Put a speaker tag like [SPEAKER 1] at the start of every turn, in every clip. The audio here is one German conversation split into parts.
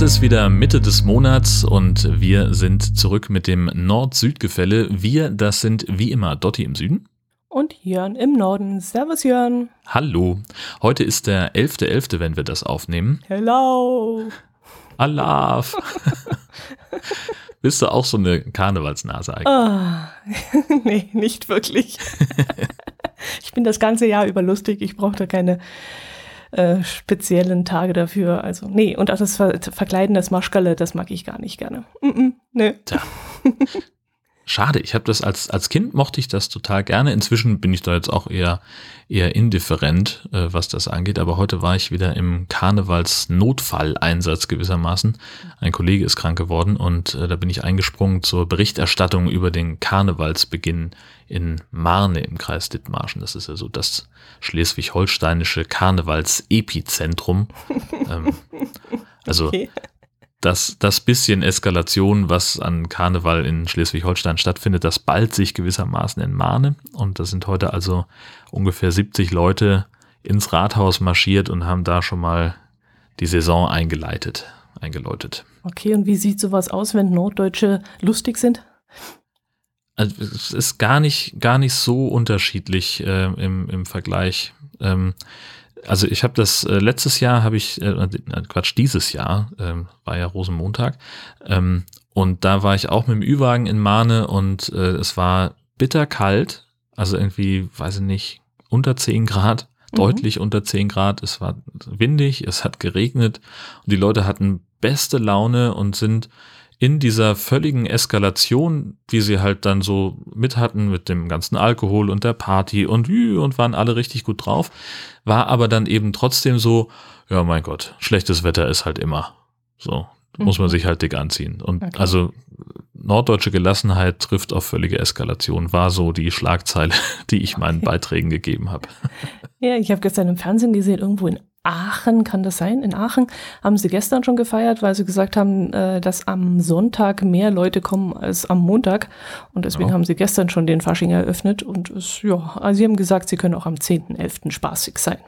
[SPEAKER 1] Es ist wieder Mitte des Monats und wir sind zurück mit dem Nord-Süd-Gefälle. Wir, das sind wie immer Dotti im Süden.
[SPEAKER 2] Und Jörn im Norden. Servus Jörn.
[SPEAKER 1] Hallo. Heute ist der 11.11., .11., wenn wir das aufnehmen.
[SPEAKER 2] Hello.
[SPEAKER 1] Alaf. Bist du auch so eine Karnevalsnase eigentlich?
[SPEAKER 2] Ah, nee, nicht wirklich. ich bin das ganze Jahr über lustig. Ich brauche da keine äh, speziellen Tage dafür. Also, nee, und auch das Ver Verkleiden des Maschkalle, das mag ich gar nicht gerne. Mm -mm, nee.
[SPEAKER 1] Schade, ich habe das als, als Kind mochte ich das total gerne. Inzwischen bin ich da jetzt auch eher, eher indifferent, äh, was das angeht. Aber heute war ich wieder im Karnevalsnotfalleinsatz gewissermaßen. Ein Kollege ist krank geworden und äh, da bin ich eingesprungen zur Berichterstattung über den Karnevalsbeginn in Marne im Kreis Dithmarschen. Das ist ja so das schleswig-holsteinische Karnevalsepizentrum. ähm, also okay das, das bisschen Eskalation, was an Karneval in Schleswig-Holstein stattfindet, das ballt sich gewissermaßen in Mahne. Und da sind heute also ungefähr 70 Leute ins Rathaus marschiert und haben da schon mal die Saison eingeleitet, eingeläutet.
[SPEAKER 2] Okay, und wie sieht sowas aus, wenn Norddeutsche lustig sind?
[SPEAKER 1] Also, es ist gar nicht, gar nicht so unterschiedlich äh, im, im Vergleich. Ähm, also ich habe das äh, letztes Jahr habe ich äh, äh, Quatsch dieses Jahr ähm, war ja Rosenmontag ähm, und da war ich auch mit dem Ü-Wagen in Mahne und äh, es war bitterkalt, also irgendwie weiß ich nicht unter 10 Grad, mhm. deutlich unter 10 Grad. Es war windig, es hat geregnet und die Leute hatten beste Laune und sind in dieser völligen Eskalation, die sie halt dann so mit hatten mit dem ganzen Alkohol und der Party und und waren alle richtig gut drauf, war aber dann eben trotzdem so, ja mein Gott, schlechtes Wetter ist halt immer. So, mhm. muss man mhm. sich halt dick anziehen. Und okay. also norddeutsche Gelassenheit trifft auf völlige Eskalation, war so die Schlagzeile, die ich meinen Beiträgen gegeben habe.
[SPEAKER 2] Ja, ich habe gestern im Fernsehen gesehen, irgendwo in Aachen, kann das sein? In Aachen haben sie gestern schon gefeiert, weil sie gesagt haben, äh, dass am Sonntag mehr Leute kommen als am Montag. Und deswegen ja. haben sie gestern schon den Fasching eröffnet. Und es, ja, also sie haben gesagt, sie können auch am 10.11. spaßig sein.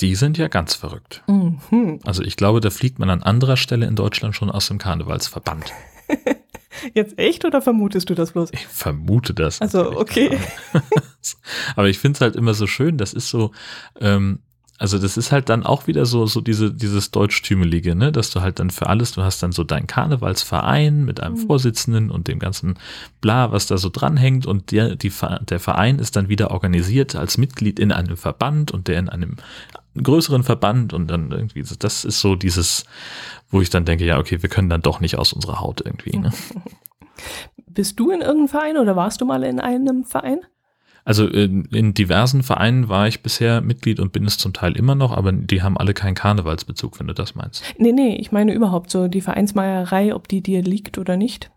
[SPEAKER 1] Die sind ja ganz verrückt. Mhm. Also ich glaube, da fliegt man an anderer Stelle in Deutschland schon aus dem Karnevalsverband.
[SPEAKER 2] Jetzt echt oder vermutest du das bloß?
[SPEAKER 1] Ich vermute das.
[SPEAKER 2] Also, okay.
[SPEAKER 1] Aber ich finde es halt immer so schön, das ist so, ähm, also das ist halt dann auch wieder so, so diese, dieses Deutschtümelige, ne, dass du halt dann für alles, du hast dann so deinen Karnevalsverein mit einem mhm. Vorsitzenden und dem ganzen Bla, was da so dranhängt und der, die, der Verein ist dann wieder organisiert als Mitglied in einem Verband und der in einem größeren Verband und dann irgendwie, das ist so dieses, wo ich dann denke, ja, okay, wir können dann doch nicht aus unserer Haut irgendwie, ne.
[SPEAKER 2] Bist du in irgendeinem Verein oder warst du mal in einem Verein?
[SPEAKER 1] Also in, in, diversen Vereinen war ich bisher Mitglied und bin es zum Teil immer noch, aber die haben alle keinen Karnevalsbezug, wenn du das meinst.
[SPEAKER 2] Nee, nee, ich meine überhaupt so die Vereinsmeierei, ob die dir liegt oder nicht.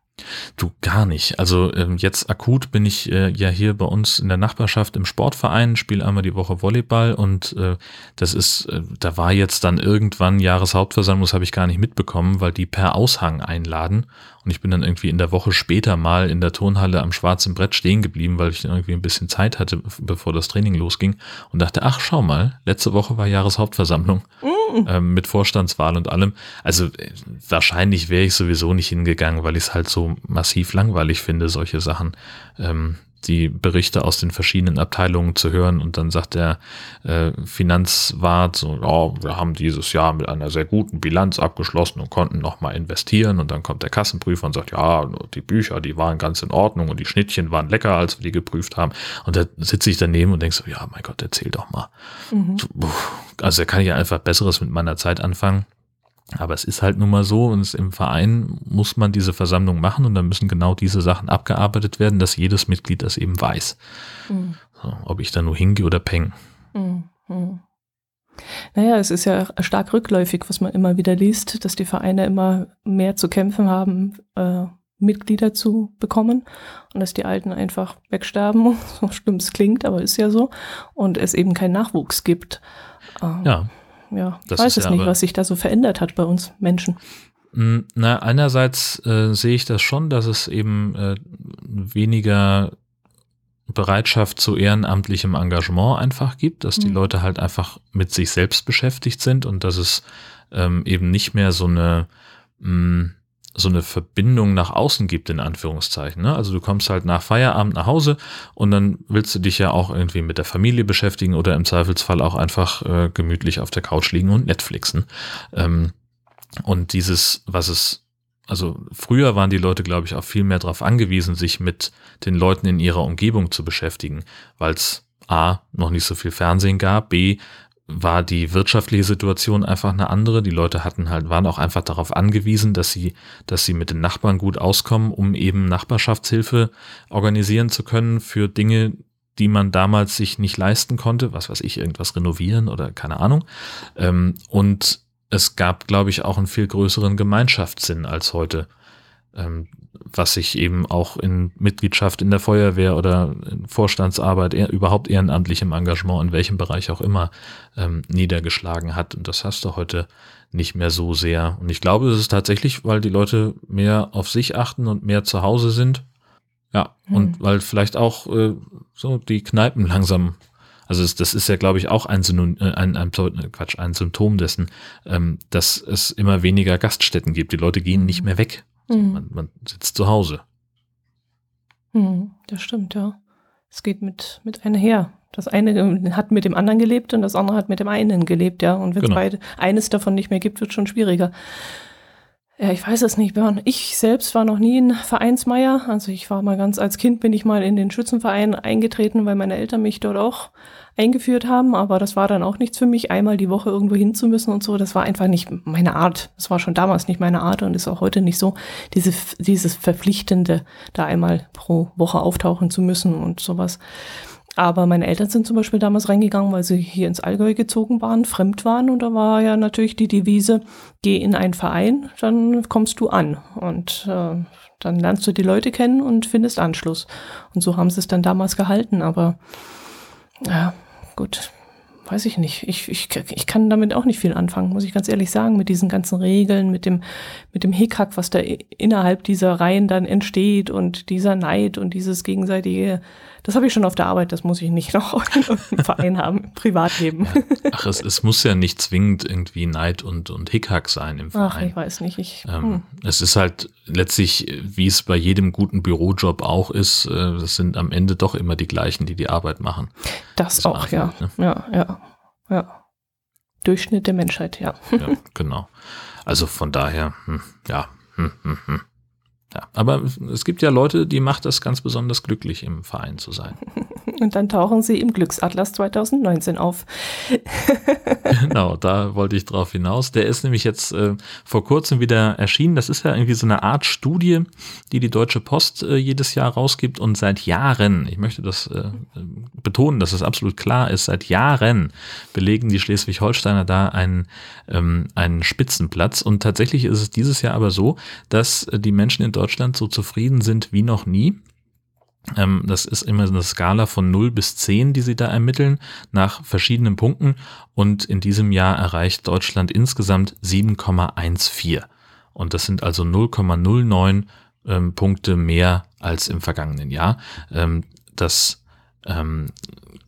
[SPEAKER 1] Du gar nicht. Also ähm, jetzt akut bin ich äh, ja hier bei uns in der Nachbarschaft im Sportverein, spiele einmal die Woche Volleyball und äh, das ist, äh, da war jetzt dann irgendwann Jahreshauptversammlung, das habe ich gar nicht mitbekommen, weil die per Aushang einladen und ich bin dann irgendwie in der Woche später mal in der Turnhalle am schwarzen Brett stehen geblieben, weil ich dann irgendwie ein bisschen Zeit hatte, bevor das Training losging und dachte, ach schau mal, letzte Woche war Jahreshauptversammlung mm. ähm, mit Vorstandswahl und allem. Also äh, wahrscheinlich wäre ich sowieso nicht hingegangen, weil ich es halt so massiv langweilig finde, solche Sachen. Ähm, die Berichte aus den verschiedenen Abteilungen zu hören und dann sagt der äh, Finanzwart so, ja, wir haben dieses Jahr mit einer sehr guten Bilanz abgeschlossen und konnten nochmal investieren und dann kommt der Kassenprüfer und sagt, ja, die Bücher, die waren ganz in Ordnung und die Schnittchen waren lecker, als wir die geprüft haben und da sitze ich daneben und denke so, ja, mein Gott, erzähl doch mal. Mhm. Also da kann ich einfach Besseres mit meiner Zeit anfangen. Aber es ist halt nun mal so, und im Verein muss man diese Versammlung machen und dann müssen genau diese Sachen abgearbeitet werden, dass jedes Mitglied das eben weiß. Mhm. So, ob ich da nur hingehe oder peng. Mhm.
[SPEAKER 2] Naja, es ist ja stark rückläufig, was man immer wieder liest, dass die Vereine immer mehr zu kämpfen haben, äh, Mitglieder zu bekommen und dass die Alten einfach wegsterben, so schlimm es klingt, aber ist ja so, und es eben keinen Nachwuchs gibt.
[SPEAKER 1] Ähm, ja
[SPEAKER 2] ja, ich weiß es ja nicht, was sich da so verändert hat bei uns Menschen.
[SPEAKER 1] Hm, na, einerseits äh, sehe ich das schon, dass es eben äh, weniger Bereitschaft zu ehrenamtlichem Engagement einfach gibt, dass die mhm. Leute halt einfach mit sich selbst beschäftigt sind und dass es ähm, eben nicht mehr so eine, mh, mm, so eine Verbindung nach außen gibt, in Anführungszeichen. Ne? Also du kommst halt nach Feierabend nach Hause und dann willst du dich ja auch irgendwie mit der Familie beschäftigen oder im Zweifelsfall auch einfach äh, gemütlich auf der Couch liegen und Netflixen. Ähm, und dieses, was es, also früher waren die Leute, glaube ich, auch viel mehr darauf angewiesen, sich mit den Leuten in ihrer Umgebung zu beschäftigen, weil es A, noch nicht so viel Fernsehen gab, B, war die wirtschaftliche Situation einfach eine andere. Die Leute hatten halt, waren auch einfach darauf angewiesen, dass sie, dass sie mit den Nachbarn gut auskommen, um eben Nachbarschaftshilfe organisieren zu können für Dinge, die man damals sich nicht leisten konnte, was weiß ich, irgendwas renovieren oder keine Ahnung. Ähm, und es gab, glaube ich, auch einen viel größeren Gemeinschaftssinn als heute. Was sich eben auch in Mitgliedschaft in der Feuerwehr oder in Vorstandsarbeit, eher, überhaupt ehrenamtlichem Engagement, in welchem Bereich auch immer, ähm, niedergeschlagen hat. Und das hast du heute nicht mehr so sehr. Und ich glaube, es ist tatsächlich, weil die Leute mehr auf sich achten und mehr zu Hause sind. Ja, hm. und weil vielleicht auch äh, so die Kneipen langsam also es, das ist ja, glaube ich, auch ein, Synon, äh, ein, ein, Quatsch, ein Symptom dessen, ähm, dass es immer weniger Gaststätten gibt. Die Leute gehen nicht mehr weg. Mhm. Man, man, sitzt zu Hause.
[SPEAKER 2] Mhm, das stimmt, ja. Es geht mit, mit einher. Das eine hat mit dem anderen gelebt und das andere hat mit dem einen gelebt, ja. Und wenn es genau. beide eines davon nicht mehr gibt, wird es schon schwieriger. Ja, ich weiß es nicht, Björn. Ich selbst war noch nie ein Vereinsmeier. Also ich war mal ganz als Kind bin ich mal in den Schützenverein eingetreten, weil meine Eltern mich dort auch eingeführt haben. Aber das war dann auch nichts für mich, einmal die Woche irgendwo hin zu müssen und so. Das war einfach nicht meine Art. Das war schon damals nicht meine Art und ist auch heute nicht so. Diese, dieses Verpflichtende, da einmal pro Woche auftauchen zu müssen und sowas. Aber meine Eltern sind zum Beispiel damals reingegangen, weil sie hier ins Allgäu gezogen waren, fremd waren. Und da war ja natürlich die Devise, geh in einen Verein, dann kommst du an. Und äh, dann lernst du die Leute kennen und findest Anschluss. Und so haben sie es dann damals gehalten. Aber ja, gut, weiß ich nicht. Ich, ich, ich kann damit auch nicht viel anfangen, muss ich ganz ehrlich sagen, mit diesen ganzen Regeln, mit dem, mit dem Hickhack, was da innerhalb dieser Reihen dann entsteht und dieser Neid und dieses gegenseitige das habe ich schon auf der Arbeit, das muss ich nicht noch im Verein haben, im Privatleben.
[SPEAKER 1] Ja. Ach, es, es muss ja nicht zwingend irgendwie Neid und, und Hickhack sein im Verein.
[SPEAKER 2] Ach, ich weiß nicht. Ich, ähm,
[SPEAKER 1] hm. Es ist halt letztlich, wie es bei jedem guten Bürojob auch ist, äh, das sind am Ende doch immer die gleichen, die die Arbeit machen.
[SPEAKER 2] Das, das auch, ja. Ne? Ja, ja, ja. Durchschnitt der Menschheit, ja.
[SPEAKER 1] ja genau. Also von daher, hm, ja, hm, hm, hm. Ja, aber es gibt ja Leute, die macht das ganz besonders glücklich, im Verein zu sein.
[SPEAKER 2] Und dann tauchen sie im Glücksatlas 2019 auf.
[SPEAKER 1] genau, da wollte ich drauf hinaus. Der ist nämlich jetzt äh, vor kurzem wieder erschienen. Das ist ja irgendwie so eine Art Studie, die die Deutsche Post äh, jedes Jahr rausgibt und seit Jahren, ich möchte das äh, betonen, dass es absolut klar ist, seit Jahren belegen die Schleswig-Holsteiner da einen, ähm, einen Spitzenplatz. Und tatsächlich ist es dieses Jahr aber so, dass die Menschen in Deutschland so zufrieden sind wie noch nie. Ähm, das ist immer eine Skala von 0 bis 10, die sie da ermitteln, nach verschiedenen Punkten. Und in diesem Jahr erreicht Deutschland insgesamt 7,14. Und das sind also 0,09 ähm, Punkte mehr als im vergangenen Jahr. Ähm, das ähm,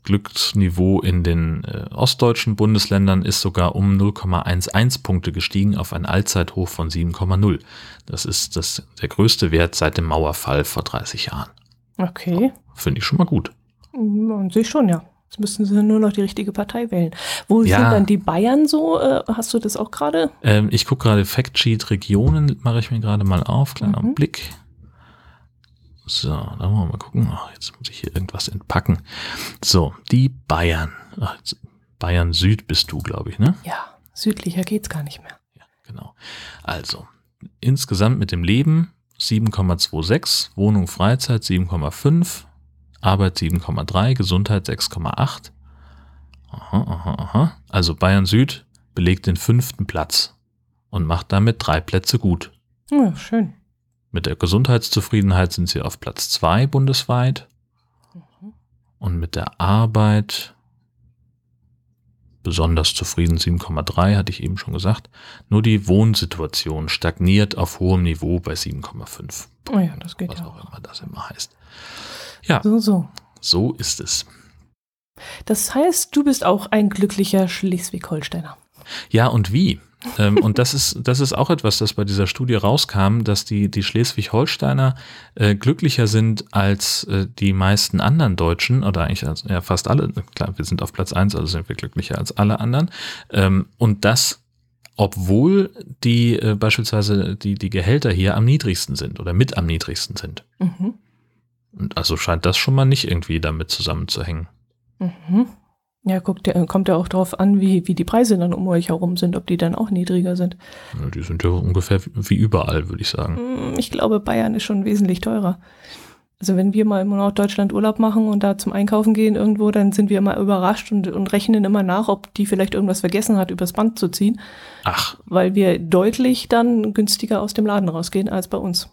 [SPEAKER 1] Glücksniveau in den äh, ostdeutschen Bundesländern ist sogar um 0,11 Punkte gestiegen auf ein Allzeithoch von 7,0. Das ist das, der größte Wert seit dem Mauerfall vor 30 Jahren.
[SPEAKER 2] Okay.
[SPEAKER 1] Finde ich schon mal gut.
[SPEAKER 2] An sich schon, ja. Jetzt müssen sie nur noch die richtige Partei wählen. Wo ja. sind dann die Bayern so? Äh, hast du das auch gerade?
[SPEAKER 1] Ähm, ich gucke gerade Factsheet Regionen, mache ich mir gerade mal auf. Kleiner mhm. Blick. So, da wollen wir mal gucken. Ach, jetzt muss ich hier irgendwas entpacken. So, die Bayern. Ach, Bayern Süd bist du, glaube ich, ne?
[SPEAKER 2] Ja, südlicher geht's gar nicht mehr.
[SPEAKER 1] Ja, genau. Also, insgesamt mit dem Leben 7,26, Wohnung Freizeit 7,5, Arbeit 7,3, Gesundheit 6,8. Aha, aha, aha. Also Bayern Süd belegt den fünften Platz und macht damit drei Plätze gut.
[SPEAKER 2] Ja, schön.
[SPEAKER 1] Mit der Gesundheitszufriedenheit sind sie auf Platz zwei bundesweit. Mhm. Und mit der Arbeit besonders zufrieden 7,3, hatte ich eben schon gesagt. Nur die Wohnsituation stagniert auf hohem Niveau bei 7,5.
[SPEAKER 2] Oh ja, das geht
[SPEAKER 1] was
[SPEAKER 2] ja.
[SPEAKER 1] auch immer das immer heißt. Ja,
[SPEAKER 2] so, so.
[SPEAKER 1] so ist es.
[SPEAKER 2] Das heißt, du bist auch ein glücklicher Schleswig-Holsteiner.
[SPEAKER 1] Ja, und wie? Ähm, und das ist, das ist auch etwas, das bei dieser Studie rauskam, dass die, die Schleswig-Holsteiner äh, glücklicher sind als äh, die meisten anderen Deutschen, oder eigentlich als, ja, fast alle, klar, wir sind auf Platz eins, also sind wir glücklicher als alle anderen. Ähm, und das, obwohl die äh, beispielsweise die, die Gehälter hier am niedrigsten sind oder mit am niedrigsten sind. Mhm. Und also scheint das schon mal nicht irgendwie damit zusammenzuhängen.
[SPEAKER 2] Mhm. Ja, guckt, kommt ja auch darauf an, wie, wie die Preise dann um euch herum sind, ob die dann auch niedriger sind.
[SPEAKER 1] Ja, die sind ja ungefähr wie überall, würde ich sagen.
[SPEAKER 2] Hm, ich glaube, Bayern ist schon wesentlich teurer. Also wenn wir mal in Norddeutschland Urlaub machen und da zum Einkaufen gehen irgendwo, dann sind wir immer überrascht und, und rechnen immer nach, ob die vielleicht irgendwas vergessen hat, übers Band zu ziehen.
[SPEAKER 1] Ach.
[SPEAKER 2] Weil wir deutlich dann günstiger aus dem Laden rausgehen als bei uns.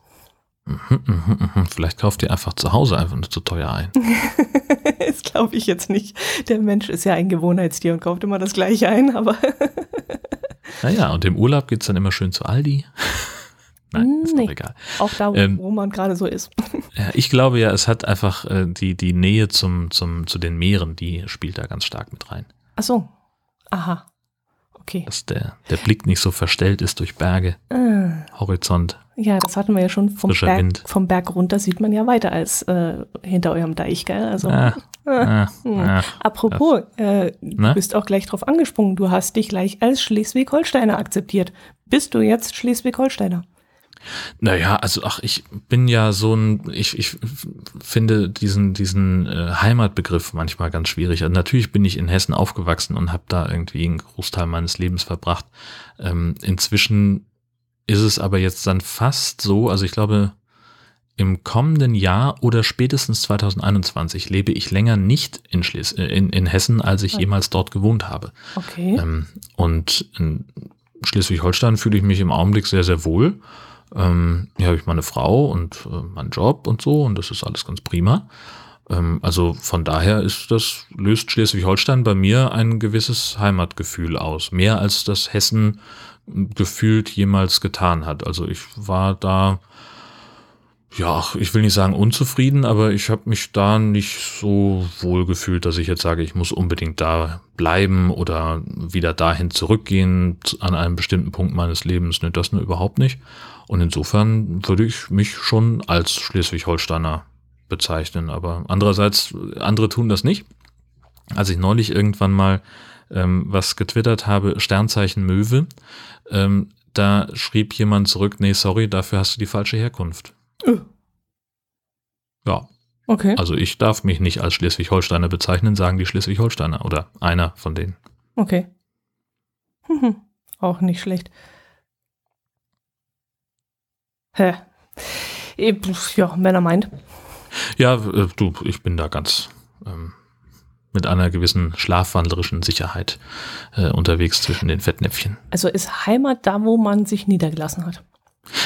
[SPEAKER 1] Mhm, mhm, mhm. Vielleicht kauft ihr einfach zu Hause einfach nur zu teuer ein.
[SPEAKER 2] das glaube ich jetzt nicht. Der Mensch ist ja ein Gewohnheitstier und kauft immer das gleiche ein, aber.
[SPEAKER 1] naja, und im Urlaub geht es dann immer schön zu Aldi. Nein, ist nee, doch egal.
[SPEAKER 2] Auch da, ähm, wo man gerade so ist.
[SPEAKER 1] ja, ich glaube ja, es hat einfach äh, die, die Nähe zum, zum, zu den Meeren, die spielt da ganz stark mit rein.
[SPEAKER 2] Ach so. Aha. Okay.
[SPEAKER 1] Dass der, der Blick nicht so verstellt ist durch Berge, ah. Horizont.
[SPEAKER 2] Ja, das hatten wir ja schon vom Berg, vom Berg runter, sieht man ja weiter als äh, hinter eurem Deich, gell? Also, ah, ah, hm. ah, Apropos, äh, du bist auch gleich drauf angesprungen, du hast dich gleich als Schleswig-Holsteiner akzeptiert. Bist du jetzt Schleswig-Holsteiner?
[SPEAKER 1] Naja, also ach, ich bin ja so ein, ich, ich finde diesen, diesen äh, Heimatbegriff manchmal ganz schwierig. Also natürlich bin ich in Hessen aufgewachsen und habe da irgendwie einen Großteil meines Lebens verbracht. Ähm, inzwischen ist es aber jetzt dann fast so, also ich glaube, im kommenden Jahr oder spätestens 2021 lebe ich länger nicht in, Schles äh, in, in Hessen, als ich jemals dort gewohnt habe.
[SPEAKER 2] Okay.
[SPEAKER 1] Ähm, und in Schleswig-Holstein fühle ich mich im Augenblick sehr, sehr wohl. Ähm, hier habe ich meine Frau und äh, meinen Job und so und das ist alles ganz prima. Ähm, also von daher ist das, löst Schleswig-Holstein bei mir ein gewisses Heimatgefühl aus. Mehr als das Hessen gefühlt jemals getan hat. Also ich war da, ja, ich will nicht sagen unzufrieden, aber ich habe mich da nicht so wohl gefühlt, dass ich jetzt sage, ich muss unbedingt da bleiben oder wieder dahin zurückgehen an einem bestimmten Punkt meines Lebens. Ne, das nur überhaupt nicht. Und insofern würde ich mich schon als Schleswig-Holsteiner bezeichnen. Aber andererseits, andere tun das nicht. Als ich neulich irgendwann mal ähm, was getwittert habe, Sternzeichen Möwe, ähm, da schrieb jemand zurück, nee, sorry, dafür hast du die falsche Herkunft.
[SPEAKER 2] Äh.
[SPEAKER 1] Ja.
[SPEAKER 2] Okay.
[SPEAKER 1] Also ich darf mich nicht als Schleswig-Holsteiner bezeichnen, sagen die Schleswig-Holsteiner oder einer von denen.
[SPEAKER 2] Okay. Mhm. Auch nicht schlecht. Hä? Ja, wenn er meint.
[SPEAKER 1] Ja, äh, du, ich bin da ganz ähm, mit einer gewissen schlafwandlerischen Sicherheit äh, unterwegs zwischen den Fettnäpfchen.
[SPEAKER 2] Also ist Heimat da, wo man sich niedergelassen hat?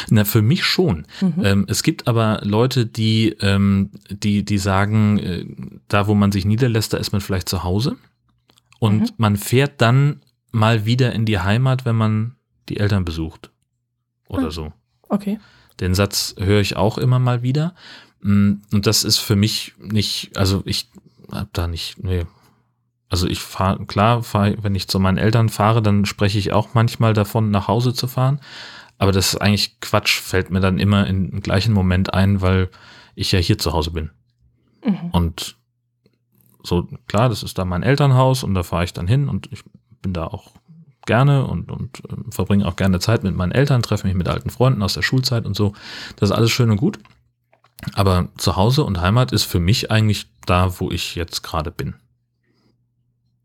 [SPEAKER 1] Na, für mich schon. Mhm. Ähm, es gibt aber Leute, die, ähm, die, die sagen, äh, da wo man sich niederlässt, da ist man vielleicht zu Hause. Und mhm. man fährt dann mal wieder in die Heimat, wenn man die Eltern besucht. Oder mhm. so.
[SPEAKER 2] Okay.
[SPEAKER 1] Den Satz höre ich auch immer mal wieder. Mm, und das ist für mich nicht, also ich hab da nicht, nee. Also ich fahre, klar, fahr, wenn ich zu meinen Eltern fahre, dann spreche ich auch manchmal davon, nach Hause zu fahren. Aber das ist eigentlich Quatsch, fällt mir dann immer im gleichen Moment ein, weil ich ja hier zu Hause bin. Mhm. Und so, klar, das ist da mein Elternhaus und da fahre ich dann hin und ich bin da auch gerne und, und äh, verbringe auch gerne Zeit mit meinen Eltern, treffe mich mit alten Freunden aus der Schulzeit und so. Das ist alles schön und gut. Aber Zuhause und Heimat ist für mich eigentlich da, wo ich jetzt gerade bin.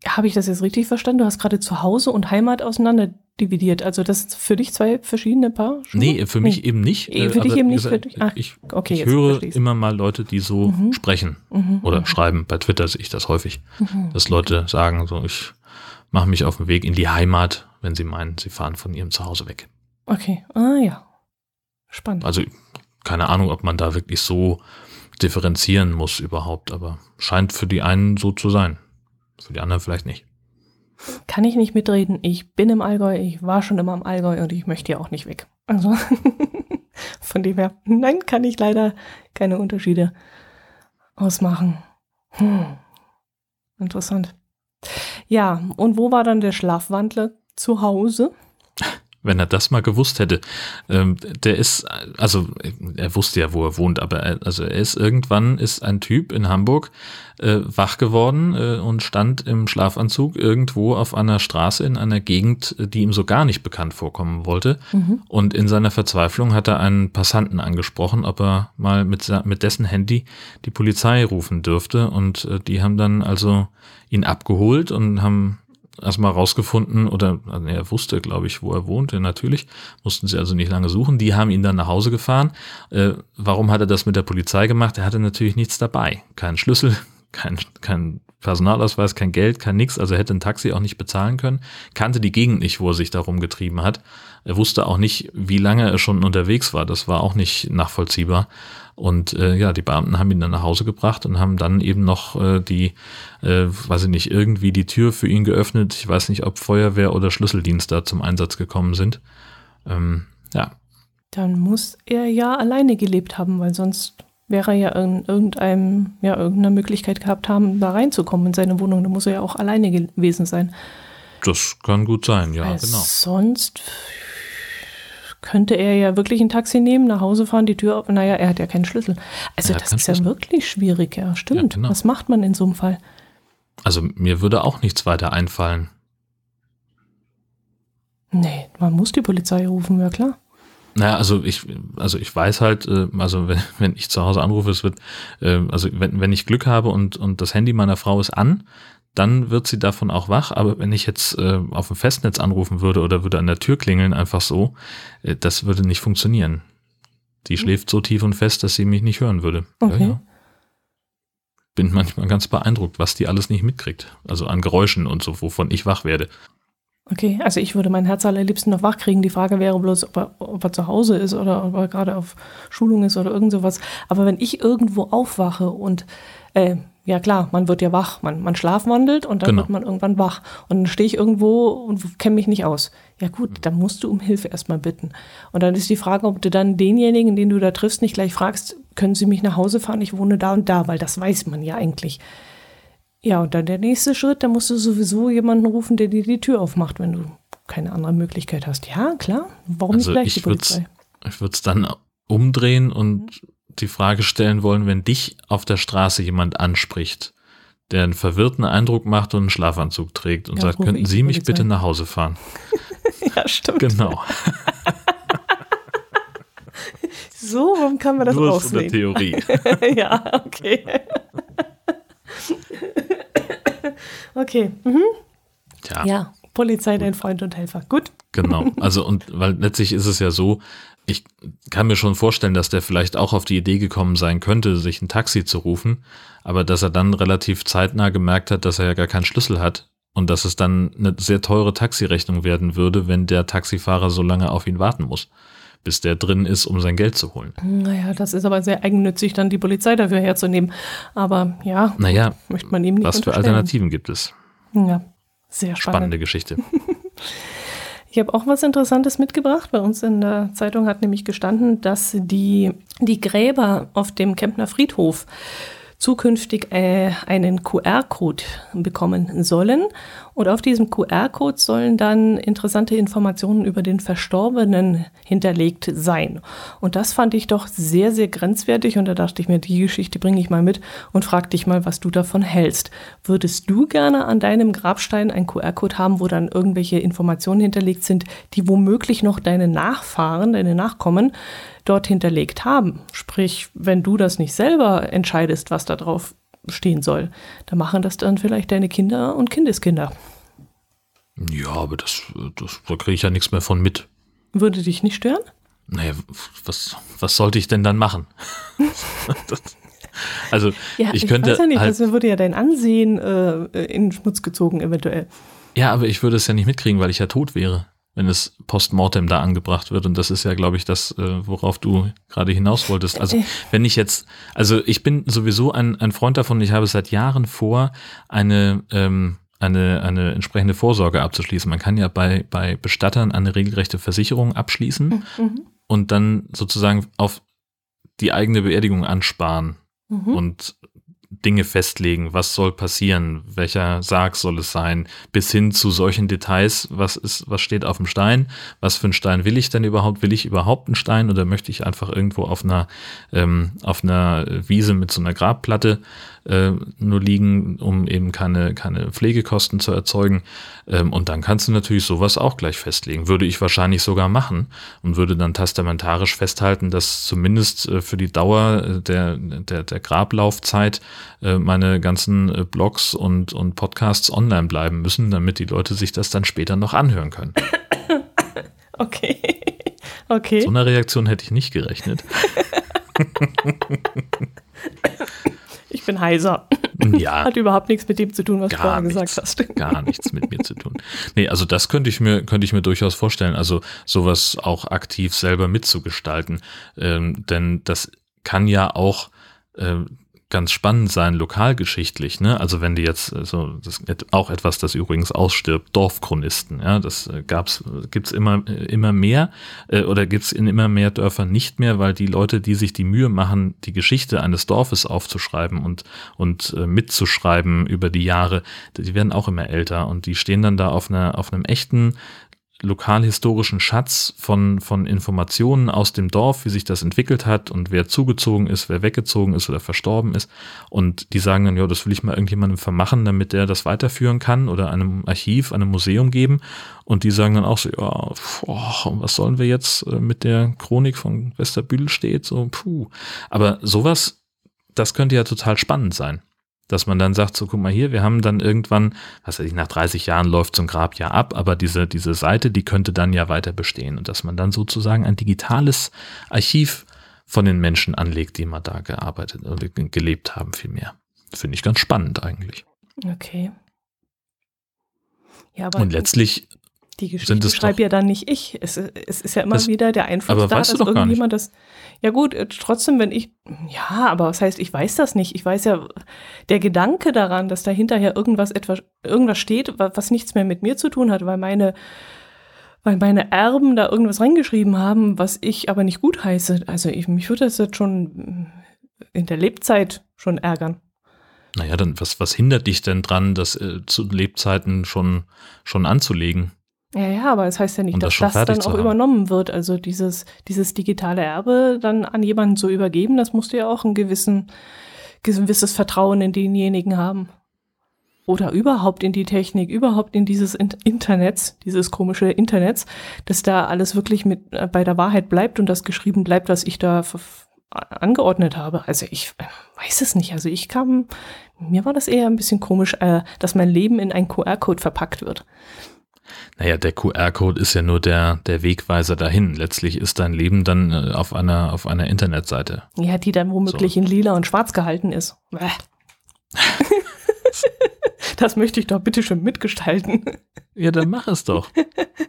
[SPEAKER 2] Habe ich das jetzt richtig verstanden? Du hast gerade Zuhause und Heimat auseinander dividiert. Also das sind für dich zwei verschiedene Paar
[SPEAKER 1] Schuhe? Nee, für mich nee. eben nicht.
[SPEAKER 2] Äh, für dich eben nicht. Für dich?
[SPEAKER 1] Ach, ich, okay, ich höre immer mal Leute, die so mhm. sprechen mhm. oder mhm. schreiben. Bei Twitter sehe ich das häufig, mhm. dass Leute sagen, so ich mache mich auf den Weg in die Heimat, wenn sie meinen, sie fahren von ihrem Zuhause weg.
[SPEAKER 2] Okay, ah ja. Spannend.
[SPEAKER 1] Also keine Ahnung, ob man da wirklich so differenzieren muss überhaupt, aber scheint für die einen so zu sein. Für die anderen vielleicht nicht.
[SPEAKER 2] Kann ich nicht mitreden. Ich bin im Allgäu, ich war schon immer im Allgäu und ich möchte ja auch nicht weg. Also von dem her, nein, kann ich leider keine Unterschiede ausmachen. Hm. Interessant. Ja, und wo war dann der Schlafwandler? Zu Hause?
[SPEAKER 1] Wenn er das mal gewusst hätte. Ähm, der ist, also er wusste ja, wo er wohnt, aber er, also er ist irgendwann ist ein Typ in Hamburg äh, wach geworden äh, und stand im Schlafanzug irgendwo auf einer Straße in einer Gegend, die ihm so gar nicht bekannt vorkommen wollte. Mhm. Und in seiner Verzweiflung hat er einen Passanten angesprochen, ob er mal mit, mit dessen Handy die Polizei rufen dürfte. Und äh, die haben dann also ihn abgeholt und haben erstmal rausgefunden oder also er wusste, glaube ich, wo er wohnte, natürlich. Mussten sie also nicht lange suchen. Die haben ihn dann nach Hause gefahren. Äh, warum hat er das mit der Polizei gemacht? Er hatte natürlich nichts dabei. Keinen Schlüssel, kein, kein Personalausweis, kein Geld, kein nix. Also er hätte ein Taxi auch nicht bezahlen können. Kannte die Gegend nicht, wo er sich darum getrieben hat. Er wusste auch nicht, wie lange er schon unterwegs war. Das war auch nicht nachvollziehbar. Und äh, ja, die Beamten haben ihn dann nach Hause gebracht und haben dann eben noch äh, die, äh, weiß ich nicht, irgendwie die Tür für ihn geöffnet. Ich weiß nicht, ob Feuerwehr oder Schlüsseldienst da zum Einsatz gekommen sind. Ähm, ja.
[SPEAKER 2] Dann muss er ja alleine gelebt haben, weil sonst wäre er ja in irgendeinem, ja, irgendeiner Möglichkeit gehabt haben, da reinzukommen in seine Wohnung. Da muss er ja auch alleine gewesen sein.
[SPEAKER 1] Das kann gut sein, ja, weil genau.
[SPEAKER 2] Sonst könnte er ja wirklich ein Taxi nehmen, nach Hause fahren, die Tür auf. Naja, er hat ja keinen Schlüssel. Also das ist Schlüssel. ja wirklich schwierig, ja, stimmt. Ja, genau. Was macht man in so einem Fall?
[SPEAKER 1] Also mir würde auch nichts weiter einfallen.
[SPEAKER 2] Nee, man muss die Polizei rufen, ja klar.
[SPEAKER 1] Naja, also ich, also ich weiß halt, äh, also wenn, wenn ich zu Hause anrufe, es wird, äh, also wenn, wenn ich Glück habe und, und das Handy meiner Frau ist an, dann wird sie davon auch wach. Aber wenn ich jetzt äh, auf dem Festnetz anrufen würde oder würde an der Tür klingeln, einfach so, äh, das würde nicht funktionieren. Die hm. schläft so tief und fest, dass sie mich nicht hören würde. Okay. Ja, ja. Bin manchmal ganz beeindruckt, was die alles nicht mitkriegt. Also an Geräuschen und so, wovon ich wach werde.
[SPEAKER 2] Okay, also ich würde mein Herz allerliebsten noch wach kriegen. Die Frage wäre bloß, ob er, ob er zu Hause ist oder ob er gerade auf Schulung ist oder irgend sowas. Aber wenn ich irgendwo aufwache und äh, ja klar, man wird ja wach, man, man schlafwandelt und dann genau. wird man irgendwann wach. Und dann stehe ich irgendwo und kenne mich nicht aus. Ja gut, mhm. dann musst du um Hilfe erstmal bitten. Und dann ist die Frage, ob du dann denjenigen, den du da triffst, nicht gleich fragst, können sie mich nach Hause fahren, ich wohne da und da, weil das weiß man ja eigentlich. Ja, und dann der nächste Schritt, da musst du sowieso jemanden rufen, der dir die Tür aufmacht, wenn du keine andere Möglichkeit hast. Ja, klar, warum also nicht gleich die Polizei?
[SPEAKER 1] Ich würde es dann umdrehen und mhm die Frage stellen wollen, wenn dich auf der Straße jemand anspricht, der einen verwirrten Eindruck macht und einen Schlafanzug trägt und ja, sagt, könnten Sie mich bitte nach Hause fahren?
[SPEAKER 2] ja, stimmt.
[SPEAKER 1] Genau.
[SPEAKER 2] so, warum kann man das
[SPEAKER 1] Nur rausnehmen? Nur Theorie.
[SPEAKER 2] ja, okay. okay. Mhm. Tja. Ja, Polizei, dein Freund und Helfer. Gut.
[SPEAKER 1] Genau. Also, und weil letztlich ist es ja so, ich kann mir schon vorstellen, dass der vielleicht auch auf die Idee gekommen sein könnte, sich ein Taxi zu rufen, aber dass er dann relativ zeitnah gemerkt hat, dass er ja gar keinen Schlüssel hat und dass es dann eine sehr teure Taxirechnung werden würde, wenn der Taxifahrer so lange auf ihn warten muss, bis der drin ist, um sein Geld zu holen.
[SPEAKER 2] Naja, das ist aber sehr eigennützig, dann die Polizei dafür herzunehmen. Aber ja,
[SPEAKER 1] naja, möchte man ihm nicht Was für Alternativen gibt es?
[SPEAKER 2] Ja, sehr spannend.
[SPEAKER 1] spannende Geschichte.
[SPEAKER 2] Ich habe auch was Interessantes mitgebracht. Bei uns in der Zeitung hat nämlich gestanden, dass die, die Gräber auf dem Kempner Friedhof zukünftig äh, einen QR-Code bekommen sollen. Und auf diesem QR-Code sollen dann interessante Informationen über den Verstorbenen hinterlegt sein. Und das fand ich doch sehr, sehr grenzwertig. Und da dachte ich mir, die Geschichte bringe ich mal mit und frag dich mal, was du davon hältst. Würdest du gerne an deinem Grabstein einen QR-Code haben, wo dann irgendwelche Informationen hinterlegt sind, die womöglich noch deine Nachfahren, deine Nachkommen dort hinterlegt haben. Sprich, wenn du das nicht selber entscheidest, was da drauf stehen soll, dann machen das dann vielleicht deine Kinder und Kindeskinder.
[SPEAKER 1] Ja, aber das, das da kriege ich ja nichts mehr von mit.
[SPEAKER 2] Würde dich nicht stören?
[SPEAKER 1] Naja, was, was sollte ich denn dann machen? also ja, ich, ich könnte weiß
[SPEAKER 2] ja nicht, halt, also würde ja dein Ansehen äh, in Schmutz gezogen eventuell.
[SPEAKER 1] Ja, aber ich würde es ja nicht mitkriegen, weil ich ja tot wäre wenn es postmortem da angebracht wird. Und das ist ja, glaube ich, das, äh, worauf du gerade hinaus wolltest. Also wenn ich jetzt, also ich bin sowieso ein, ein Freund davon, ich habe seit Jahren vor, eine, ähm, eine, eine entsprechende Vorsorge abzuschließen. Man kann ja bei, bei Bestattern eine regelrechte Versicherung abschließen mhm. und dann sozusagen auf die eigene Beerdigung ansparen. Mhm. Und Dinge festlegen, was soll passieren, welcher Sarg soll es sein, bis hin zu solchen Details, was ist, was steht auf dem Stein, was für einen Stein will ich denn überhaupt, will ich überhaupt einen Stein oder möchte ich einfach irgendwo auf einer, ähm, auf einer Wiese mit so einer Grabplatte äh, nur liegen, um eben keine, keine Pflegekosten zu erzeugen. Ähm, und dann kannst du natürlich sowas auch gleich festlegen. Würde ich wahrscheinlich sogar machen und würde dann testamentarisch festhalten, dass zumindest äh, für die Dauer äh, der, der, der Grablaufzeit äh, meine ganzen äh, Blogs und, und Podcasts online bleiben müssen, damit die Leute sich das dann später noch anhören können.
[SPEAKER 2] Okay. Okay.
[SPEAKER 1] So eine Reaktion hätte ich nicht gerechnet.
[SPEAKER 2] Ich bin heiser.
[SPEAKER 1] Ja.
[SPEAKER 2] Hat überhaupt nichts mit dem zu tun, was du vorher
[SPEAKER 1] nichts,
[SPEAKER 2] gesagt hast.
[SPEAKER 1] Gar nichts mit mir zu tun. Nee, also das könnte ich mir, könnte ich mir durchaus vorstellen. Also sowas auch aktiv selber mitzugestalten. Ähm, denn das kann ja auch ähm, ganz spannend sein, lokalgeschichtlich. Ne? Also wenn die jetzt äh, so, das auch etwas, das übrigens ausstirbt, Dorfchronisten. Ja, das äh, gab's, gibt's immer äh, immer mehr äh, oder gibt's in immer mehr Dörfern nicht mehr, weil die Leute, die sich die Mühe machen, die Geschichte eines Dorfes aufzuschreiben und und äh, mitzuschreiben über die Jahre, die werden auch immer älter und die stehen dann da auf einer auf einem echten lokalhistorischen Schatz von, von Informationen aus dem Dorf, wie sich das entwickelt hat und wer zugezogen ist, wer weggezogen ist oder verstorben ist. Und die sagen dann, ja, das will ich mal irgendjemandem vermachen, damit der das weiterführen kann oder einem Archiv, einem Museum geben. Und die sagen dann auch so, ja, boah, was sollen wir jetzt äh, mit der Chronik von Westerbühl steht? So, puh. Aber sowas, das könnte ja total spannend sein. Dass man dann sagt, so guck mal hier, wir haben dann irgendwann, was weiß ich, nach 30 Jahren läuft so ein Grab ja ab, aber diese, diese Seite, die könnte dann ja weiter bestehen. Und dass man dann sozusagen ein digitales Archiv von den Menschen anlegt, die mal da gearbeitet oder gelebt haben, vielmehr. Finde ich ganz spannend eigentlich.
[SPEAKER 2] Okay. Ja, aber
[SPEAKER 1] Und letztlich
[SPEAKER 2] die Geschichte
[SPEAKER 1] es
[SPEAKER 2] schreibe ja dann nicht ich. Es, es ist ja immer
[SPEAKER 1] Das-
[SPEAKER 2] wieder der Einfluss
[SPEAKER 1] aber
[SPEAKER 2] da,
[SPEAKER 1] weißt du
[SPEAKER 2] dass irgendjemand das. Ja gut, äh, trotzdem, wenn ich. Ja, aber was heißt, ich weiß das nicht. Ich weiß ja, der Gedanke daran, dass da hinterher irgendwas etwas, irgendwas steht, wa- was nichts mehr mit mir zu tun hat, weil meine, weil meine Erben da irgendwas reingeschrieben haben, was ich aber nicht gut heiße. Also ich, mich würde das jetzt schon in der Lebzeit schon ärgern.
[SPEAKER 1] Naja, dann was, was hindert dich denn dran, das äh, zu Lebzeiten schon, schon anzulegen?
[SPEAKER 2] Ja, ja, aber es heißt ja nicht,
[SPEAKER 1] das
[SPEAKER 2] dass das,
[SPEAKER 1] fertig
[SPEAKER 2] dann auch
[SPEAKER 1] haben.
[SPEAKER 2] übernommen wird. Also dieses, dieses digitale Erbe dann an jemanden zu übergeben, das musst du ja auch ein gewissen, gewisses Vertrauen in denjenigen haben. Oder überhaupt in die Technik, überhaupt in dieses In Internets, dieses komische Internets, dass da alles wirklich mit äh, bei der Wahrheit bleibt und das geschrieben bleibt, was ich da angeordnet habe. Also ich äh, weiß es nicht. Also ich kam, mir war das eher ein bisschen komisch, äh, dass mein Leben in einen QR-Code verpackt wird.
[SPEAKER 1] Naja, der QR-Code ist ja nur der, der Wegweiser dahin. Letztlich ist dein Leben dann äh, auf einer, auf einer Internetseite.
[SPEAKER 2] Ja, die dann womöglich in lila und schwarz gehalten ist. Das möchte ich doch bitte schon mitgestalten.
[SPEAKER 1] Ja, dann mach es doch.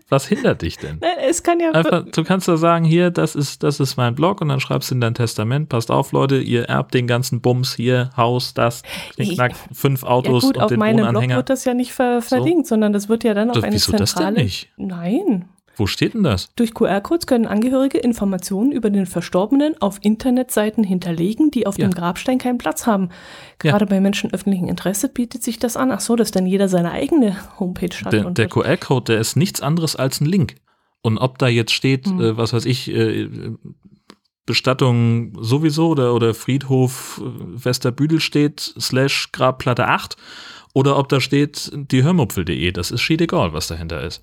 [SPEAKER 1] Was hindert dich denn?
[SPEAKER 2] Nein, Es kann ja.
[SPEAKER 1] Einfach, du kannst da sagen, hier, das ist, das ist mein Blog und dann schreibst du in dein Testament, passt auf, Leute, ihr erbt den ganzen Bums hier, Haus, das, knickknack, fünf
[SPEAKER 2] ja
[SPEAKER 1] Autos
[SPEAKER 2] gut,
[SPEAKER 1] und
[SPEAKER 2] auf
[SPEAKER 1] den
[SPEAKER 2] meinem Blog
[SPEAKER 1] Wohnanhänger.
[SPEAKER 2] wird das ja nicht ver verlinkt, sondern das wird ja dann auf
[SPEAKER 1] Das-
[SPEAKER 2] eine
[SPEAKER 1] wieso das denn
[SPEAKER 2] zentrale.
[SPEAKER 1] nicht?
[SPEAKER 2] Nein.
[SPEAKER 1] Wo steht denn das?
[SPEAKER 2] Durch QR-Codes können Angehörige Informationen über den Verstorbenen auf Internetseiten hinterlegen, die auf
[SPEAKER 1] Ja.
[SPEAKER 2] dem Grabstein keinen Platz haben. Gerade bei Menschen öffentlichen Interesse bietet sich das an. Ach so, dass dann jeder seine eigene Homepage hat.
[SPEAKER 1] Der, der QR-Code, der ist nichts anderes als ein Link. Und ob da jetzt steht,
[SPEAKER 2] Hm.
[SPEAKER 1] äh, was weiß ich, äh, Bestattung sowieso oder, oder Friedhof äh, Westerbüdel steht, slash Grabplatte 8, oder ob da steht die Hörmupfel.de, das ist schied egal, was dahinter ist.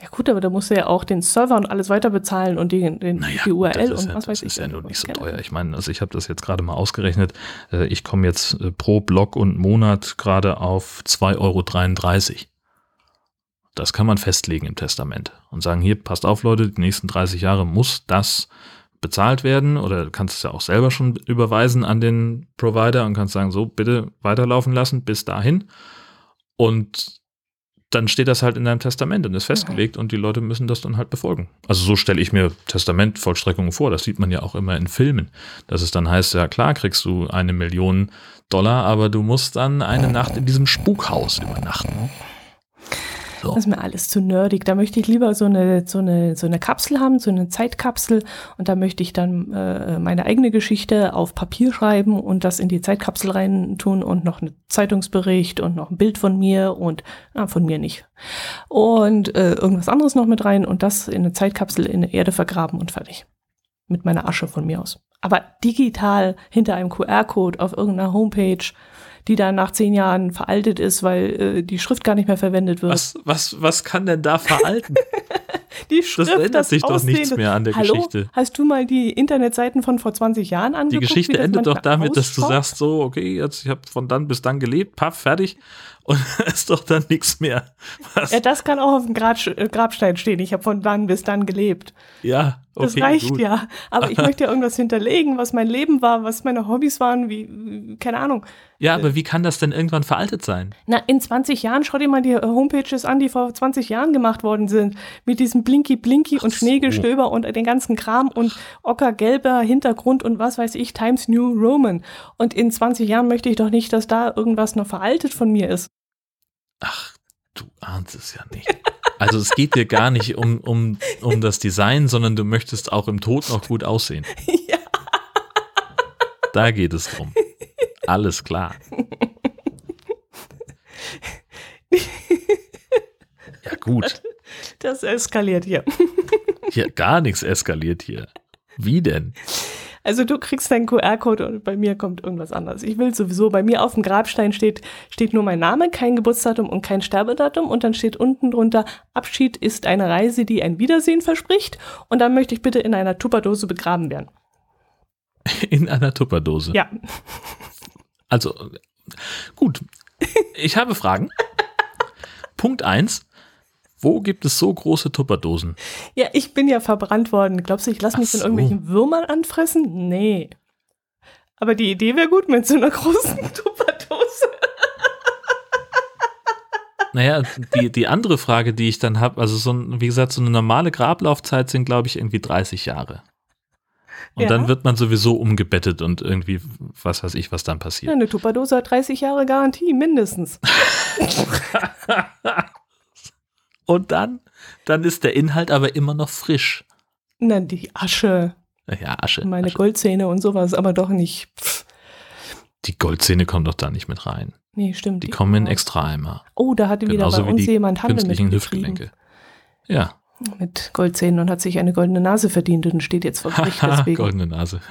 [SPEAKER 2] Ja gut, aber da musst du ja auch den Server und alles weiter bezahlen und die, den, die URL und
[SPEAKER 1] ja,
[SPEAKER 2] was weiß
[SPEAKER 1] das ist
[SPEAKER 2] ich.
[SPEAKER 1] ja nur nicht so teuer. Ich meine, also ich habe das jetzt gerade mal ausgerechnet. Äh, Ich komme jetzt äh, pro Block und Monat gerade auf 2,33 Euro. Das kann man festlegen im Testament und sagen, hier, passt auf, Leute, die nächsten 30 Jahre muss das bezahlt werden oder du kannst es ja auch selber schon überweisen an den Provider und kannst sagen, so, bitte weiterlaufen lassen bis dahin. Und dann steht das halt in deinem Testament und ist festgelegt und die Leute müssen das dann halt befolgen. Also so stelle ich mir Testamentvollstreckungen vor. Das sieht man ja auch immer in Filmen. Dass es dann heißt, ja klar kriegst du eine Million Dollar, aber du musst dann eine Nacht in diesem Spukhaus übernachten. So.
[SPEAKER 2] Das ist mir alles zu nerdig. Da möchte ich lieber so eine, so eine, so eine Kapsel haben, so eine Zeitkapsel. Und da möchte ich dann äh, meine eigene Geschichte auf Papier schreiben und das in die Zeitkapsel rein tun und noch einen Zeitungsbericht und noch ein Bild von mir und ah, von mir nicht. Und äh, irgendwas anderes noch mit rein und das in eine Zeitkapsel in der Erde vergraben und fertig. Mit meiner Asche von mir aus. Aber digital hinter einem QR-Code auf irgendeiner Homepage die dann nach zehn Jahren veraltet ist, weil äh, die Schrift gar nicht mehr verwendet wird.
[SPEAKER 1] Was, was, was kann denn da veralten?
[SPEAKER 2] die Schrift,
[SPEAKER 1] das ändert sich doch nichts mehr an der
[SPEAKER 2] Hallo?
[SPEAKER 1] Geschichte.
[SPEAKER 2] Hast du mal die Internetseiten von vor 20 Jahren angeguckt?
[SPEAKER 1] Die Geschichte endet doch damit,
[SPEAKER 2] ausschaut?
[SPEAKER 1] dass du sagst, so, okay, jetzt ich habe von dann bis dann gelebt, paff, fertig. Und ist doch dann nichts mehr. Was?
[SPEAKER 2] Ja, das kann auch auf dem äh, Grabstein stehen. Ich habe von dann bis dann gelebt.
[SPEAKER 1] Ja, okay,
[SPEAKER 2] Das reicht
[SPEAKER 1] gut.
[SPEAKER 2] ja. Aber ich möchte ja irgendwas hinterlegen, was mein Leben war, was meine Hobbys waren, wie, keine Ahnung.
[SPEAKER 1] Ja, aber wie kann das denn irgendwann veraltet sein?
[SPEAKER 2] Na, in 20 Jahren, schau dir mal die äh, Homepages an, die vor 20 Jahren gemacht worden sind. Mit diesem Blinky Blinky und
[SPEAKER 1] so.
[SPEAKER 2] Schneegestöber und den ganzen Kram und ockergelber Hintergrund und was weiß ich, Times New Roman. Und in 20 Jahren möchte ich doch nicht, dass da irgendwas noch veraltet von mir ist.
[SPEAKER 1] Ach, du ahnst es ja nicht. Also es geht dir gar nicht um, um, um das Design, sondern du möchtest auch im Tod noch gut aussehen.
[SPEAKER 2] ja.
[SPEAKER 1] Da geht es drum. Alles klar. Ja gut,
[SPEAKER 2] Das eskaliert hier.
[SPEAKER 1] hier gar nichts eskaliert hier. Wie denn?
[SPEAKER 2] Also du kriegst deinen QR-Code und bei mir kommt irgendwas anderes. Ich will sowieso, bei mir auf dem Grabstein steht, steht nur mein Name, kein Geburtsdatum und kein Sterbedatum und dann steht unten drunter, Abschied ist eine Reise, die ein Wiedersehen verspricht und dann möchte ich bitte in einer Tupperdose begraben werden.
[SPEAKER 1] In einer Tupperdose.
[SPEAKER 2] Ja,
[SPEAKER 1] Also, gut. Ich habe Fragen. Punkt eins: Wo gibt es so große Tupperdosen?
[SPEAKER 2] ja, ich bin ja verbrannt worden. Glaubst du, ich lasse mich von
[SPEAKER 1] so.
[SPEAKER 2] irgendwelchen Würmern anfressen? Nee. Aber die Idee wäre gut mit so einer großen Tupperdose.
[SPEAKER 1] Naja, die, die andere Frage, die ich dann habe, also so ein, wie gesagt, so eine normale Grablaufzeit sind, glaube ich, irgendwie 30 Jahre. Und
[SPEAKER 2] Ja.
[SPEAKER 1] dann wird man sowieso umgebettet und irgendwie, was weiß ich, was dann
[SPEAKER 2] Ja,
[SPEAKER 1] passiert.
[SPEAKER 2] eine Tupperdose hat 30 Jahre Garantie, mindestens.
[SPEAKER 1] Und dann, dann ist der Inhalt aber immer noch frisch.
[SPEAKER 2] Na, die Asche,
[SPEAKER 1] Naja, Asche.
[SPEAKER 2] meine
[SPEAKER 1] Asche.
[SPEAKER 2] Goldzähne und sowas, aber doch nicht. Pff.
[SPEAKER 1] Die Goldzähne kommen doch da nicht mit rein.
[SPEAKER 2] Nee, stimmt.
[SPEAKER 1] Die kommen in Extraeimer.
[SPEAKER 2] Oh, da hatte wieder
[SPEAKER 1] Genauso
[SPEAKER 2] bei
[SPEAKER 1] wie
[SPEAKER 2] uns
[SPEAKER 1] die
[SPEAKER 2] jemand Handel
[SPEAKER 1] künstlichen
[SPEAKER 2] mitgetrieben
[SPEAKER 1] Hüftgelenke. Ja.
[SPEAKER 2] mit Goldzähnen und hat sich eine goldene Nase verdient und steht jetzt vor Gericht deswegen.
[SPEAKER 1] Goldene Nase.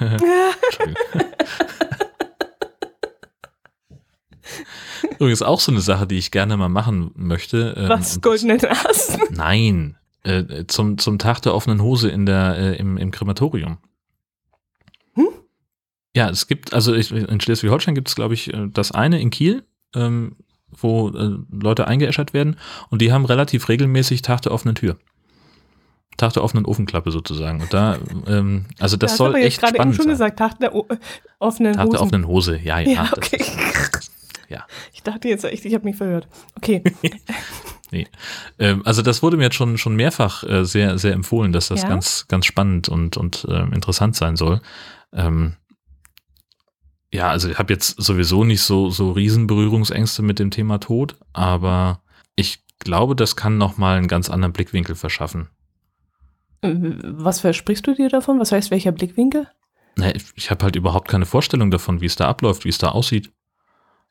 [SPEAKER 1] Übrigens auch so eine Sache, die ich gerne mal machen möchte. ähm,
[SPEAKER 2] Was,
[SPEAKER 1] und
[SPEAKER 2] goldene Nasen?
[SPEAKER 1] Das, nein, äh, zum, zum Tag der offenen Hose in der, äh, im, im Krematorium.
[SPEAKER 2] Hm?
[SPEAKER 1] Ja, es gibt, also ich, in Schleswig-Holstein gibt es, glaube ich, äh, das eine in Kiel, ähm, wo äh, Leute eingeäschert werden und die haben relativ regelmäßig Tag der offenen Tür. Tag der offenen Ofenklappe sozusagen. Und da, ähm, also das
[SPEAKER 2] hast
[SPEAKER 1] soll
[SPEAKER 2] aber jetzt
[SPEAKER 1] echt
[SPEAKER 2] gerade eben
[SPEAKER 1] spannend
[SPEAKER 2] schon
[SPEAKER 1] sein.
[SPEAKER 2] gesagt, Tag der o offenen
[SPEAKER 1] Tag der
[SPEAKER 2] Hosen.
[SPEAKER 1] offenen Hose, ja, ja.
[SPEAKER 2] Ja,
[SPEAKER 1] das
[SPEAKER 2] okay.
[SPEAKER 1] Ja.
[SPEAKER 2] Ich dachte jetzt echt, ich habe mich verhört. Okay.
[SPEAKER 1] Nee. Ähm, also das wurde mir jetzt schon, schon mehrfach äh, sehr, sehr empfohlen, dass das
[SPEAKER 2] Ja?
[SPEAKER 1] ganz, ganz spannend und, und ähm, interessant sein soll. Ähm, ja, also ich habe jetzt sowieso nicht so, so riesen Berührungsängste mit dem Thema Tod, aber ich glaube, das kann nochmal einen ganz anderen Blickwinkel verschaffen.
[SPEAKER 2] Äh, Was versprichst du dir davon? Was heißt welcher Blickwinkel?
[SPEAKER 1] Na, ich ich habe halt überhaupt keine Vorstellung davon, wie es da abläuft, wie es da aussieht.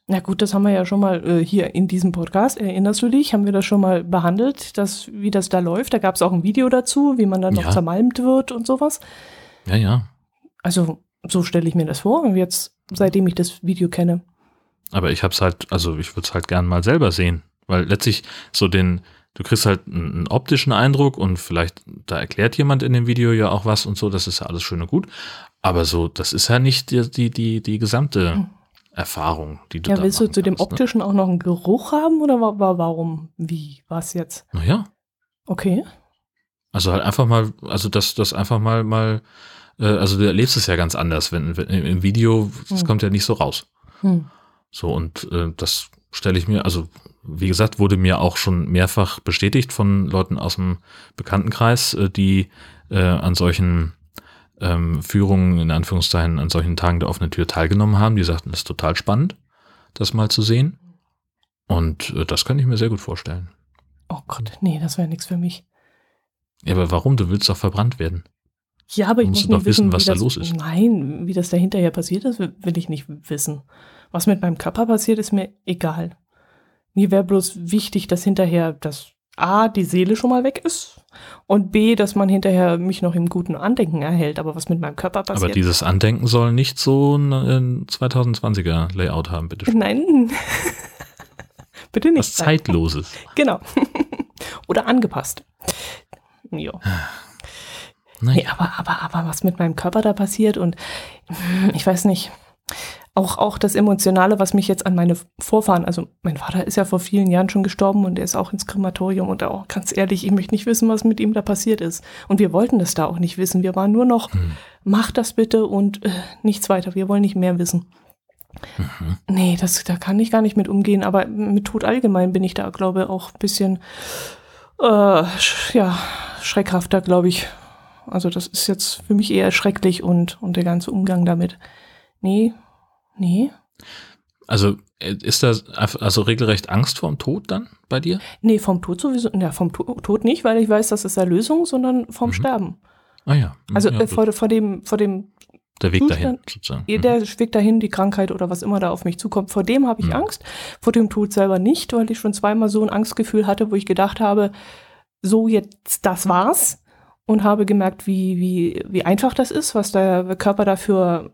[SPEAKER 2] Na gut, das haben wir ja schon mal äh, hier in diesem Podcast. Erinnerst du dich? Haben wir das schon mal behandelt, dass, wie das da läuft? Da gab es auch ein Video dazu, wie man dann noch
[SPEAKER 1] Ja.
[SPEAKER 2] zermalmt wird und sowas.
[SPEAKER 1] Ja, ja.
[SPEAKER 2] Also so stelle ich mir das vor. Und jetzt, seitdem ich das Video kenne.
[SPEAKER 1] Aber ich hab's halt, also ich würde es halt gern mal selber sehen, weil letztlich so den, du kriegst halt einen, einen optischen Eindruck und vielleicht, da erklärt jemand in dem Video ja auch was und so, das ist ja alles schön und gut. Aber so, das ist ja nicht die, die, die, die gesamte
[SPEAKER 2] Hm.
[SPEAKER 1] Erfahrung, die du
[SPEAKER 2] Ja,
[SPEAKER 1] da
[SPEAKER 2] willst du zu dem
[SPEAKER 1] kannst, ne?
[SPEAKER 2] optischen auch noch einen Geruch haben oder wa wa warum? Wie? Was jetzt?
[SPEAKER 1] Naja,
[SPEAKER 2] Okay.
[SPEAKER 1] also halt einfach mal, also das, das einfach mal, mal, äh, also du erlebst es ja ganz anders, wenn, wenn im Video, das
[SPEAKER 2] Hm.
[SPEAKER 1] kommt ja nicht so raus.
[SPEAKER 2] Hm.
[SPEAKER 1] So, und äh, das stelle ich mir, also wie gesagt, wurde mir auch schon mehrfach bestätigt von Leuten aus dem Bekanntenkreis, äh, die äh, an solchen ähm, Führungen, in Anführungszeichen, an solchen Tagen der offenen Tür teilgenommen haben. Die sagten, das ist total spannend, das mal zu sehen. Und äh, das kann ich mir sehr gut vorstellen.
[SPEAKER 2] Oh Gott, nee, das wäre nichts für mich.
[SPEAKER 1] Ja, aber warum? Du willst doch verbrannt werden.
[SPEAKER 2] Ja, aber ich muss
[SPEAKER 1] doch wissen, was da
[SPEAKER 2] das,
[SPEAKER 1] los ist.
[SPEAKER 2] Nein, wie das da hinterher passiert ist, will will ich nicht wissen. Was mit meinem Körper passiert, ist mir egal. Mir wäre bloß wichtig, dass hinterher das A, die Seele schon mal weg ist und B, dass man hinterher mich noch im guten Andenken erhält. Aber was mit meinem Körper
[SPEAKER 1] Aber
[SPEAKER 2] passiert.
[SPEAKER 1] dieses Andenken soll nicht so ein äh, 2020er Layout haben, bitte. schön.
[SPEAKER 2] Nein. Bitte nicht.
[SPEAKER 1] Was Zeitloses.
[SPEAKER 2] Genau. Oder angepasst. Jo.
[SPEAKER 1] Nein.
[SPEAKER 2] Nee, aber, aber, aber was mit meinem Körper da passiert und ich weiß nicht, auch, auch das Emotionale, was mich jetzt an meine Vorfahren, also mein Vater ist ja vor vielen Jahren schon gestorben und er ist auch ins Krematorium und auch ganz ehrlich, ich möchte nicht wissen, was mit ihm da passiert ist. Und wir wollten das da auch nicht wissen. Wir waren nur noch,
[SPEAKER 1] Hm.
[SPEAKER 2] mach das bitte und äh, nichts weiter. Wir wollen nicht mehr wissen.
[SPEAKER 1] Mhm.
[SPEAKER 2] Nee, das, da kann ich gar nicht mit umgehen, aber mit Tod allgemein bin ich da, glaube ich, auch ein bisschen, äh, sch- ja, schreckhafter, glaube ich. Also das ist jetzt für mich eher schrecklich und, und der ganze Umgang damit. Nee, nee,
[SPEAKER 1] Also äh, ist das einfach- also regelrecht Angst vorm Tod dann bei dir?
[SPEAKER 2] nee, vom Tod sowieso, ja, vom To- Tod nicht, weil ich weiß, das ist Erlösung, sondern vom
[SPEAKER 1] Mhm.
[SPEAKER 2] Sterben.
[SPEAKER 1] Ah ja.
[SPEAKER 2] Also
[SPEAKER 1] ja,
[SPEAKER 2] äh, vor, vor dem, vor dem
[SPEAKER 1] der Weg dahin
[SPEAKER 2] Zustand-
[SPEAKER 1] sozusagen.
[SPEAKER 2] Ja,
[SPEAKER 1] Mhm.
[SPEAKER 2] Der Weg dahin, die Krankheit oder was immer da auf mich zukommt, vor dem habe ich
[SPEAKER 1] Mhm.
[SPEAKER 2] Angst. Vor dem Tod selber nicht, weil ich schon zweimal so ein Angstgefühl hatte, wo ich gedacht habe, so jetzt, das war's. Und habe gemerkt, wie, wie, wie einfach das ist, was der Körper dafür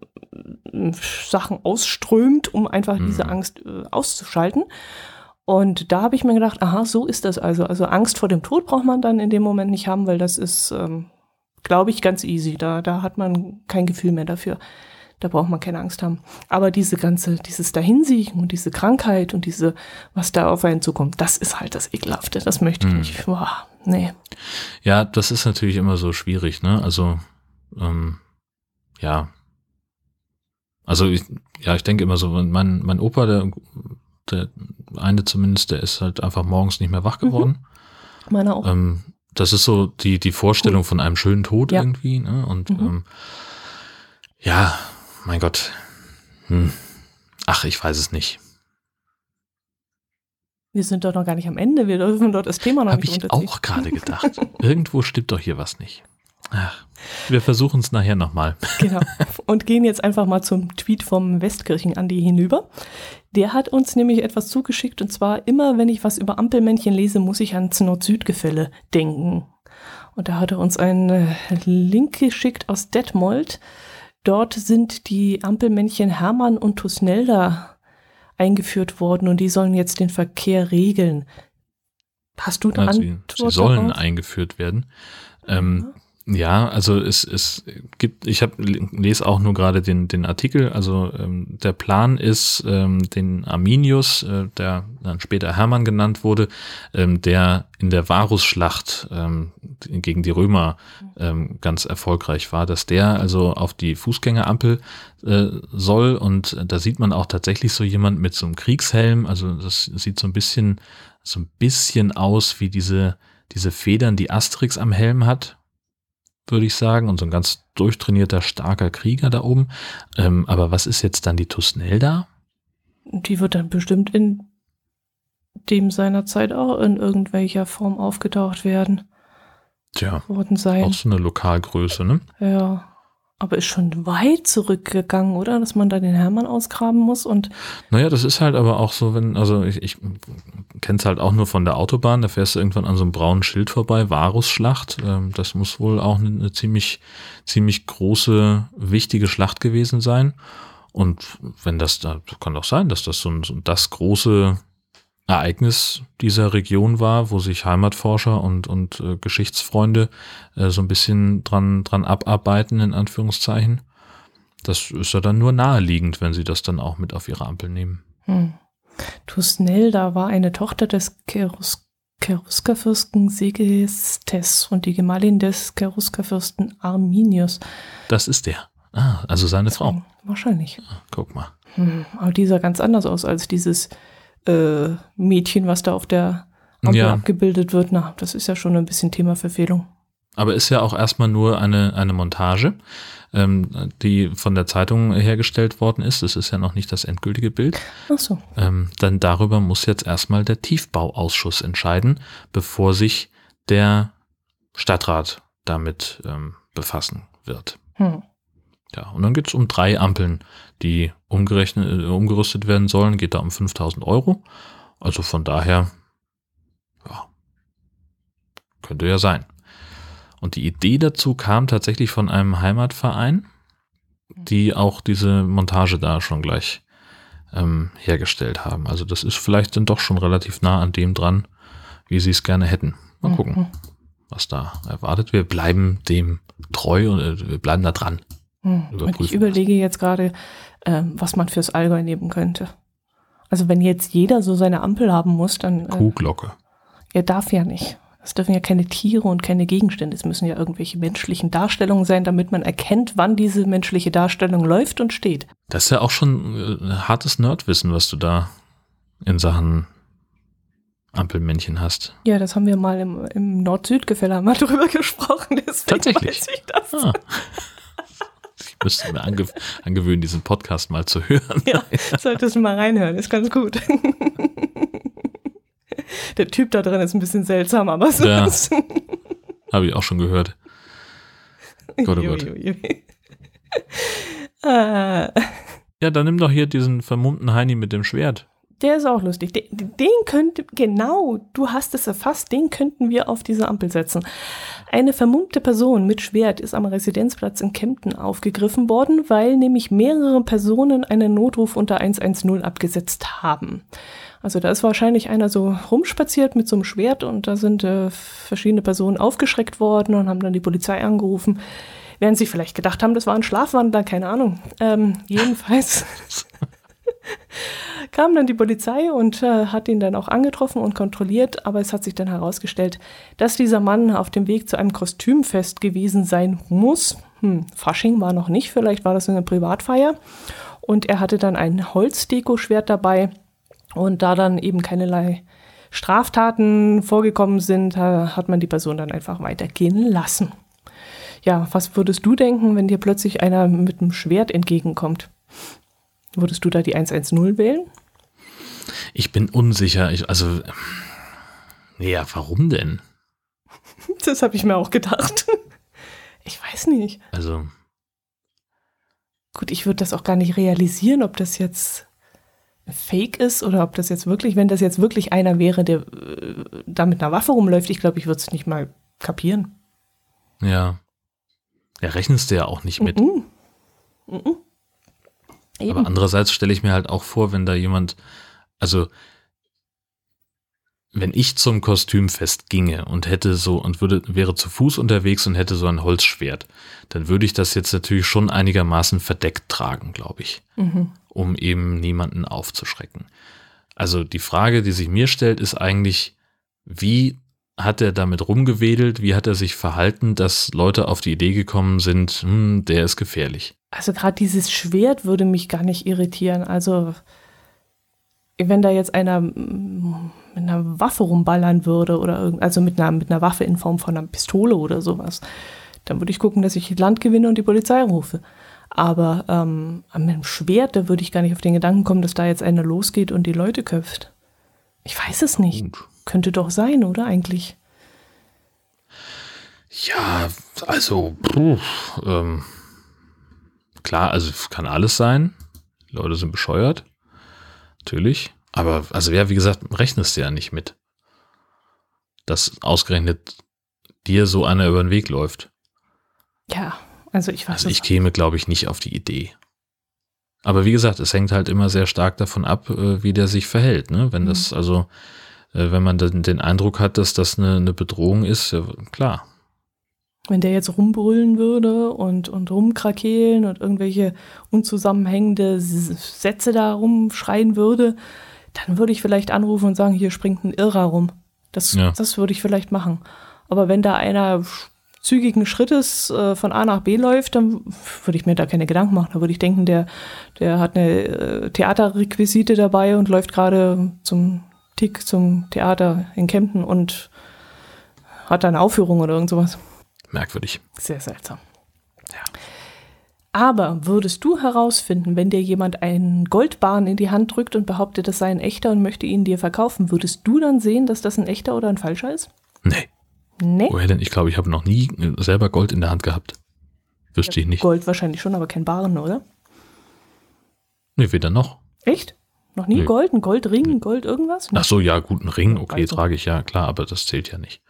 [SPEAKER 2] äh, Sachen ausströmt, um einfach
[SPEAKER 1] Mhm.
[SPEAKER 2] diese Angst äh, auszuschalten. Und da habe ich mir gedacht, aha, so ist das also. Also Angst vor dem Tod braucht man dann in dem Moment nicht haben, weil das ist, ähm, glaube ich, ganz easy. Da, da hat man kein Gefühl mehr dafür. Da braucht man keine Angst haben. Aber diese ganze, dieses Dahinsiechen und diese Krankheit und diese, was da auf einen zukommt, das ist halt das Ekelhafte. Das möchte ich
[SPEAKER 1] Mhm.
[SPEAKER 2] nicht. Boah, nee.
[SPEAKER 1] Ja, das ist natürlich immer so schwierig, ne? Also, ähm, ja. Also, ich, ja, ich denke immer so, mein, mein Opa, der, der eine zumindest, der ist halt einfach morgens nicht mehr wach
[SPEAKER 2] Mhm.
[SPEAKER 1] geworden.
[SPEAKER 2] Meiner auch.
[SPEAKER 1] Ähm, das ist so die, die Vorstellung von einem schönen Tod
[SPEAKER 2] Ja.
[SPEAKER 1] irgendwie, ne? Und
[SPEAKER 2] Mhm.
[SPEAKER 1] ähm, ja, mein Gott. Hm. Ach, ich weiß es nicht.
[SPEAKER 2] Wir sind doch noch gar nicht am Ende. Wir dürfen dort das Thema noch
[SPEAKER 1] Habe
[SPEAKER 2] nicht
[SPEAKER 1] ich
[SPEAKER 2] unterziehen.
[SPEAKER 1] auch gerade gedacht. Irgendwo stimmt doch hier was nicht. Ach, wir versuchen es nachher nochmal.
[SPEAKER 2] Genau. Und gehen jetzt einfach mal zum Tweet vom Westkirchen-Andi hinüber. Der hat uns nämlich etwas zugeschickt und zwar immer, wenn ich was über Ampelmännchen lese, muss ich ans Nord-Süd-Gefälle denken. Und da hat er uns einen äh, Link geschickt aus Detmold. Dort sind die Ampelmännchen Hermann und Tusnelda eingeführt worden und die sollen jetzt den Verkehr regeln. Hast du da
[SPEAKER 1] Na, sie, sie sollen eingeführt werden. Ähm, ja, also es, es gibt, ich habe lese auch nur gerade den, den Artikel. Also ähm, der Plan ist, ähm, den Arminius, äh, der dann später Hermann genannt wurde, ähm, der in der Varusschlacht ähm, gegen die Römer ähm, ganz erfolgreich war, dass der also auf die Fußgängerampel äh, soll und da sieht man auch tatsächlich so jemand mit so einem Kriegshelm. Also das sieht so ein bisschen so ein bisschen aus wie diese diese Federn, die Asterix am Helm hat würde ich sagen, und so ein ganz durchtrainierter, starker Krieger da oben. Ähm, aber was ist jetzt dann die Tusnelda?
[SPEAKER 2] Die wird dann bestimmt in dem seiner Zeit auch in irgendwelcher Form aufgetaucht werden,
[SPEAKER 1] Tja,
[SPEAKER 2] worden sein.
[SPEAKER 1] auch so eine Lokalgröße, ne?
[SPEAKER 2] Ja. Aber ist schon weit zurückgegangen, oder? Dass man da den Hermann ausgraben muss und
[SPEAKER 1] Naja, das ist halt aber auch so, wenn, also ich, ich kenne es halt auch nur von der Autobahn, da fährst du irgendwann an so einem braunen Schild vorbei, Varusschlacht. Ähm, das muss wohl auch eine, eine ziemlich, ziemlich große, wichtige Schlacht gewesen sein. Und wenn das da, kann doch sein, dass das so, ein, so das große Ereignis dieser Region war, wo sich Heimatforscher und, und äh, Geschichtsfreunde äh, so ein bisschen dran, dran abarbeiten, in Anführungszeichen. Das ist ja dann nur naheliegend, wenn sie das dann auch mit auf ihre Ampel nehmen.
[SPEAKER 2] hm. Tusnelda war eine Tochter des Cherus Cheruskerfürsten Segestes und die Gemahlin des Cheruskerfürsten Arminius.
[SPEAKER 1] Das ist der. Ah, also seine Frau.
[SPEAKER 2] Wahrscheinlich.
[SPEAKER 1] Guck mal.
[SPEAKER 2] Hm. Aber die sah ganz anders aus als dieses äh, Mädchen, was da auf der Ampel
[SPEAKER 1] Ja.
[SPEAKER 2] abgebildet wird. Na, das ist ja schon ein bisschen Thema Verfehlung.
[SPEAKER 1] Aber ist ja auch erstmal nur eine, eine Montage, ähm, die von der Zeitung hergestellt worden ist. Das ist ja noch nicht das endgültige Bild.
[SPEAKER 2] Ach so.
[SPEAKER 1] Ähm, dann darüber muss jetzt erstmal der Tiefbauausschuss entscheiden, bevor sich der Stadtrat damit ähm, befassen wird.
[SPEAKER 2] Hm.
[SPEAKER 1] Ja, und dann geht es um drei Ampeln, die umgerechnet, äh, umgerüstet werden sollen. Geht da um 5000 Euro. Also von daher, ja, könnte ja sein. Und die Idee dazu kam tatsächlich von einem Heimatverein, die auch diese Montage da schon gleich ähm, hergestellt haben. Also das ist vielleicht dann doch schon relativ nah an dem dran, wie sie es gerne hätten. Mal gucken, mhm. was da erwartet. Wir bleiben dem treu und äh, wir bleiben da dran.
[SPEAKER 2] Mhm. Ich überlege jetzt gerade, ähm, was man fürs Allgäu nehmen könnte. Also wenn jetzt jeder so seine Ampel haben muss, dann.
[SPEAKER 1] Äh, Kuhglocke.
[SPEAKER 2] Er darf ja nicht. Es dürfen ja keine Tiere und keine Gegenstände. Es müssen ja irgendwelche menschlichen Darstellungen sein, damit man erkennt, wann diese menschliche Darstellung läuft und steht.
[SPEAKER 1] Das ist ja auch schon äh, hartes Nerdwissen, was du da in Sachen Ampelmännchen hast.
[SPEAKER 2] Ja, das haben wir mal im, im Nord-Süd-Gefälle mal drüber gesprochen.
[SPEAKER 1] Tatsächlich. Ah. Ich müsste mir ange angewöhnen, diesen Podcast mal zu hören.
[SPEAKER 2] Ja, solltest du mal reinhören, ist ganz gut. Der Typ da drin ist ein bisschen seltsam, aber so. Ja,
[SPEAKER 1] habe ich auch schon gehört. Gott, oh Gott.
[SPEAKER 2] Ah.
[SPEAKER 1] Ja, dann nimm doch hier diesen vermummten Heini mit dem Schwert.
[SPEAKER 2] Der ist auch lustig. Den, den könnte, genau, du hast es erfasst, den könnten wir auf diese Ampel setzen. Eine vermummte Person mit Schwert ist am Residenzplatz in Kempten aufgegriffen worden, weil nämlich mehrere Personen einen Notruf unter 110 abgesetzt haben. Also da ist wahrscheinlich einer so rumspaziert mit so einem Schwert und da sind äh, verschiedene Personen aufgeschreckt worden und haben dann die Polizei angerufen. Während sie vielleicht gedacht haben, das war ein Schlafwandler, keine Ahnung. Ähm, jedenfalls kam dann die Polizei und äh, hat ihn dann auch angetroffen und kontrolliert, aber es hat sich dann herausgestellt, dass dieser Mann auf dem Weg zu einem Kostümfest gewesen sein muss. Hm, Fasching war noch nicht, vielleicht war das eine Privatfeier. Und er hatte dann ein Holzdeko-Schwert dabei und da dann eben keinerlei Straftaten vorgekommen sind, hat man die Person dann einfach weitergehen lassen. Ja, was würdest du denken, wenn dir plötzlich einer mit einem Schwert entgegenkommt? Würdest du da die 110 wählen?
[SPEAKER 1] Ich bin unsicher. Ich, also, ja, warum denn?
[SPEAKER 2] Das habe ich mir auch gedacht. Ich weiß nicht.
[SPEAKER 1] Also.
[SPEAKER 2] Gut, ich würde das auch gar nicht realisieren, ob das jetzt Fake ist oder ob das jetzt wirklich, wenn das jetzt wirklich einer wäre, der äh, da mit einer Waffe rumläuft, ich glaube, ich würde es nicht mal kapieren.
[SPEAKER 1] Ja. Ja, rechnest du ja auch nicht mit. Mm -mm. Mm Aber andererseits stelle ich mir halt auch vor, wenn da jemand, also wenn ich zum Kostümfest ginge und hätte so und würde, wäre zu Fuß unterwegs und hätte so ein Holzschwert, dann würde ich das jetzt natürlich schon einigermaßen verdeckt tragen, glaube ich, mhm. um eben niemanden aufzuschrecken. Also die Frage, die sich mir stellt, ist eigentlich, wie hat er damit rumgewedelt, wie hat er sich verhalten, dass Leute auf die Idee gekommen sind, hm, der ist gefährlich.
[SPEAKER 2] Also gerade dieses Schwert würde mich gar nicht irritieren. Also wenn da jetzt einer mit einer Waffe rumballern würde oder also mit einer, mit einer Waffe in Form von einer Pistole oder sowas, dann würde ich gucken, dass ich Land gewinne und die Polizei rufe. Aber ähm, mit einem Schwert, da würde ich gar nicht auf den Gedanken kommen, dass da jetzt einer losgeht und die Leute köpft. Ich weiß es nicht. Gut. Könnte doch sein, oder eigentlich?
[SPEAKER 1] Ja, also, puh, ähm, klar, also kann alles sein. Leute sind bescheuert. Natürlich. Aber, also ja, wie gesagt, rechnest du ja nicht mit, dass ausgerechnet dir so einer über den Weg läuft.
[SPEAKER 2] Ja, also ich weiß
[SPEAKER 1] Also ich käme, glaube ich, nicht auf die Idee. Aber wie gesagt, es hängt halt immer sehr stark davon ab, äh, wie der sich verhält. Ne? Wenn mhm. das, also, wenn man den, den Eindruck hat, dass das eine, eine Bedrohung ist, ja, klar.
[SPEAKER 2] Wenn der jetzt rumbrüllen würde und, und rumkrakehlen und irgendwelche unzusammenhängende Sätze da rumschreien würde, dann würde ich vielleicht anrufen und sagen, hier springt ein Irrer rum. Das, ja. das würde ich vielleicht machen. Aber wenn da einer zügigen Schrittes äh, von A nach B läuft, dann würde ich mir da keine Gedanken machen. Da würde ich denken, der, der hat eine äh, Theaterrequisite dabei und läuft gerade zum Tick zum Theater in Kempten und hat da eine Aufführung oder irgend sowas.
[SPEAKER 1] merkwürdig.
[SPEAKER 2] Sehr seltsam.
[SPEAKER 1] Ja.
[SPEAKER 2] Aber würdest du herausfinden, wenn dir jemand einen Goldbarren in die Hand drückt und behauptet, das sei ein echter und möchte ihn dir verkaufen, würdest du dann sehen, dass das ein echter oder ein falscher ist?
[SPEAKER 1] Nee.
[SPEAKER 2] Nee.
[SPEAKER 1] Woher denn? Ich glaube, ich habe noch nie selber Gold in der Hand gehabt. Wüsste ich nicht.
[SPEAKER 2] Gold wahrscheinlich schon, aber kein Barren, oder?
[SPEAKER 1] Nee, weder noch.
[SPEAKER 2] Echt? Noch nie
[SPEAKER 1] Nee.
[SPEAKER 2] Gold? Ein Goldring? Gold irgendwas?
[SPEAKER 1] Ach so, ja, guten Ring, okay,
[SPEAKER 2] Also.
[SPEAKER 1] trage ich ja, klar, aber das zählt ja nicht.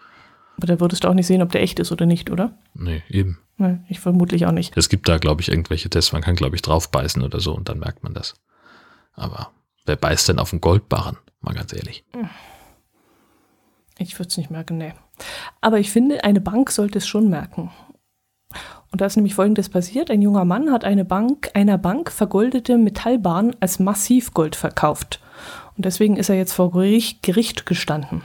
[SPEAKER 2] Aber da würdest du auch nicht sehen, ob der echt ist oder nicht, oder?
[SPEAKER 1] Nee, eben.
[SPEAKER 2] Nee, ich vermutlich auch nicht.
[SPEAKER 1] Es gibt da, glaube ich, irgendwelche Tests, man kann, glaube ich, draufbeißen oder so und dann merkt man das. Aber wer beißt denn auf einen Goldbarren? Mal ganz ehrlich.
[SPEAKER 2] Ich würde es nicht merken, nee. Aber ich finde, eine Bank sollte es schon merken. Und da ist nämlich Folgendes passiert. Ein junger Mann hat eine Bank, einer Bank vergoldete Metallbahn als Massivgold verkauft. Und deswegen ist er jetzt vor Gericht, gestanden.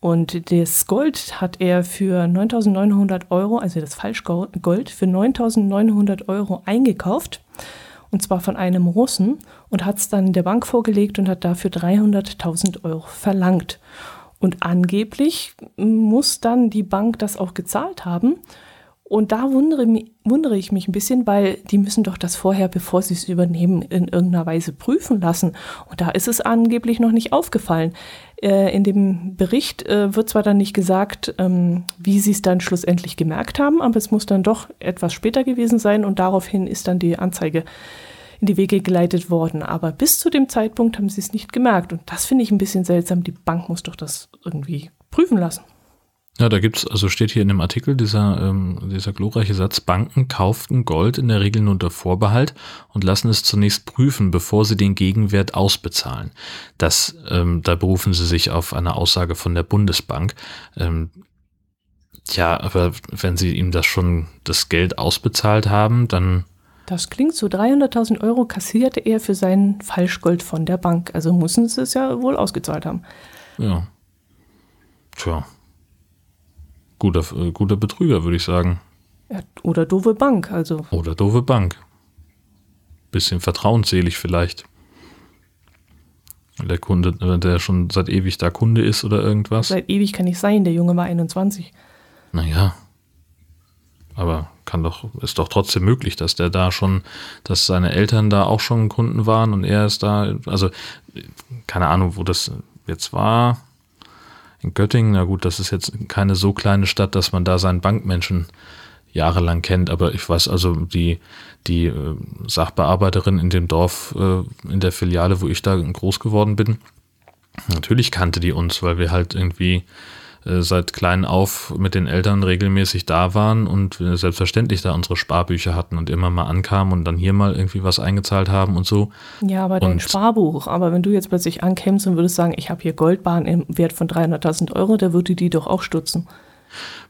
[SPEAKER 2] Und das Gold hat er für 9.900 Euro, also das Falschgold, für 9.900 Euro eingekauft. Und zwar von einem Russen und hat es dann der Bank vorgelegt und hat dafür 300.000 Euro verlangt. Und angeblich muss dann die Bank das auch gezahlt haben. Und da wundere, wundere ich mich ein bisschen, weil die müssen doch das vorher, bevor sie es übernehmen, in irgendeiner Weise prüfen lassen. Und da ist es angeblich noch nicht aufgefallen. Äh, in dem Bericht äh, wird zwar dann nicht gesagt, ähm, wie sie es dann schlussendlich gemerkt haben, aber es muss dann doch etwas später gewesen sein und daraufhin ist dann die Anzeige in die Wege geleitet worden. Aber bis zu dem Zeitpunkt haben sie es nicht gemerkt. Und das finde ich ein bisschen seltsam. Die Bank muss doch das irgendwie prüfen lassen.
[SPEAKER 1] Ja, da gibt's, also steht hier in dem Artikel dieser, ähm, dieser glorreiche Satz, Banken kauften Gold in der Regel nur unter Vorbehalt und lassen es zunächst prüfen, bevor sie den Gegenwert ausbezahlen. Das, ähm, da berufen sie sich auf eine Aussage von der Bundesbank. Ähm, tja, aber wenn sie ihm das schon das Geld ausbezahlt haben, dann
[SPEAKER 2] Das klingt so. 300.000 Euro kassierte er für sein Falschgold von der Bank. Also müssen sie es ja wohl ausgezahlt haben.
[SPEAKER 1] Ja. Tja. Guter, äh, guter Betrüger, würde ich sagen.
[SPEAKER 2] Ja, oder doofe Bank. Also
[SPEAKER 1] Oder doofe Bank. Bisschen vertrauensselig vielleicht. Der Kunde, der schon seit ewig da Kunde ist oder irgendwas.
[SPEAKER 2] seit ewig kann nicht sein. Der Junge war 21.
[SPEAKER 1] Naja. Aber kann doch, ist doch trotzdem möglich, dass der da schon, dass seine Eltern da auch schon Kunden waren und er ist da, also keine Ahnung, wo das jetzt war. In Göttingen, na gut, das ist jetzt keine so kleine Stadt, dass man da seinen Bankmenschen jahrelang kennt, aber ich weiß also, die, die äh, Sachbearbeiterin in dem Dorf, äh, in der Filiale, wo ich da groß geworden bin, natürlich kannte die uns, weil wir halt irgendwie seit klein auf mit den Eltern regelmäßig da waren und selbstverständlich da unsere Sparbücher hatten und immer mal ankamen und dann hier mal irgendwie was eingezahlt haben und so.
[SPEAKER 2] Ja, aber dein
[SPEAKER 1] Und-
[SPEAKER 2] Sparbuch. Aber wenn du jetzt plötzlich ankämst und würdest sagen, ich habe hier Goldbahn im Wert von 300.000 Euro, der würde die doch auch stutzen.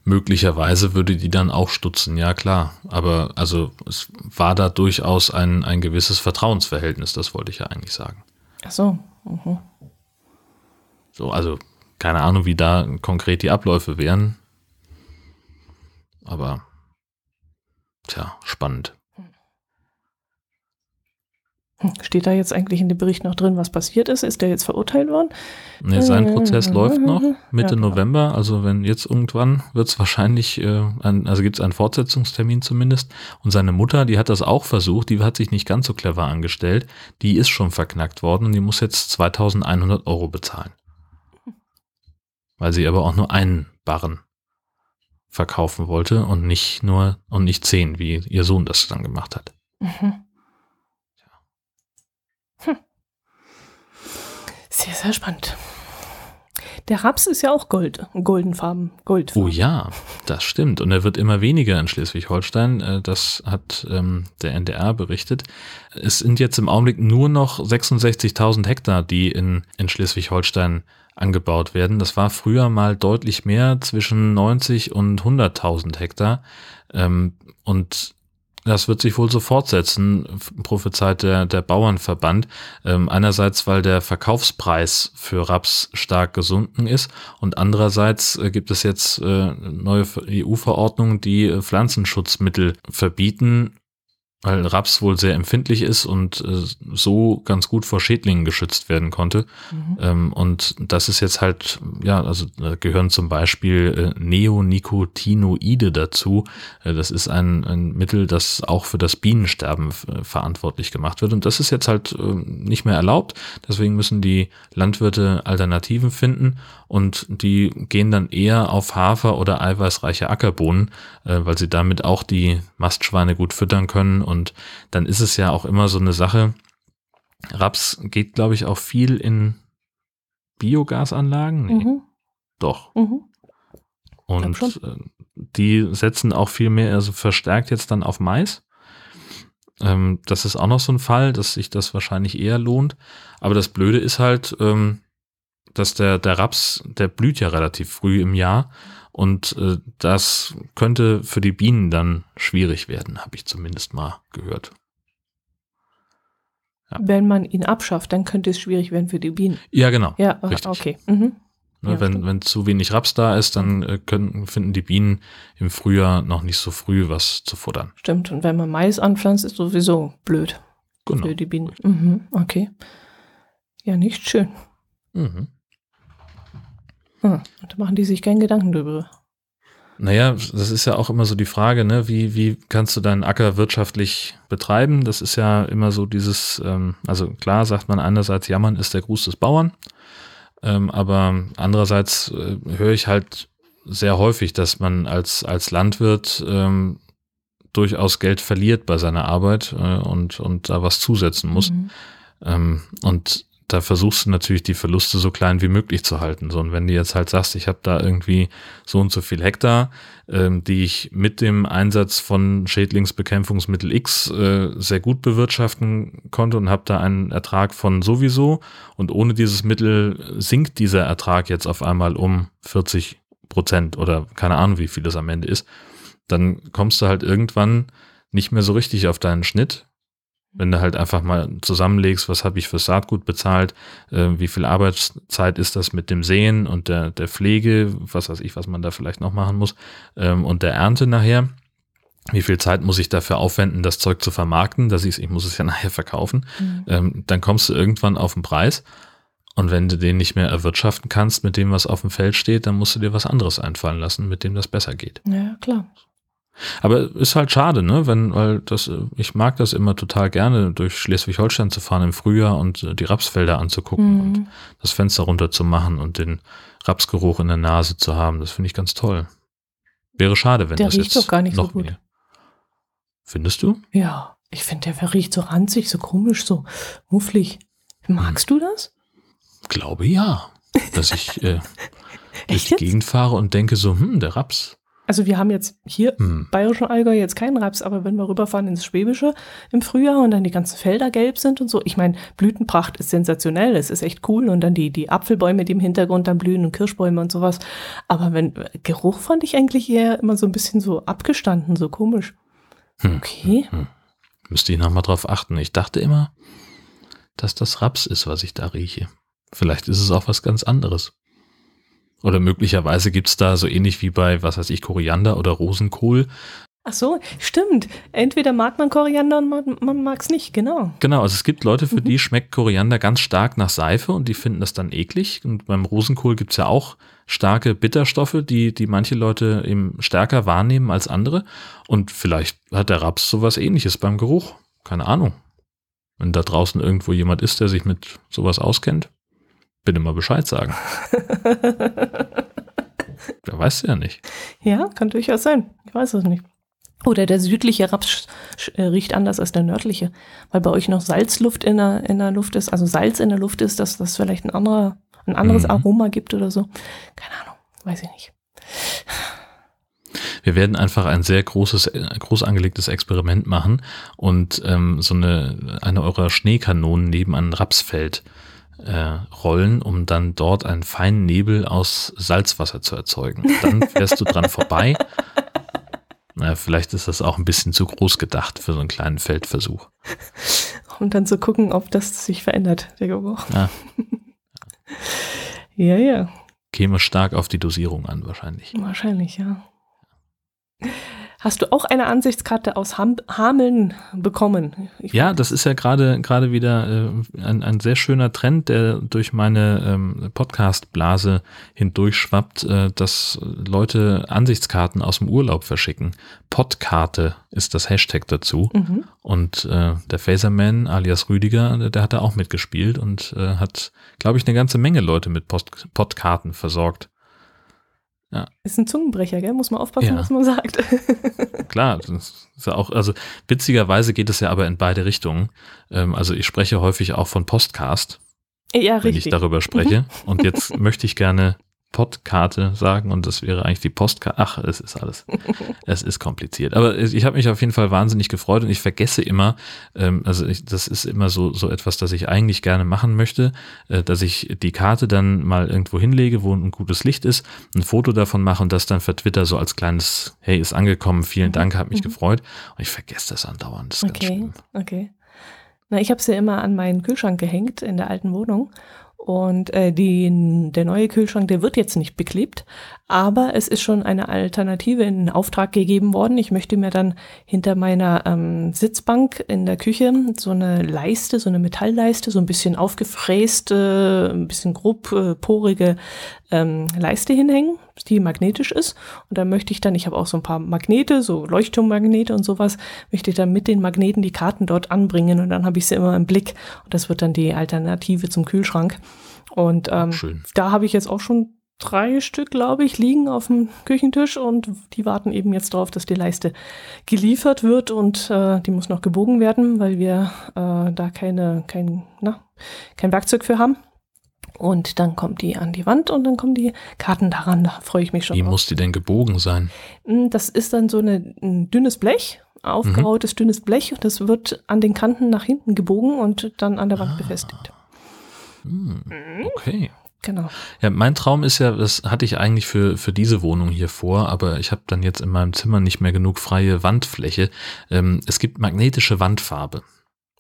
[SPEAKER 1] Möglicherweise würde die dann auch stutzen, ja klar. Aber also es war da durchaus ein, ein gewisses Vertrauensverhältnis, das wollte ich ja eigentlich sagen.
[SPEAKER 2] Ach so. Mhm.
[SPEAKER 1] So, also keine Ahnung, wie da konkret die Abläufe wären. Aber tja, spannend.
[SPEAKER 2] Hm, Steht da jetzt eigentlich in dem Bericht noch drin, was passiert ist? Ist der jetzt verurteilt worden?
[SPEAKER 1] Nee, sein Prozess
[SPEAKER 2] Mhm.
[SPEAKER 1] läuft noch Mitte
[SPEAKER 2] Ja, klar.
[SPEAKER 1] November. Also wenn jetzt irgendwann wird es wahrscheinlich, äh, ein, also gibt es einen Fortsetzungstermin zumindest. Und seine Mutter, die hat das auch versucht, die hat sich nicht ganz so clever angestellt. Die ist schon verknackt worden und die muss jetzt 2100 Euro bezahlen. Weil sie aber auch nur einen Barren verkaufen wollte und nicht nur, und nicht zehn, wie ihr Sohn das dann gemacht hat.
[SPEAKER 2] Mhm. Hm. Sehr, sehr spannend. Der Raps ist ja auch Gold, goldenfarben, Goldfarben.
[SPEAKER 1] Oh ja, das stimmt. Und er wird immer weniger in Schleswig-Holstein. Äh, Das hat ähm, der NDR berichtet. Es sind jetzt im Augenblick nur noch 66.000 Hektar, die in, in Schleswig-Holstein angebaut werden. Das war früher mal deutlich mehr, zwischen 90 und 100.000 Hektar. Ähm, Und das wird sich wohl so fortsetzen, prophezeit der, der Bauernverband. Ähm, einerseits, weil der Verkaufspreis für Raps stark gesunken ist und andererseits äh, gibt es jetzt äh, neue EU-Verordnungen, die äh, Pflanzenschutzmittel verbieten. Weil Raps wohl sehr empfindlich ist und äh, so ganz gut vor Schädlingen geschützt werden konnte. Mhm. Ähm, und das ist jetzt halt, ja, also da gehören zum Beispiel äh, Neonicotinoide dazu. Äh, das ist ein, ein Mittel, das auch für das Bienensterben äh, verantwortlich gemacht wird. Und das ist jetzt halt äh, nicht mehr erlaubt. Deswegen müssen die Landwirte Alternativen finden und die gehen dann eher auf Hafer oder eiweißreiche Ackerbohnen, äh, weil sie damit auch die Mastschweine gut füttern können. Und dann ist es ja auch immer so eine Sache. Raps geht, glaube ich, auch viel in Biogasanlagen. Nee. Mhm. Doch. Mhm. Und äh, die setzen auch viel mehr, also verstärkt jetzt dann auf Mais. Ähm, das ist auch noch so ein Fall, dass sich das wahrscheinlich eher lohnt. Aber das Blöde ist halt, ähm, dass der, der Raps, der blüht ja relativ früh im Jahr und äh, das könnte für die Bienen dann schwierig werden, habe ich zumindest mal gehört.
[SPEAKER 2] Ja. Wenn man ihn abschafft, dann könnte es schwierig werden für die Bienen.
[SPEAKER 1] Ja, genau.
[SPEAKER 2] Ja, richtig. okay. Mhm.
[SPEAKER 1] Ne, ja, wenn, wenn zu wenig Raps da ist, dann äh, können, finden die Bienen im Frühjahr noch nicht so früh was zu futtern.
[SPEAKER 2] Stimmt. Und wenn man Mais anpflanzt, ist sowieso blöd genau. für die Bienen. Mhm. Okay. Ja, nicht schön. Mhm. Hm, da machen die sich keinen Gedanken drüber.
[SPEAKER 1] Naja, das ist ja auch immer so die Frage, ne? wie, wie kannst du deinen Acker wirtschaftlich betreiben? Das ist ja immer so dieses, ähm, also klar sagt man einerseits, jammern ist der Gruß des Bauern, ähm, aber andererseits äh, höre ich halt sehr häufig, dass man als, als Landwirt ähm, durchaus Geld verliert bei seiner Arbeit äh, und, und da was zusetzen muss. Mhm. Ähm, und da versuchst du natürlich die Verluste so klein wie möglich zu halten. So, und wenn du jetzt halt sagst, ich habe da irgendwie so und so viel Hektar, ähm, die ich mit dem Einsatz von Schädlingsbekämpfungsmittel X äh, sehr gut bewirtschaften konnte und habe da einen Ertrag von sowieso und ohne dieses Mittel sinkt dieser Ertrag jetzt auf einmal um 40 Prozent oder keine Ahnung, wie viel es am Ende ist, dann kommst du halt irgendwann nicht mehr so richtig auf deinen Schnitt wenn du halt einfach mal zusammenlegst, was habe ich für Saatgut bezahlt, äh, wie viel Arbeitszeit ist das mit dem Sehen und der, der Pflege, was weiß ich, was man da vielleicht noch machen muss, ähm, und der Ernte nachher. Wie viel Zeit muss ich dafür aufwenden, das Zeug zu vermarkten, dass ich, ich muss es ja nachher verkaufen. Mhm. Ähm, dann kommst du irgendwann auf den Preis. Und wenn du den nicht mehr erwirtschaften kannst mit dem, was auf dem Feld steht, dann musst du dir was anderes einfallen lassen, mit dem das besser geht.
[SPEAKER 2] Ja, klar.
[SPEAKER 1] Aber ist halt schade, ne? Wenn, weil das, ich mag das immer total gerne, durch Schleswig-Holstein zu fahren im Frühjahr und äh, die Rapsfelder anzugucken mhm. und das Fenster runter zu machen und den Rapsgeruch in der Nase zu haben. Das finde ich ganz toll. Wäre schade, wenn
[SPEAKER 2] der
[SPEAKER 1] das
[SPEAKER 2] riecht
[SPEAKER 1] jetzt
[SPEAKER 2] doch gar nicht
[SPEAKER 1] noch
[SPEAKER 2] so gut.
[SPEAKER 1] Mehr. Findest du?
[SPEAKER 2] Ja, ich finde, der riecht so ranzig, so komisch, so mufflig. Magst hm. du das?
[SPEAKER 1] Glaube ja, dass ich äh, durch die Gegend fahre und denke so, hm, der Raps,
[SPEAKER 2] also wir haben jetzt hier hm. bayerischen Allgäu jetzt keinen Raps, aber wenn wir rüberfahren ins Schwäbische im Frühjahr und dann die ganzen Felder gelb sind und so, ich meine, Blütenpracht ist sensationell, es ist echt cool und dann die, die Apfelbäume, die im Hintergrund dann blühen und Kirschbäume und sowas. Aber wenn, Geruch fand ich eigentlich eher immer so ein bisschen so abgestanden, so komisch. Hm. Okay. Hm.
[SPEAKER 1] Müsste ich nochmal drauf achten. Ich dachte immer, dass das Raps ist, was ich da rieche. Vielleicht ist es auch was ganz anderes. Oder möglicherweise gibt's da so ähnlich wie bei, was weiß ich, Koriander oder Rosenkohl.
[SPEAKER 2] Ach so, stimmt. Entweder mag man Koriander und man, mag es nicht, genau.
[SPEAKER 1] Genau, also es gibt Leute, für mhm. die schmeckt Koriander ganz stark nach Seife und die finden das dann eklig. Und beim Rosenkohl gibt's ja auch starke Bitterstoffe, die, die manche Leute eben stärker wahrnehmen als andere. Und vielleicht hat der Raps sowas ähnliches beim Geruch. Keine Ahnung. Wenn da draußen irgendwo jemand ist, der sich mit sowas auskennt, bitte mal Bescheid sagen. Wer weiß ja nicht.
[SPEAKER 2] Ja, kann durchaus sein. Ich weiß es nicht. Oder der südliche Raps äh, riecht anders als der nördliche, weil bei euch noch Salzluft in der, in der Luft ist, also Salz in der Luft ist, dass das vielleicht ein, anderer, ein anderes mhm. Aroma gibt oder so. Keine Ahnung, weiß ich nicht.
[SPEAKER 1] Wir werden einfach ein sehr großes, groß angelegtes Experiment machen und ähm, so eine, eine eurer Schneekanonen neben ein Rapsfeld äh, rollen, um dann dort einen feinen Nebel aus Salzwasser zu erzeugen. Dann fährst du dran vorbei. Naja, vielleicht ist das auch ein bisschen zu groß gedacht für so einen kleinen Feldversuch.
[SPEAKER 2] Um dann zu gucken, ob das sich verändert, der Geruch.
[SPEAKER 1] Ja,
[SPEAKER 2] ja. ja.
[SPEAKER 1] Käme stark auf die Dosierung an, wahrscheinlich.
[SPEAKER 2] Wahrscheinlich, ja. Hast du auch eine Ansichtskarte aus Ham Hameln bekommen?
[SPEAKER 1] Ich ja, das ist ja gerade gerade wieder äh, ein, ein sehr schöner Trend, der durch meine ähm, Podcast-Blase hindurchschwappt, äh, dass Leute Ansichtskarten aus dem Urlaub verschicken. Podkarte ist das Hashtag dazu. Mhm. Und äh, der Phaserman alias Rüdiger, der, der hat da auch mitgespielt und äh, hat, glaube ich, eine ganze Menge Leute mit Post Podkarten versorgt.
[SPEAKER 2] Ja. Ist ein Zungenbrecher, gell? Muss man aufpassen, ja. was man sagt.
[SPEAKER 1] Klar, das ist ja auch, also witzigerweise geht es ja aber in beide Richtungen. Ähm, also ich spreche häufig auch von Postcast,
[SPEAKER 2] ja,
[SPEAKER 1] wenn ich darüber spreche. Mhm. Und jetzt möchte ich gerne Postkarte sagen und das wäre eigentlich die Postkarte. Ach, es ist alles. es ist kompliziert. Aber ich habe mich auf jeden Fall wahnsinnig gefreut und ich vergesse immer, ähm, also ich, das ist immer so, so etwas, das ich eigentlich gerne machen möchte, äh, dass ich die Karte dann mal irgendwo hinlege, wo ein gutes Licht ist, ein Foto davon mache und das dann für Twitter so als kleines, hey, ist angekommen, vielen mhm. Dank, hat mich mhm. gefreut. Und ich vergesse das andauernd. Das
[SPEAKER 2] okay, okay. Na, ich habe es ja immer an meinen Kühlschrank gehängt in der alten Wohnung und äh, die, der neue Kühlschrank, der wird jetzt nicht beklebt, aber es ist schon eine Alternative in Auftrag gegeben worden. Ich möchte mir dann hinter meiner ähm, Sitzbank in der Küche so eine Leiste, so eine Metallleiste, so ein bisschen aufgefräste, ein bisschen grob äh, porige ähm, Leiste hinhängen, die magnetisch ist. Und da möchte ich dann, ich habe auch so ein paar Magnete, so Leuchtturmmagnete und sowas, möchte ich dann mit den Magneten die Karten dort anbringen und dann habe ich sie immer im Blick. Und das wird dann die Alternative zum Kühlschrank. Und ähm, da habe ich jetzt auch schon drei Stück, glaube ich, liegen auf dem Küchentisch und die warten eben jetzt darauf, dass die Leiste geliefert wird und äh, die muss noch gebogen werden, weil wir äh, da keine, kein, na, kein Werkzeug für haben. Und dann kommt die an die Wand und dann kommen die Karten daran. Da freue ich mich schon.
[SPEAKER 1] Wie drauf. muss die denn gebogen sein?
[SPEAKER 2] Hm, das ist dann so eine, ein dünnes Blech, aufgerautes mhm. dünnes Blech und das wird an den Kanten nach hinten gebogen und dann an der Wand ah. befestigt.
[SPEAKER 1] Hm, okay.
[SPEAKER 2] Genau.
[SPEAKER 1] Ja, mein Traum ist ja, das hatte ich eigentlich für, für diese Wohnung hier vor, aber ich habe dann jetzt in meinem Zimmer nicht mehr genug freie Wandfläche. Ähm, es gibt magnetische Wandfarbe.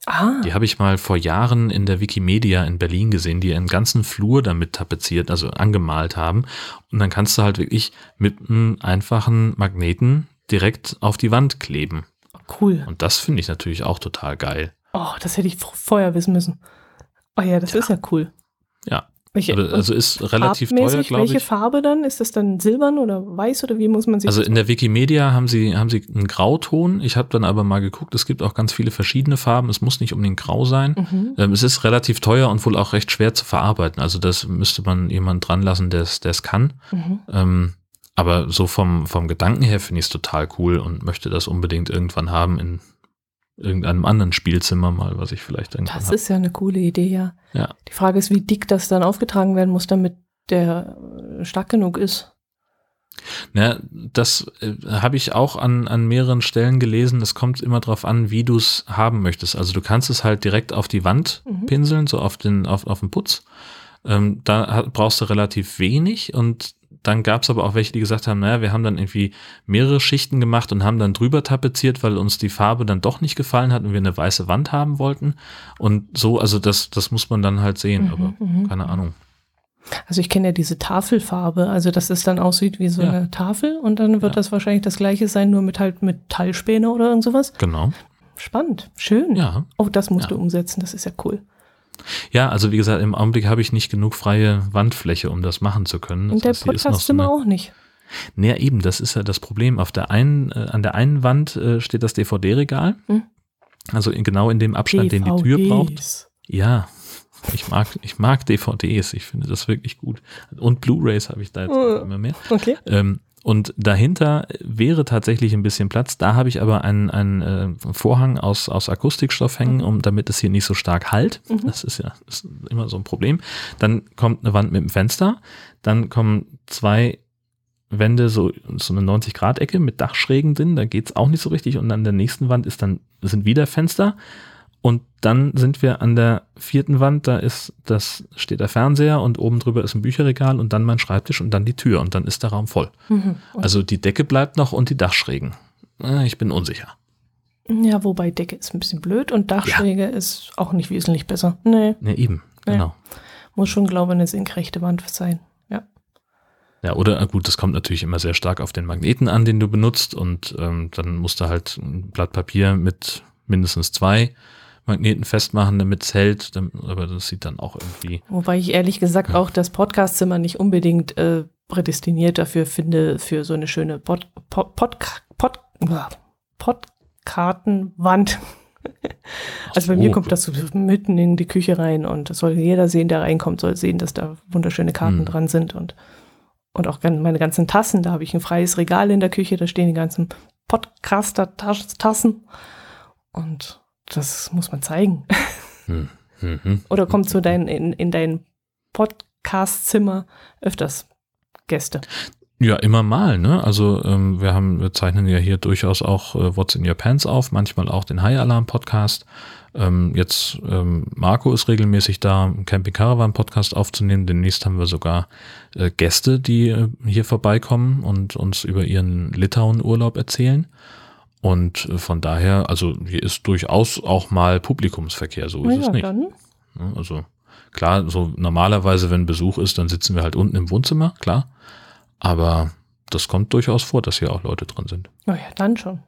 [SPEAKER 1] Ah. Die habe ich mal vor Jahren in der Wikimedia in Berlin gesehen, die einen ganzen Flur damit tapeziert, also angemalt haben. Und dann kannst du halt wirklich mit einem einfachen Magneten direkt auf die Wand kleben.
[SPEAKER 2] Cool.
[SPEAKER 1] Und das finde ich natürlich auch total geil.
[SPEAKER 2] Oh, das hätte ich vorher wissen müssen. Oh ja, das ja. ist ja cool.
[SPEAKER 1] Ja. Welche, also ist relativ teuer, glaube ich.
[SPEAKER 2] Welche Farbe dann? Ist das dann silbern oder weiß oder wie muss man sich
[SPEAKER 1] Also in der Wikimedia haben sie, haben sie einen Grauton. Ich habe dann aber mal geguckt, es gibt auch ganz viele verschiedene Farben. Es muss nicht unbedingt grau sein. Mhm. Ähm, es ist relativ teuer und wohl auch recht schwer zu verarbeiten. Also das müsste man jemand dran lassen, der es kann. Mhm. Ähm, aber so vom, vom Gedanken her finde ich es total cool und möchte das unbedingt irgendwann haben in irgendeinem anderen Spielzimmer mal, was ich vielleicht irgendwann
[SPEAKER 2] Das hab. ist ja eine coole Idee, ja.
[SPEAKER 1] ja.
[SPEAKER 2] Die Frage ist, wie dick das dann aufgetragen werden muss, damit der äh, stark genug ist.
[SPEAKER 1] Na, das äh, habe ich auch an, an mehreren Stellen gelesen. Es kommt immer darauf an, wie du es haben möchtest. Also du kannst es halt direkt auf die Wand mhm. pinseln, so auf den, auf, auf den Putz. Ähm, da brauchst du relativ wenig und dann gab es aber auch welche, die gesagt haben, naja, wir haben dann irgendwie mehrere Schichten gemacht und haben dann drüber tapeziert, weil uns die Farbe dann doch nicht gefallen hat und wir eine weiße Wand haben wollten. Und so, also das, das muss man dann halt sehen, mhm, aber mhm. keine Ahnung.
[SPEAKER 2] Also ich kenne ja diese Tafelfarbe, also dass es dann aussieht wie so ja. eine Tafel und dann wird ja. das wahrscheinlich das gleiche sein, nur mit halt Metallspäne oder irgend sowas.
[SPEAKER 1] Genau.
[SPEAKER 2] Spannend, schön.
[SPEAKER 1] Ja.
[SPEAKER 2] Oh, das musst ja. du umsetzen, das ist ja cool.
[SPEAKER 1] Ja, also wie gesagt, im Augenblick habe ich nicht genug freie Wandfläche, um das machen zu können.
[SPEAKER 2] Und der Podcastzimmer so auch nicht.
[SPEAKER 1] Naja, eben, das ist ja das Problem. Auf der einen, äh, an der einen Wand äh, steht das DVD-Regal. Hm. Also in, genau in dem Abstand, DVDs. den die Tür braucht. Ja, ich mag, ich mag DVDs. Ich finde das wirklich gut. Und Blu-rays habe ich da jetzt oh, immer mehr.
[SPEAKER 2] Okay.
[SPEAKER 1] Ähm, und dahinter wäre tatsächlich ein bisschen Platz. Da habe ich aber einen, einen äh, Vorhang aus, aus Akustikstoff hängen, um, damit es hier nicht so stark halt. Mhm. Das ist ja ist immer so ein Problem. Dann kommt eine Wand mit einem Fenster. Dann kommen zwei Wände, so, so eine 90-Grad-Ecke mit Dachschrägen drin. Da geht es auch nicht so richtig. Und an der nächsten Wand ist dann, sind wieder Fenster. Dann sind wir an der vierten Wand, da ist das, steht der Fernseher und oben drüber ist ein Bücherregal und dann mein Schreibtisch und dann die Tür und dann ist der Raum voll. Mhm. Also die Decke bleibt noch und die Dachschrägen. Ich bin unsicher.
[SPEAKER 2] Ja, wobei Decke ist ein bisschen blöd und Dachschräge ja. ist auch nicht wesentlich besser. Nee.
[SPEAKER 1] Nee, eben, nee. genau.
[SPEAKER 2] Muss schon, glaube ich, eine senkrechte Wand sein. Ja.
[SPEAKER 1] Ja, oder gut, das kommt natürlich immer sehr stark auf den Magneten an, den du benutzt und ähm, dann musst du halt ein Blatt Papier mit mindestens zwei Magneten festmachen, damit es hält, aber das sieht dann auch irgendwie.
[SPEAKER 2] Wobei ich ehrlich gesagt ja. auch das Podcastzimmer nicht unbedingt äh, prädestiniert dafür finde, für so eine schöne Pod, Pod, Pod, Pod, Podkartenwand. Also bei mir kommt das mitten in die Küche rein und das soll jeder sehen, der reinkommt, soll sehen, dass da wunderschöne Karten hm. dran sind und, und auch meine ganzen Tassen. Da habe ich ein freies Regal in der Küche, da stehen die ganzen Podcaster-Tassen und das muss man zeigen. Hm. Mhm. Oder kommt zu dein, in, in dein Podcast-Zimmer öfters Gäste?
[SPEAKER 1] Ja, immer mal, ne? Also ähm, wir haben, wir zeichnen ja hier durchaus auch äh, What's in Your Pants auf, manchmal auch den High Alarm Podcast. Ähm, jetzt ähm, Marco ist regelmäßig da, Camping Caravan Podcast aufzunehmen. Demnächst haben wir sogar äh, Gäste, die äh, hier vorbeikommen und uns über ihren Litauen-Urlaub erzählen. Und äh, von daher, also hier ist durchaus auch mal Publikumsverkehr, so ist ja, es nicht. Dann. Also klar, so normalerweise, wenn Besuch ist, dann sitzen wir halt unten im Wohnzimmer, klar. Aber das kommt durchaus vor, dass hier auch Leute drin sind.
[SPEAKER 2] Oh ja, dann schon.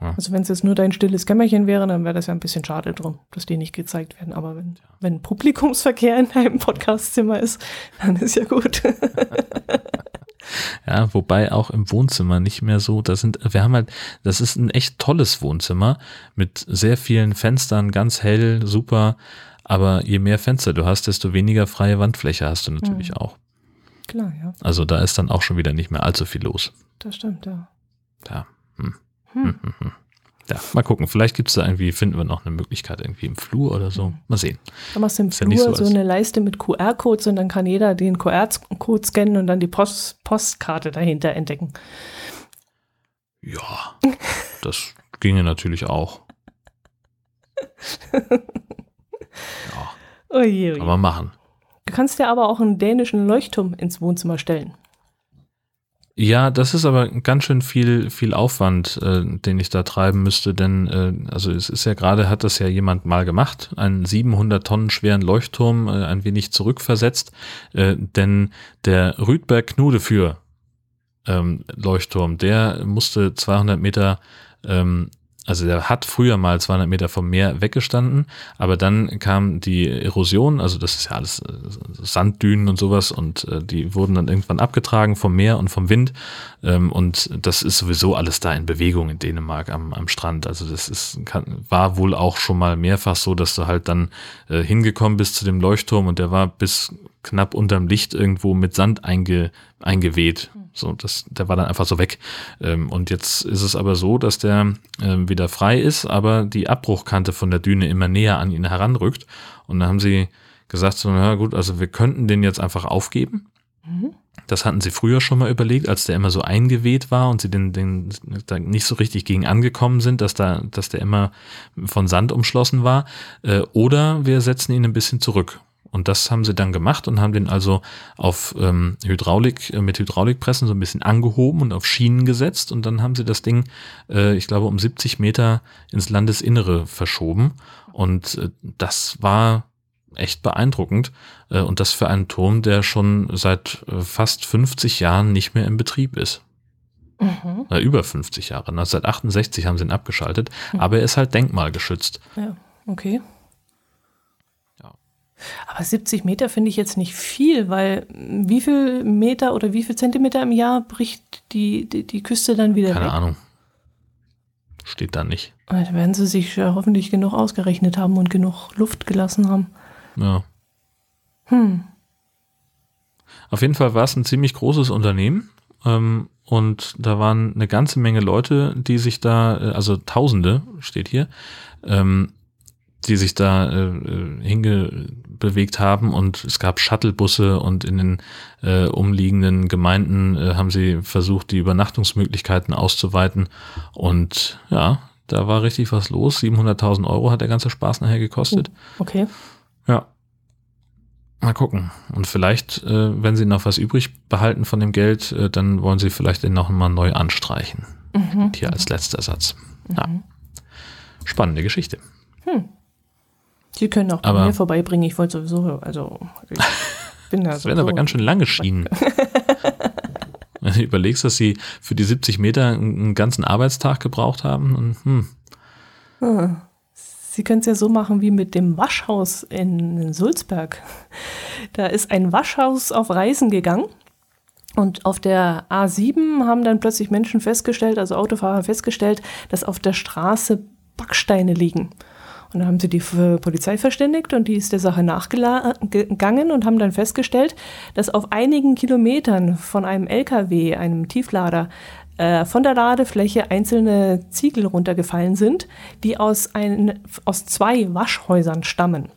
[SPEAKER 2] Ja. Also wenn es jetzt nur dein stilles Kämmerchen wäre, dann wäre das ja ein bisschen schade drum, dass die nicht gezeigt werden. Aber wenn, ja. wenn Publikumsverkehr in deinem Podcastzimmer ist, dann ist ja gut.
[SPEAKER 1] ja, wobei auch im Wohnzimmer nicht mehr so, das sind, wir haben halt, das ist ein echt tolles Wohnzimmer mit sehr vielen Fenstern, ganz hell, super. Aber je mehr Fenster du hast, desto weniger freie Wandfläche hast du natürlich mhm. auch.
[SPEAKER 2] Klar, ja.
[SPEAKER 1] Also da ist dann auch schon wieder nicht mehr allzu viel los.
[SPEAKER 2] Das stimmt, ja.
[SPEAKER 1] Ja. Hm. Hm. Hm, hm, hm. Ja, mal gucken. Vielleicht gibt es da irgendwie, finden wir noch eine Möglichkeit irgendwie im Flur oder so. Mal sehen.
[SPEAKER 2] Da machst du im Flur so, so, eine Leiste mit QR-Codes und dann kann jeder den QR-Code scannen und dann die Post Postkarte dahinter entdecken.
[SPEAKER 1] Ja, das ginge natürlich auch. Ja. Oje, oje. Kann man machen.
[SPEAKER 2] Du kannst dir aber auch einen dänischen Leuchtturm ins Wohnzimmer stellen.
[SPEAKER 1] Ja, das ist aber ganz schön viel, viel Aufwand, äh, den ich da treiben müsste, denn äh, also es ist ja gerade, hat das ja jemand mal gemacht, einen 700 Tonnen schweren Leuchtturm äh, ein wenig zurückversetzt, äh, denn der Rüdberg-Knude für ähm, Leuchtturm, der musste 200 Meter ähm, also der hat früher mal 200 Meter vom Meer weggestanden, aber dann kam die Erosion, also das ist ja alles äh, Sanddünen und sowas und äh, die wurden dann irgendwann abgetragen vom Meer und vom Wind ähm, und das ist sowieso alles da in Bewegung in Dänemark am, am Strand. Also das ist, kann, war wohl auch schon mal mehrfach so, dass du halt dann äh, hingekommen bist zu dem Leuchtturm und der war bis knapp unterm Licht irgendwo mit Sand einge, eingeweht. So, das, der war dann einfach so weg. Ähm, und jetzt ist es aber so, dass der ähm, wieder frei ist, aber die Abbruchkante von der Düne immer näher an ihn heranrückt. Und dann haben sie gesagt, so, na gut, also wir könnten den jetzt einfach aufgeben. Mhm. Das hatten sie früher schon mal überlegt, als der immer so eingeweht war und sie den, den da nicht so richtig gegen angekommen sind, dass da, dass der immer von Sand umschlossen war. Äh, oder wir setzen ihn ein bisschen zurück und das haben sie dann gemacht und haben den also auf ähm, Hydraulik, äh, mit Hydraulikpressen so ein bisschen angehoben und auf Schienen gesetzt. Und dann haben sie das Ding, äh, ich glaube, um 70 Meter ins Landesinnere verschoben. Und äh, das war echt beeindruckend. Äh, und das für einen Turm, der schon seit äh, fast 50 Jahren nicht mehr in Betrieb ist. Mhm. Na, über 50 Jahre. Na, seit 68 haben sie ihn abgeschaltet, mhm. aber er ist halt denkmalgeschützt.
[SPEAKER 2] Ja, okay. Aber 70 Meter finde ich jetzt nicht viel, weil wie viel Meter oder wie viel Zentimeter im Jahr bricht die, die, die Küste dann wieder
[SPEAKER 1] Keine
[SPEAKER 2] weg?
[SPEAKER 1] Ahnung. Steht da nicht.
[SPEAKER 2] Da werden sie sich ja hoffentlich genug ausgerechnet haben und genug Luft gelassen haben.
[SPEAKER 1] Ja. Hm. Auf jeden Fall war es ein ziemlich großes Unternehmen. Ähm, und da waren eine ganze Menge Leute, die sich da, äh, also Tausende steht hier, ähm, die sich da äh, äh, hingebewegt haben und es gab Shuttlebusse und in den äh, umliegenden Gemeinden äh, haben sie versucht, die Übernachtungsmöglichkeiten auszuweiten und ja, da war richtig was los. 700.000 Euro hat der ganze Spaß nachher gekostet.
[SPEAKER 2] Oh, okay.
[SPEAKER 1] Ja. Mal gucken. Und vielleicht, äh, wenn sie noch was übrig behalten von dem Geld, äh, dann wollen sie vielleicht den noch mal neu anstreichen. Mhm. Hier als letzter Satz. Ja. Mhm. Spannende Geschichte. Hm.
[SPEAKER 2] Sie können auch bei aber, mir vorbeibringen. Ich wollte sowieso, also ich
[SPEAKER 1] bin da Das so werden aber ganz schön lange Schienen. wenn du überlegst, dass sie für die 70 Meter einen ganzen Arbeitstag gebraucht haben, und, hm.
[SPEAKER 2] Hm. Sie können es ja so machen wie mit dem Waschhaus in Sulzberg. Da ist ein Waschhaus auf Reisen gegangen und auf der A7 haben dann plötzlich Menschen festgestellt, also Autofahrer festgestellt, dass auf der Straße Backsteine liegen. Und dann haben sie die Polizei verständigt und die ist der Sache nachgegangen und haben dann festgestellt, dass auf einigen Kilometern von einem LKW, einem Tieflader, äh, von der Ladefläche einzelne Ziegel runtergefallen sind, die aus, ein, aus zwei Waschhäusern stammen.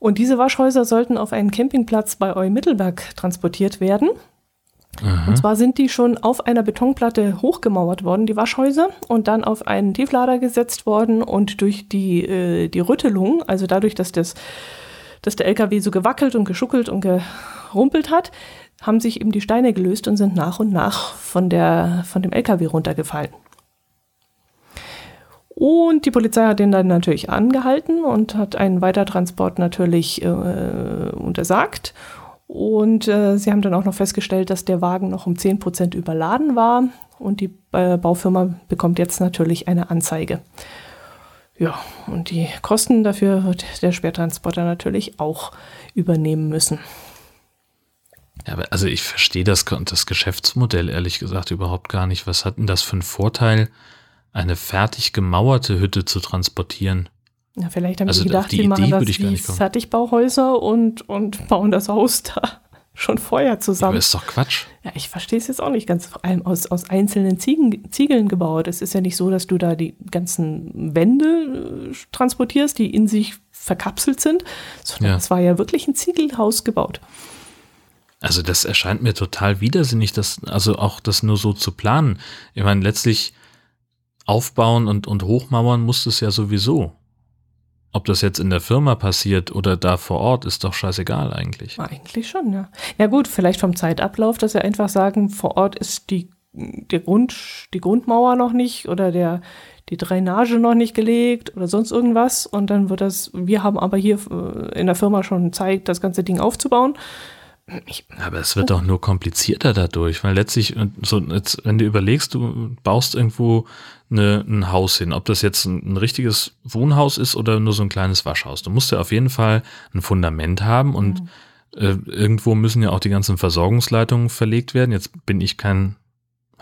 [SPEAKER 2] Und diese Waschhäuser sollten auf einen Campingplatz bei Eu-Mittelberg transportiert werden. Aha. Und zwar sind die schon auf einer Betonplatte hochgemauert worden, die Waschhäuser, und dann auf einen Tieflader gesetzt worden und durch die, äh, die Rüttelung, also dadurch, dass, das, dass der LKW so gewackelt und geschuckelt und gerumpelt hat, haben sich eben die Steine gelöst und sind nach und nach von, der, von dem LKW runtergefallen. Und die Polizei hat den dann natürlich angehalten und hat einen Weitertransport natürlich äh, untersagt. Und äh, sie haben dann auch noch festgestellt, dass der Wagen noch um 10 Prozent überladen war. Und die äh, Baufirma bekommt jetzt natürlich eine Anzeige. Ja, und die Kosten dafür wird der Sperrtransporter natürlich auch übernehmen müssen.
[SPEAKER 1] Ja, also ich verstehe das, das Geschäftsmodell ehrlich gesagt überhaupt gar nicht. Was hat denn das für einen Vorteil, eine fertig gemauerte Hütte zu transportieren?
[SPEAKER 2] Ja, vielleicht haben also die gedacht, die, die machen das wie Fertigbauhäuser und, und bauen das Haus da schon vorher zusammen. Ja, aber
[SPEAKER 1] ist doch Quatsch.
[SPEAKER 2] Ja, ich verstehe es jetzt auch nicht ganz. Vor allem aus, aus einzelnen Ziegen, Ziegeln gebaut. Es ist ja nicht so, dass du da die ganzen Wände äh, transportierst, die in sich verkapselt sind, sondern ja. es war ja wirklich ein Ziegelhaus gebaut.
[SPEAKER 1] Also das erscheint mir total widersinnig, das, also auch das nur so zu planen. Ich meine, letztlich aufbauen und, und hochmauern muss es ja sowieso. Ob das jetzt in der Firma passiert oder da vor Ort, ist doch scheißegal eigentlich.
[SPEAKER 2] Eigentlich schon, ja. Ja gut, vielleicht vom Zeitablauf, dass wir einfach sagen, vor Ort ist die, der Grund, die Grundmauer noch nicht oder der, die Drainage noch nicht gelegt oder sonst irgendwas. Und dann wird das, wir haben aber hier äh, in der Firma schon Zeit, das ganze Ding aufzubauen.
[SPEAKER 1] Ich, aber es wird doch nur komplizierter dadurch, weil letztlich, so, jetzt, wenn du überlegst, du baust irgendwo eine, ein Haus hin, ob das jetzt ein, ein, richtiges Wohnhaus ist oder nur so ein kleines Waschhaus. Du musst ja auf jeden Fall ein Fundament haben und mhm. äh, irgendwo müssen ja auch die ganzen Versorgungsleitungen verlegt werden. Jetzt bin ich kein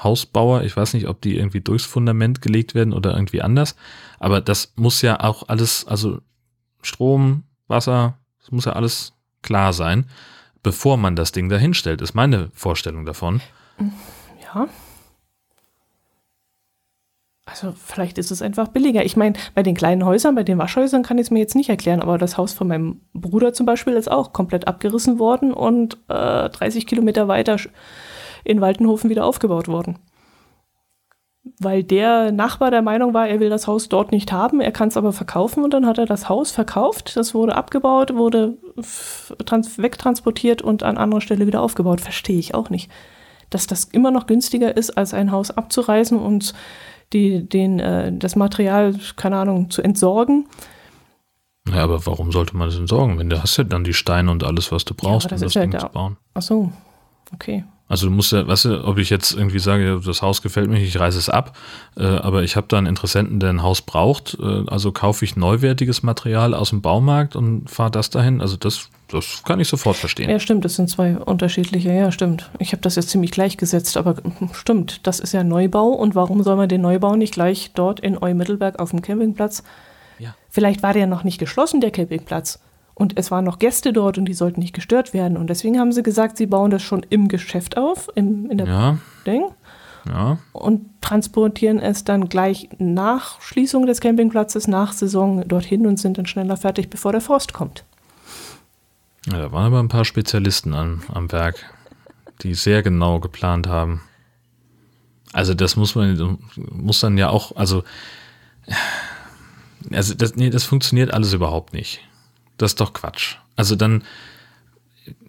[SPEAKER 1] Hausbauer, ich weiß nicht, ob die irgendwie durchs Fundament gelegt werden oder irgendwie anders, aber das muss ja auch alles, also Strom, Wasser, das muss ja alles klar sein bevor man das Ding dahinstellt, ist meine Vorstellung davon.
[SPEAKER 2] Ja. Also vielleicht ist es einfach billiger. Ich meine, bei den kleinen Häusern, bei den Waschhäusern kann ich es mir jetzt nicht erklären, aber das Haus von meinem Bruder zum Beispiel ist auch komplett abgerissen worden und äh, 30 Kilometer weiter in Waltenhofen wieder aufgebaut worden weil der Nachbar der Meinung war, er will das Haus dort nicht haben, er kann es aber verkaufen und dann hat er das Haus verkauft, das wurde abgebaut, wurde wegtransportiert und an anderer Stelle wieder aufgebaut. Verstehe ich auch nicht. Dass das immer noch günstiger ist, als ein Haus abzureißen und die, den, äh, das Material, keine Ahnung, zu entsorgen.
[SPEAKER 1] Ja, aber warum sollte man das entsorgen? Wenn du hast ja dann die Steine und alles, was du brauchst, ja, um das Ding ja zu bauen.
[SPEAKER 2] Ach so, okay.
[SPEAKER 1] Also du musst ja, weißt du, ob ich jetzt irgendwie sage, das Haus gefällt mir, ich reiße es ab, äh, aber ich habe da einen Interessenten, der ein Haus braucht, äh, also kaufe ich neuwertiges Material aus dem Baumarkt und fahre das dahin. Also das, das kann ich sofort verstehen.
[SPEAKER 2] Ja, stimmt, das sind zwei unterschiedliche, ja, stimmt. Ich habe das jetzt ziemlich gleichgesetzt, aber stimmt, das ist ja Neubau und warum soll man den Neubau nicht gleich dort in Eu-Mittelberg auf dem Campingplatz? Ja. Vielleicht war der noch nicht geschlossen, der Campingplatz. Und es waren noch Gäste dort und die sollten nicht gestört werden. Und deswegen haben sie gesagt, sie bauen das schon im Geschäft auf, im, in der
[SPEAKER 1] ja.
[SPEAKER 2] Ding.
[SPEAKER 1] Ja.
[SPEAKER 2] Und transportieren es dann gleich nach Schließung des Campingplatzes, nach Saison dorthin und sind dann schneller fertig, bevor der Forst kommt.
[SPEAKER 1] Ja, da waren aber ein paar Spezialisten an, am Werk, die sehr genau geplant haben. Also das muss man, muss dann ja auch, also, also das, nee, das funktioniert alles überhaupt nicht. Das ist doch Quatsch. Also dann,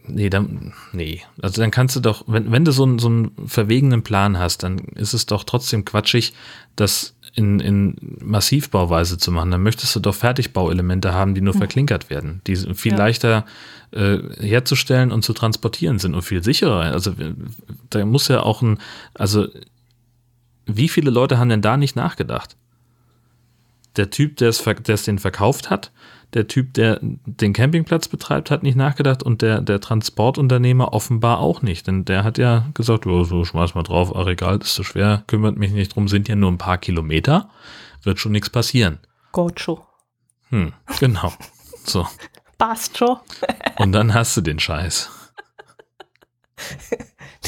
[SPEAKER 1] nee, dann, nee. Also dann kannst du doch, wenn, wenn du so einen, so einen verwegenen Plan hast, dann ist es doch trotzdem quatschig, das in, in Massivbauweise zu machen, dann möchtest du doch Fertigbauelemente haben, die nur
[SPEAKER 2] Hm.
[SPEAKER 1] verklinkert werden, die viel
[SPEAKER 2] Ja.
[SPEAKER 1] leichter äh, herzustellen und zu transportieren sind und viel sicherer. Also da muss ja auch ein, also wie viele Leute haben denn da nicht nachgedacht? Der Typ, der es, der es den verkauft hat, der Typ, der den Campingplatz betreibt, hat nicht nachgedacht und der, der Transportunternehmer offenbar auch nicht. Denn der hat ja gesagt, oh, so schmeiß mal drauf, ach egal, ist zu schwer, kümmert mich nicht drum, sind ja nur ein paar Kilometer, wird schon nichts passieren.
[SPEAKER 2] Gocho.
[SPEAKER 1] Hm, genau. So.
[SPEAKER 2] Passt schon.
[SPEAKER 1] Und dann hast du den Scheiß.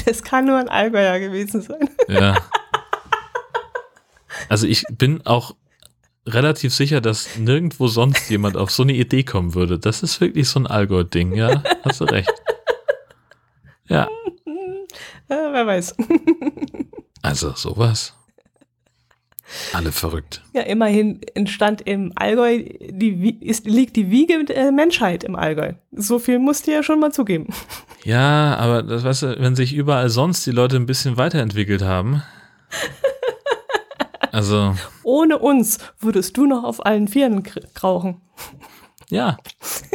[SPEAKER 2] Das kann nur ein Allgäuer gewesen sein.
[SPEAKER 1] Ja. Also ich bin auch relativ sicher, dass nirgendwo sonst jemand auf so eine Idee kommen würde. Das ist wirklich so ein Allgäu-Ding, ja, hast du recht. Ja,
[SPEAKER 2] Ja, wer weiß.
[SPEAKER 1] also sowas. Alle verrückt.
[SPEAKER 2] Ja, immerhin entstand im Allgäu, die, ist, liegt die Wiege der Menschheit im Allgäu. So viel musst du ja schon mal zugeben.
[SPEAKER 1] Ja, aber das weißt du, wenn sich überall sonst die Leute ein bisschen weiterentwickelt haben. Also,
[SPEAKER 2] Ohne uns würdest du noch auf allen Vieren kr- krauchen.
[SPEAKER 1] ja.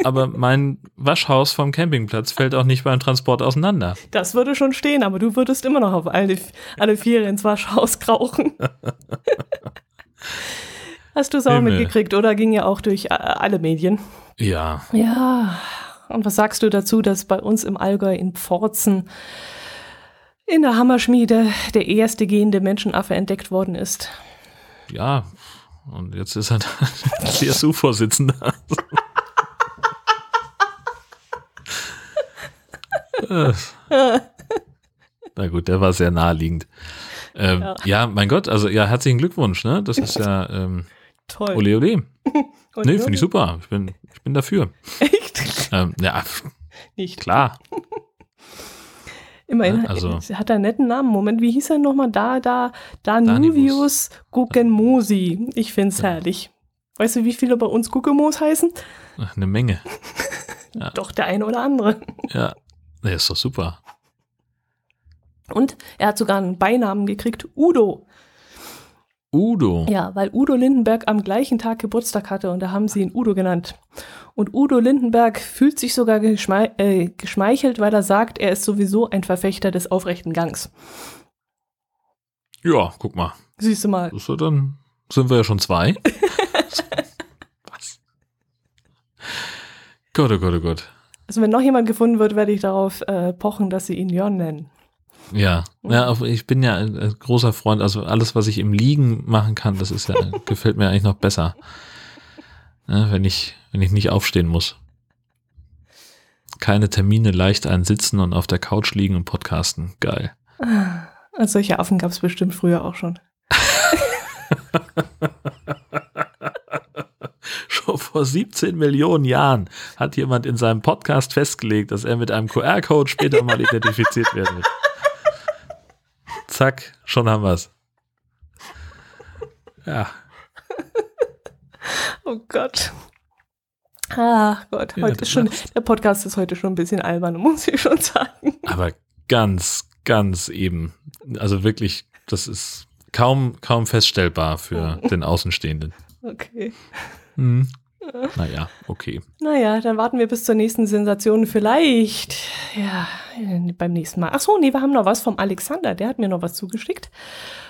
[SPEAKER 1] Aber mein Waschhaus vom Campingplatz fällt auch nicht beim Transport auseinander.
[SPEAKER 2] Das würde schon stehen, aber du würdest immer noch auf alle, alle Viere ins Waschhaus krauchen. Hast du es auch mitgekriegt oder ging ja auch durch äh, alle Medien?
[SPEAKER 1] Ja,
[SPEAKER 2] Ja, und was sagst du dazu, dass bei uns im Allgäu in Pforzen in der Hammerschmiede der erste gehende Menschenaffe entdeckt worden ist?
[SPEAKER 1] Ja. Und jetzt ist er da CSU-Vorsitzender. Na gut, der war sehr naheliegend. Ähm, ja.
[SPEAKER 2] Ja.
[SPEAKER 1] mein Gott, also ja, herzlichen Glückwunsch, ne? Das ist ja ähm,
[SPEAKER 2] Toll.
[SPEAKER 1] ole ole. Nee, finde ich super. Ich bin, ich bin dafür.
[SPEAKER 2] Echt?
[SPEAKER 1] Ähm, ja,
[SPEAKER 2] Nicht.
[SPEAKER 1] klar.
[SPEAKER 2] Immerhin
[SPEAKER 1] Ja, also-
[SPEAKER 2] hat er einen netten Namen. Moment, wie hieß er nochmal? Da, da, Danuvius Guggenmosi. Ich find's herrlich. Weißt du, wie viele bei uns Guggenmoos heißen?
[SPEAKER 1] Ach, Eine Menge. Ja.
[SPEAKER 2] Doch der eine oder andere.
[SPEAKER 1] Ja. Nee, ist doch super.
[SPEAKER 2] Und er hat sogar einen Beinamen gekriegt, Udo.
[SPEAKER 1] Udo.
[SPEAKER 2] Ja, weil Udo Lindenberg am gleichen Tag Geburtstag hatte und da haben sie ihn Udo genannt. Und Udo Lindenberg fühlt sich sogar geschmei äh, geschmeichelt, weil er sagt, er ist sowieso ein Verfechter des aufrechten Gangs.
[SPEAKER 1] Ja, guck mal.
[SPEAKER 2] Siehst du mal.
[SPEAKER 1] Ja dann sind wir ja schon zwei. Was? Gott, oh Gott, oh Gott.
[SPEAKER 2] Also wenn noch jemand gefunden wird, werde ich darauf äh, pochen, dass sie ihn Jörn nennen.
[SPEAKER 1] Ja, ja ich bin ja ein, großer Freund, also alles, was ich im Liegen machen kann, das ist ja, gefällt mir eigentlich noch besser. Ja, wenn ich, wenn ich nicht aufstehen muss. Keine Termine, leicht einsitzen und auf der Couch liegen und podcasten. Geil.
[SPEAKER 2] Also solche Affen gab es bestimmt früher auch schon.
[SPEAKER 1] Schon vor 17 Millionen Jahren hat jemand in seinem Podcast festgelegt, dass er mit einem QR-Code später mal identifiziert werden wird. Zack, schon haben wir's. Ja,
[SPEAKER 2] Oh Gott. Ach Gott,
[SPEAKER 1] Ja,
[SPEAKER 2] heute
[SPEAKER 1] das
[SPEAKER 2] ist schon, der Podcast ist heute schon ein bisschen albern, muss ich schon sagen.
[SPEAKER 1] aber ganz, ganz eben. Also wirklich, das ist kaum, kaum feststellbar für den Außenstehenden.
[SPEAKER 2] Okay.
[SPEAKER 1] Hm. Naja, okay.
[SPEAKER 2] Naja, dann warten wir bis zur nächsten Sensation. Vielleicht, ja, äh, beim nächsten Mal. Ach so, nee, wir haben noch was vom Alexander. Der hat mir noch was zugeschickt.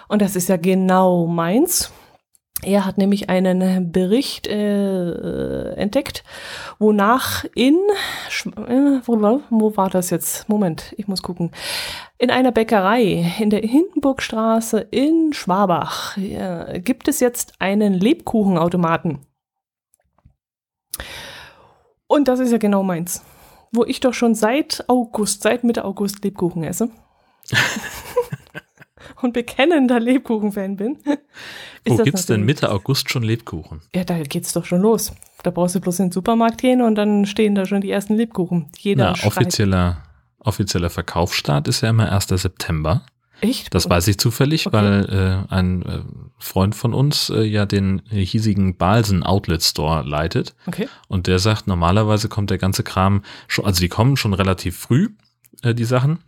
[SPEAKER 2] Und das ist ja genau meins. Er hat nämlich einen Bericht äh, entdeckt, wonach in, äh, wo, war- wo war das jetzt? Moment, ich muss gucken. In einer Bäckerei in der Hindenburgstraße in Schwabach äh, gibt es jetzt einen Lebkuchenautomaten. Und das ist ja genau meins. Wo ich doch schon seit August, seit Mitte August Lebkuchen esse. und bekennender Lebkuchen-Fan bin.
[SPEAKER 1] Wo
[SPEAKER 2] das
[SPEAKER 1] gibt's denn Mitte August schon Lebkuchen?
[SPEAKER 2] Ja, da geht's doch schon los. Da brauchst du bloß in den Supermarkt gehen und dann stehen da schon die ersten Lebkuchen. Jeder
[SPEAKER 1] Na, offizieller, offizieller Verkaufsstart ist ja immer 1. September.
[SPEAKER 2] Echt?
[SPEAKER 1] Das weiß ich zufällig,
[SPEAKER 2] Okay.
[SPEAKER 1] weil äh, ein äh, Freund von uns äh, ja den hiesigen Balsen Outlet Store leitet.
[SPEAKER 2] Okay.
[SPEAKER 1] Und der sagt, normalerweise kommt der ganze Kram schon, also die kommen schon relativ früh, äh, die Sachen.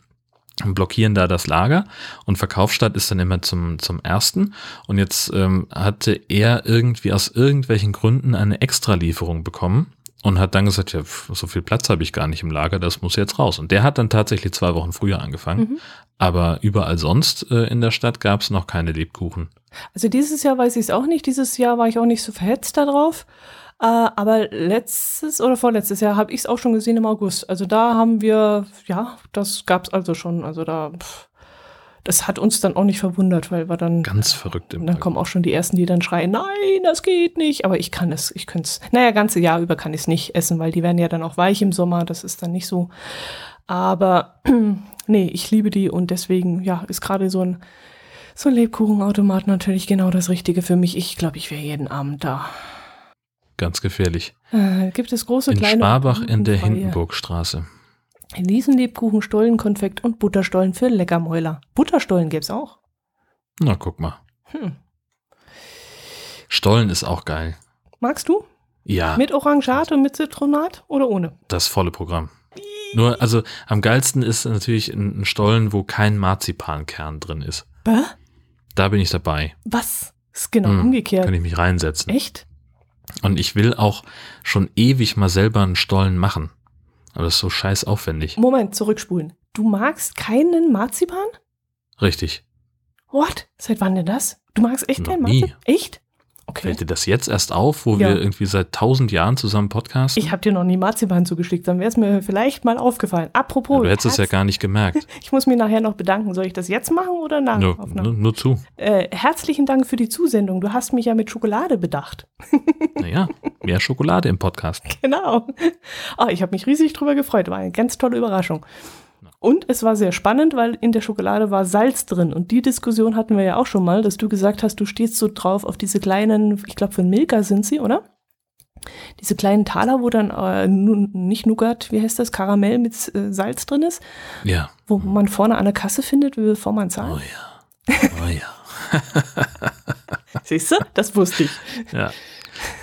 [SPEAKER 1] und blockieren da das Lager und Verkaufsstadt ist dann immer zum, zum ersten. Und jetzt ähm, hatte er irgendwie aus irgendwelchen Gründen eine Extralieferung bekommen und hat dann gesagt, ja, so viel Platz habe ich gar nicht im Lager, das muss jetzt raus. Und der hat dann tatsächlich zwei Wochen früher angefangen.
[SPEAKER 2] Mhm.
[SPEAKER 1] Aber überall sonst äh, in der Stadt gab es noch keine Lebkuchen.
[SPEAKER 2] Also dieses Jahr weiß ich es auch nicht. Dieses Jahr war ich auch nicht so verhetzt darauf. Äh, aber letztes oder vorletztes Jahr habe ich es auch schon gesehen im August. Also da haben wir, ja, das gab es also schon. Also da, pff, das hat uns dann auch nicht verwundert, weil wir dann.
[SPEAKER 1] Ganz verrückt im
[SPEAKER 2] dann kommen auch schon die ersten, die dann schreien, nein, das geht nicht. Aber ich kann es, ich könnte es, naja, ganze Jahr über kann ich es nicht essen, weil die werden ja dann auch weich im Sommer. Das ist dann nicht so. Aber nee, ich liebe die und deswegen, ja, ist gerade so ein, so ein Lebkuchenautomat natürlich genau das Richtige für mich. Ich glaube, ich wäre jeden Abend da.
[SPEAKER 1] Ganz gefährlich.
[SPEAKER 2] Äh, gibt es große,
[SPEAKER 1] In
[SPEAKER 2] kleine.
[SPEAKER 1] Schwabach in der
[SPEAKER 2] Freie.
[SPEAKER 1] Hindenburgstraße.
[SPEAKER 2] Riesenlebkuchen, Stollen, Konfekt und Butterstollen für Leckermäuler. Butterstollen gibt's auch.
[SPEAKER 1] Na, guck mal.
[SPEAKER 2] Hm.
[SPEAKER 1] Stollen ist auch geil.
[SPEAKER 2] Magst du?
[SPEAKER 1] Ja,
[SPEAKER 2] Mit Orangat und mit Zitronat oder ohne?
[SPEAKER 1] das volle Programm. Nur, also am geilsten ist natürlich ein ein Stollen, wo kein Marzipankern drin ist.
[SPEAKER 2] Bäh?
[SPEAKER 1] Da bin ich dabei.
[SPEAKER 2] Was? Ist genau
[SPEAKER 1] Hm,
[SPEAKER 2] umgekehrt.
[SPEAKER 1] Kann ich mich reinsetzen.
[SPEAKER 2] Echt?
[SPEAKER 1] Und ich will auch schon ewig mal selber einen Stollen machen. Aber das ist so scheiß aufwendig.
[SPEAKER 2] Moment, zurückspulen. Du magst keinen Marzipan?
[SPEAKER 1] Richtig.
[SPEAKER 2] What? Seit wann denn das? Du magst echt
[SPEAKER 1] Noch
[SPEAKER 2] keinen
[SPEAKER 1] nie.
[SPEAKER 2] Marzipan? Echt? Okay.
[SPEAKER 1] Fällt dir das jetzt erst auf, wo
[SPEAKER 2] Ja.
[SPEAKER 1] wir irgendwie seit tausend Jahren zusammen podcasten?
[SPEAKER 2] Ich habe dir noch nie Marzipan zugeschickt, dann wäre es mir vielleicht mal aufgefallen. Apropos,
[SPEAKER 1] du hättest es ja gar nicht gemerkt.
[SPEAKER 2] ich muss mich nachher noch bedanken. Soll ich das jetzt machen oder nach
[SPEAKER 1] nur,
[SPEAKER 2] Aufnahme?
[SPEAKER 1] nur, nur zu.
[SPEAKER 2] Äh, herzlichen Dank für die Zusendung. Du hast mich ja mit Schokolade bedacht.
[SPEAKER 1] Naja, mehr Schokolade im Podcast.
[SPEAKER 2] Genau. Ah, ich habe mich riesig drüber gefreut. War eine ganz tolle Überraschung. Und es war sehr spannend, weil in der Schokolade war Salz drin. Und die Diskussion hatten wir ja auch schon mal, dass du gesagt hast, du stehst so drauf auf diese kleinen, ich glaube von Milka sind sie, oder? Diese kleinen Taler, wo dann äh, nicht Nougat, wie heißt das, Karamell mit äh, Salz drin ist,
[SPEAKER 1] Ja.
[SPEAKER 2] wo man vorne an der Kasse findet, bevor man
[SPEAKER 1] Oh
[SPEAKER 2] zahlt.
[SPEAKER 1] ja. Oh ja.
[SPEAKER 2] Siehst du? Das wusste ich.
[SPEAKER 1] ja.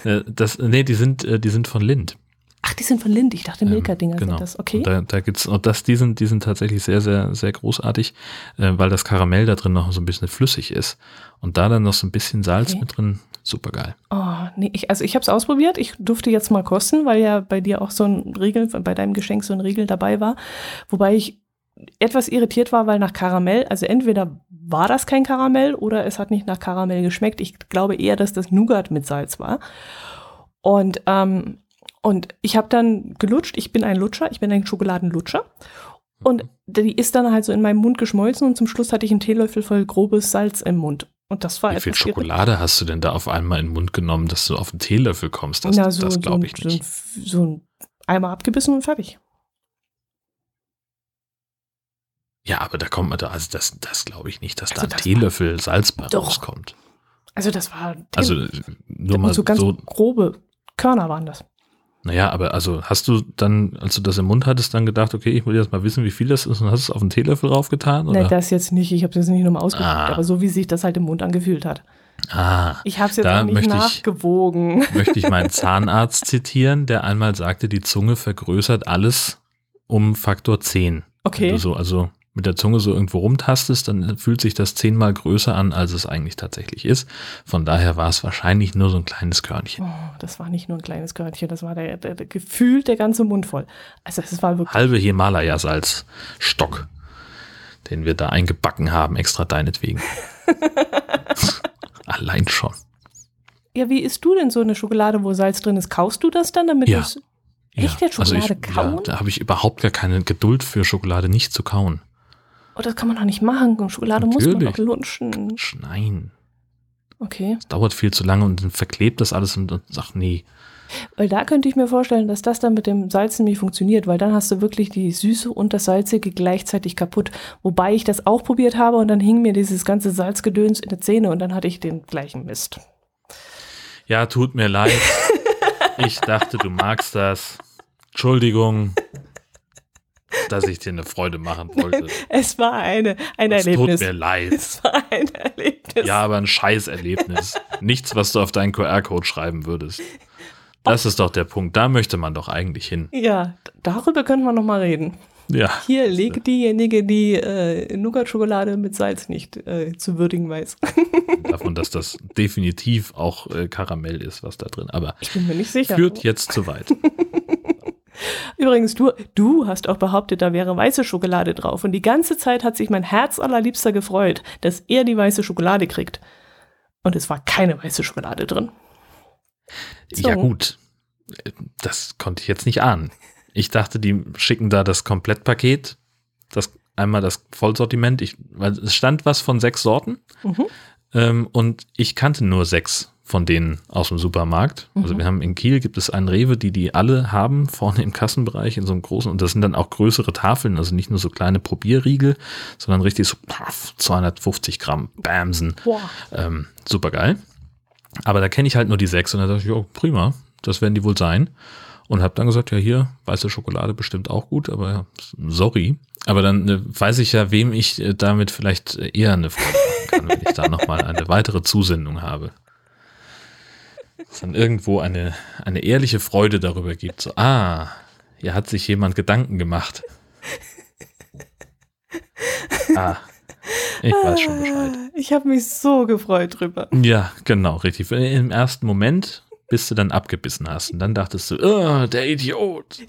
[SPEAKER 1] Äh, Das, nee, die sind, äh, die sind von Lind.
[SPEAKER 2] Ach, die sind von Lind. Ich dachte, Milka-Dinger
[SPEAKER 1] Ähm, genau.
[SPEAKER 2] sind das. Okay.
[SPEAKER 1] Und da, da gibt's, und das, die sind, die sind tatsächlich sehr, sehr, sehr großartig, äh, weil das Karamell da drin noch so ein bisschen flüssig ist. Und da dann noch so ein bisschen Salz
[SPEAKER 2] Okay.
[SPEAKER 1] mit drin, super geil.
[SPEAKER 2] Oh, nee, ich, also ich habe es ausprobiert. Ich durfte jetzt mal kosten, weil ja bei dir auch so ein Riegel, bei deinem Geschenk so ein Riegel dabei war. Wobei ich etwas irritiert war, weil nach Karamell, also entweder war das kein Karamell oder es hat nicht nach Karamell geschmeckt. Ich glaube eher, dass das Nougat mit Salz war. Und, ähm, und ich habe dann gelutscht. Ich bin ein Lutscher, ich bin ein Schokoladenlutscher. Und die ist dann halt so in meinem Mund geschmolzen und zum Schluss hatte ich einen Teelöffel voll grobes Salz im Mund. Und das war
[SPEAKER 1] Wie viel Schokolade hast du denn da auf einmal in den Mund genommen, dass du auf den Teelöffel kommst? Das,
[SPEAKER 2] Na, so,
[SPEAKER 1] das glaube ich
[SPEAKER 2] so,
[SPEAKER 1] nicht.
[SPEAKER 2] so ein Eimer abgebissen und fertig.
[SPEAKER 1] Ja, aber da kommt man da, also das, das glaube ich nicht, dass
[SPEAKER 2] Also
[SPEAKER 1] da ein Teelöffel Salz bei
[SPEAKER 2] Doch.
[SPEAKER 1] rauskommt.
[SPEAKER 2] Also das war
[SPEAKER 1] Also nur mal
[SPEAKER 2] so ganz
[SPEAKER 1] so,
[SPEAKER 2] grobe Körner waren das.
[SPEAKER 1] Naja, aber also hast du dann, als du das im Mund hattest, dann gedacht, okay, ich will jetzt mal wissen, wie viel das ist und hast es auf den Teelöffel draufgetan? Oder?
[SPEAKER 2] Nein, das jetzt nicht. Ich habe das nicht nochmal ausgesucht,
[SPEAKER 1] Ah.
[SPEAKER 2] aber so wie sich das halt im Mund angefühlt hat.
[SPEAKER 1] ah,
[SPEAKER 2] Ich habe es jetzt nicht
[SPEAKER 1] möchte ich-
[SPEAKER 2] nachgewogen.
[SPEAKER 1] möchte ich meinen Zahnarzt zitieren, der einmal sagte, die Zunge vergrößert alles um Faktor 10. Wenn
[SPEAKER 2] Okay.
[SPEAKER 1] du so, also mit der Zunge so irgendwo rumtastest, dann fühlt sich das zehnmal größer an, als es eigentlich tatsächlich ist. Von daher war es wahrscheinlich nur so ein kleines Körnchen.
[SPEAKER 2] Oh, das war nicht nur ein kleines Körnchen, das war der, der, der gefühlt der ganze Mund voll. Also es war wirklich.
[SPEAKER 1] Halbe Himalaya-Salzstock, den wir da eingebacken haben, extra deinetwegen. Allein schon.
[SPEAKER 2] Ja, wie isst du denn so eine Schokolade, wo Salz drin ist? Kaust du das dann, damit
[SPEAKER 1] Ja.
[SPEAKER 2] du's- Echt jetzt
[SPEAKER 1] also
[SPEAKER 2] Schokolade
[SPEAKER 1] ich,
[SPEAKER 2] kauen?
[SPEAKER 1] Ja, da habe ich überhaupt gar keine Geduld für Schokolade nicht zu kauen.
[SPEAKER 2] Oh, das kann man doch nicht machen. Schokolade muss man
[SPEAKER 1] Natürlich.
[SPEAKER 2] doch lunchen.
[SPEAKER 1] Nein,
[SPEAKER 2] Okay.
[SPEAKER 1] das dauert viel zu lange und dann verklebt das alles und, und sagt, nee.
[SPEAKER 2] Weil da könnte ich mir vorstellen, dass das dann mit dem Salz nämlich funktioniert, weil dann hast du wirklich die Süße und das Salzige gleichzeitig kaputt. Wobei ich das auch probiert habe und dann hing mir dieses ganze Salzgedöns in der Zähne und dann hatte ich den gleichen Mist.
[SPEAKER 1] Ja, tut mir leid. Ich dachte, du magst das. Entschuldigung, dass ich dir eine Freude machen wollte.
[SPEAKER 2] Es war eine, ein
[SPEAKER 1] Es tut
[SPEAKER 2] Erlebnis.
[SPEAKER 1] mir leid.
[SPEAKER 2] Es war ein Erlebnis.
[SPEAKER 1] Ja, aber ein Scheißerlebnis. Nichts, was du auf deinen QR-Code schreiben würdest. Das ist doch der Punkt. Da möchte man doch eigentlich hin.
[SPEAKER 2] Ja, darüber könnte man noch mal reden.
[SPEAKER 1] Ja.
[SPEAKER 2] Hier legt diejenige, die äh, Nougat-Schokolade mit Salz nicht äh, zu würdigen weiß.
[SPEAKER 1] Davon, dass das definitiv auch äh, Karamell ist, was da drin. Aber
[SPEAKER 2] Ich bin mir nicht sicher.
[SPEAKER 1] führt jetzt zu weit.
[SPEAKER 2] Übrigens, du, du hast auch behauptet, da wäre weiße Schokolade drauf. Und die ganze Zeit hat sich mein Herz allerliebster gefreut, dass er die weiße Schokolade kriegt. Und es war keine weiße Schokolade drin. So.
[SPEAKER 1] Ja, gut. Das konnte ich jetzt nicht ahnen. Ich dachte, die schicken da das Komplettpaket. Das einmal das Vollsortiment. Ich, weil es stand was von sechs Sorten.
[SPEAKER 2] Mhm.
[SPEAKER 1] Ähm, und ich kannte nur sechs von denen aus dem Supermarkt. Also
[SPEAKER 2] Mhm.
[SPEAKER 1] wir haben in Kiel gibt es einen Rewe, die die alle haben, vorne im Kassenbereich in so einem großen, und das sind dann auch größere Tafeln, also nicht nur so kleine Probierriegel, sondern richtig so paff, 250 Gramm Bamsen.
[SPEAKER 2] Boah.
[SPEAKER 1] Ähm, super geil. Aber da kenne ich halt nur die sechs und da dachte ich, oh, prima, das werden die wohl sein. Und habe dann gesagt, ja, hier, weiße Schokolade bestimmt auch gut, aber sorry. Aber dann äh, weiß ich ja, wem ich äh, damit vielleicht äh, eher eine Freude machen kann, wenn ich da nochmal eine weitere Zusendung habe. Dass dann irgendwo eine, eine ehrliche Freude darüber gibt. So, ah, hier hat sich jemand Gedanken gemacht. Ah, ich weiß schon Bescheid.
[SPEAKER 2] Ich habe mich so gefreut drüber.
[SPEAKER 1] Ja, genau, richtig. Im ersten Moment, bis du dann abgebissen hast. Und dann dachtest du, oh, der Idiot.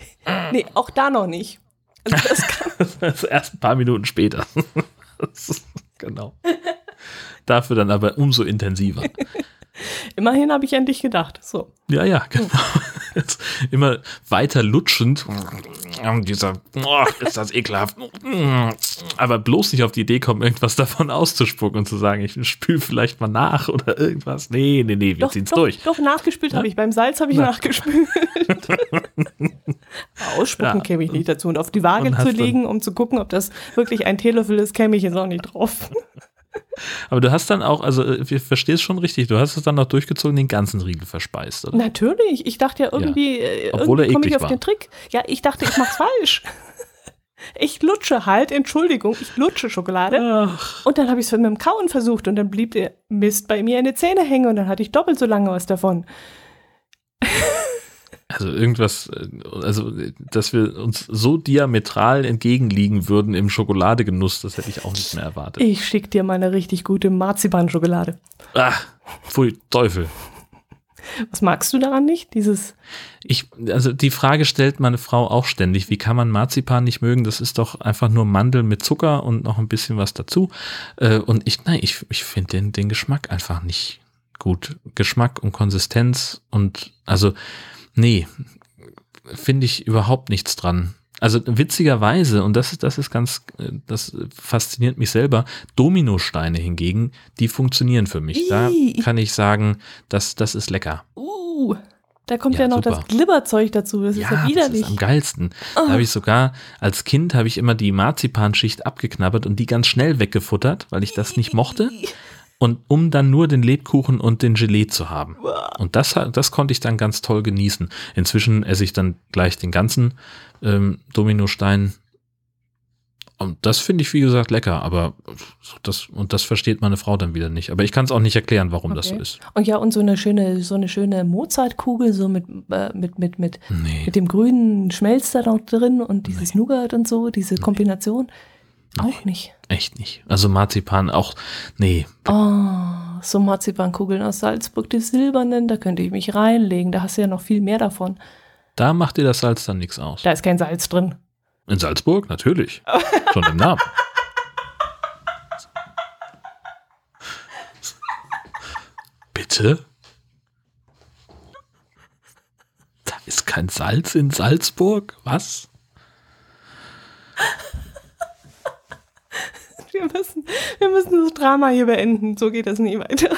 [SPEAKER 2] Nee, auch da noch nicht. Also das kann,
[SPEAKER 1] Das erst ein paar Minuten später. Genau. Dafür dann aber umso intensiver.
[SPEAKER 2] immerhin habe ich an dich gedacht. So.
[SPEAKER 1] Ja, ja, genau. Jetzt immer weiter lutschend. Dieser, oh, ist das ekelhaft. Aber bloß nicht auf die Idee kommen, irgendwas davon auszuspucken und zu sagen, ich spül vielleicht mal nach oder irgendwas. Nee, nee, nee, wir
[SPEAKER 2] Doch,
[SPEAKER 1] ziehen's
[SPEAKER 2] doch,
[SPEAKER 1] durch.
[SPEAKER 2] doch, nachgespült
[SPEAKER 1] Ja?
[SPEAKER 2] habe ich. Beim Salz habe ich
[SPEAKER 1] Na.
[SPEAKER 2] nachgespült. Ausspucken
[SPEAKER 1] Ja.
[SPEAKER 2] käme ich nicht dazu. Und auf die Waage
[SPEAKER 1] Und
[SPEAKER 2] zu legen, um zu gucken, ob das wirklich ein Teelöffel ist, käme ich jetzt auch nicht drauf.
[SPEAKER 1] Aber du hast dann auch, also äh, ich verstehe es schon richtig, du hast es dann noch durchgezogen, den ganzen Riegel verspeist, oder?
[SPEAKER 2] Natürlich. Ich dachte ja irgendwie, äh,
[SPEAKER 1] Obwohl
[SPEAKER 2] irgendwie komme ich auf
[SPEAKER 1] war.
[SPEAKER 2] den Trick. Ja, ich dachte, ich mach's falsch. Ich lutsche halt, Entschuldigung, ich lutsche Schokolade.
[SPEAKER 1] Ach,
[SPEAKER 2] Und dann habe ich es mit dem Kauen versucht und dann blieb der Mist bei mir in die Zähne hängen und dann hatte ich doppelt so lange was davon.
[SPEAKER 1] Also irgendwas, äh, also äh, dass wir uns so diametral entgegenliegen würden im Schokoladegenuss, das hätte ich auch nicht mehr erwartet.
[SPEAKER 2] Ich schick dir mal eine richtig gute Marzipan-Schokolade.
[SPEAKER 1] Ach, pfui, Teufel.
[SPEAKER 2] Was magst du daran nicht? Dieses,
[SPEAKER 1] Ich, also die Frage stellt meine Frau auch ständig, wie kann man Marzipan nicht mögen? Das ist doch einfach nur Mandeln mit Zucker und noch ein bisschen was dazu. Äh, Und ich, nein, ich, ich finde den, den Geschmack einfach nicht gut. Geschmack und Konsistenz und also, nee, finde ich überhaupt nichts dran. Also witzigerweise, und das ist, das ist ganz, das fasziniert mich selber, Dominosteine hingegen, die funktionieren für mich. Da
[SPEAKER 2] Ih.
[SPEAKER 1] kann ich sagen, das, das ist lecker.
[SPEAKER 2] uh, da kommt
[SPEAKER 1] Ja,
[SPEAKER 2] ja, noch
[SPEAKER 1] super.
[SPEAKER 2] das Glibberzeug dazu. Das ist ja
[SPEAKER 1] das
[SPEAKER 2] widerlich.
[SPEAKER 1] ist am geilsten.
[SPEAKER 2] Ah.
[SPEAKER 1] Da habe ich sogar, als Kind habe ich immer die Marzipanschicht abgeknabbert und die ganz schnell weggefuttert, weil ich das nicht mochte. Und um dann nur den Lebkuchen und den Gelee zu haben. Und das, das konnte ich dann ganz toll genießen. Inzwischen esse ich dann gleich den ganzen ähm, Dominostein. Und das finde ich, wie gesagt, lecker, aber das, und das versteht meine Frau dann wieder nicht. Aber ich kann es auch nicht erklären, warum das so
[SPEAKER 2] Okay.
[SPEAKER 1] ist.
[SPEAKER 2] Und ja, und so eine schöne, so eine schöne Mozartkugel, so mit, äh, mit, mit, mit,
[SPEAKER 1] Nee.
[SPEAKER 2] mit dem grünen Schmelz da noch drin und dieses Nougat und so, diese Kombination. Auch nicht.
[SPEAKER 1] Echt nicht. Also Marzipan auch, nee,
[SPEAKER 2] Oh, so Marzipankugeln aus Salzburg, die silbernen, da könnte ich mich reinlegen. Da hast du ja noch viel mehr davon.
[SPEAKER 1] da macht dir das Salz dann nichts aus.
[SPEAKER 2] Da ist kein Salz drin.
[SPEAKER 1] In Salzburg, natürlich. Schon im Namen. Bitte? Da ist kein Salz in Salzburg? Was?
[SPEAKER 2] Wir müssen, wir müssen das Drama hier beenden. So geht das nie weiter.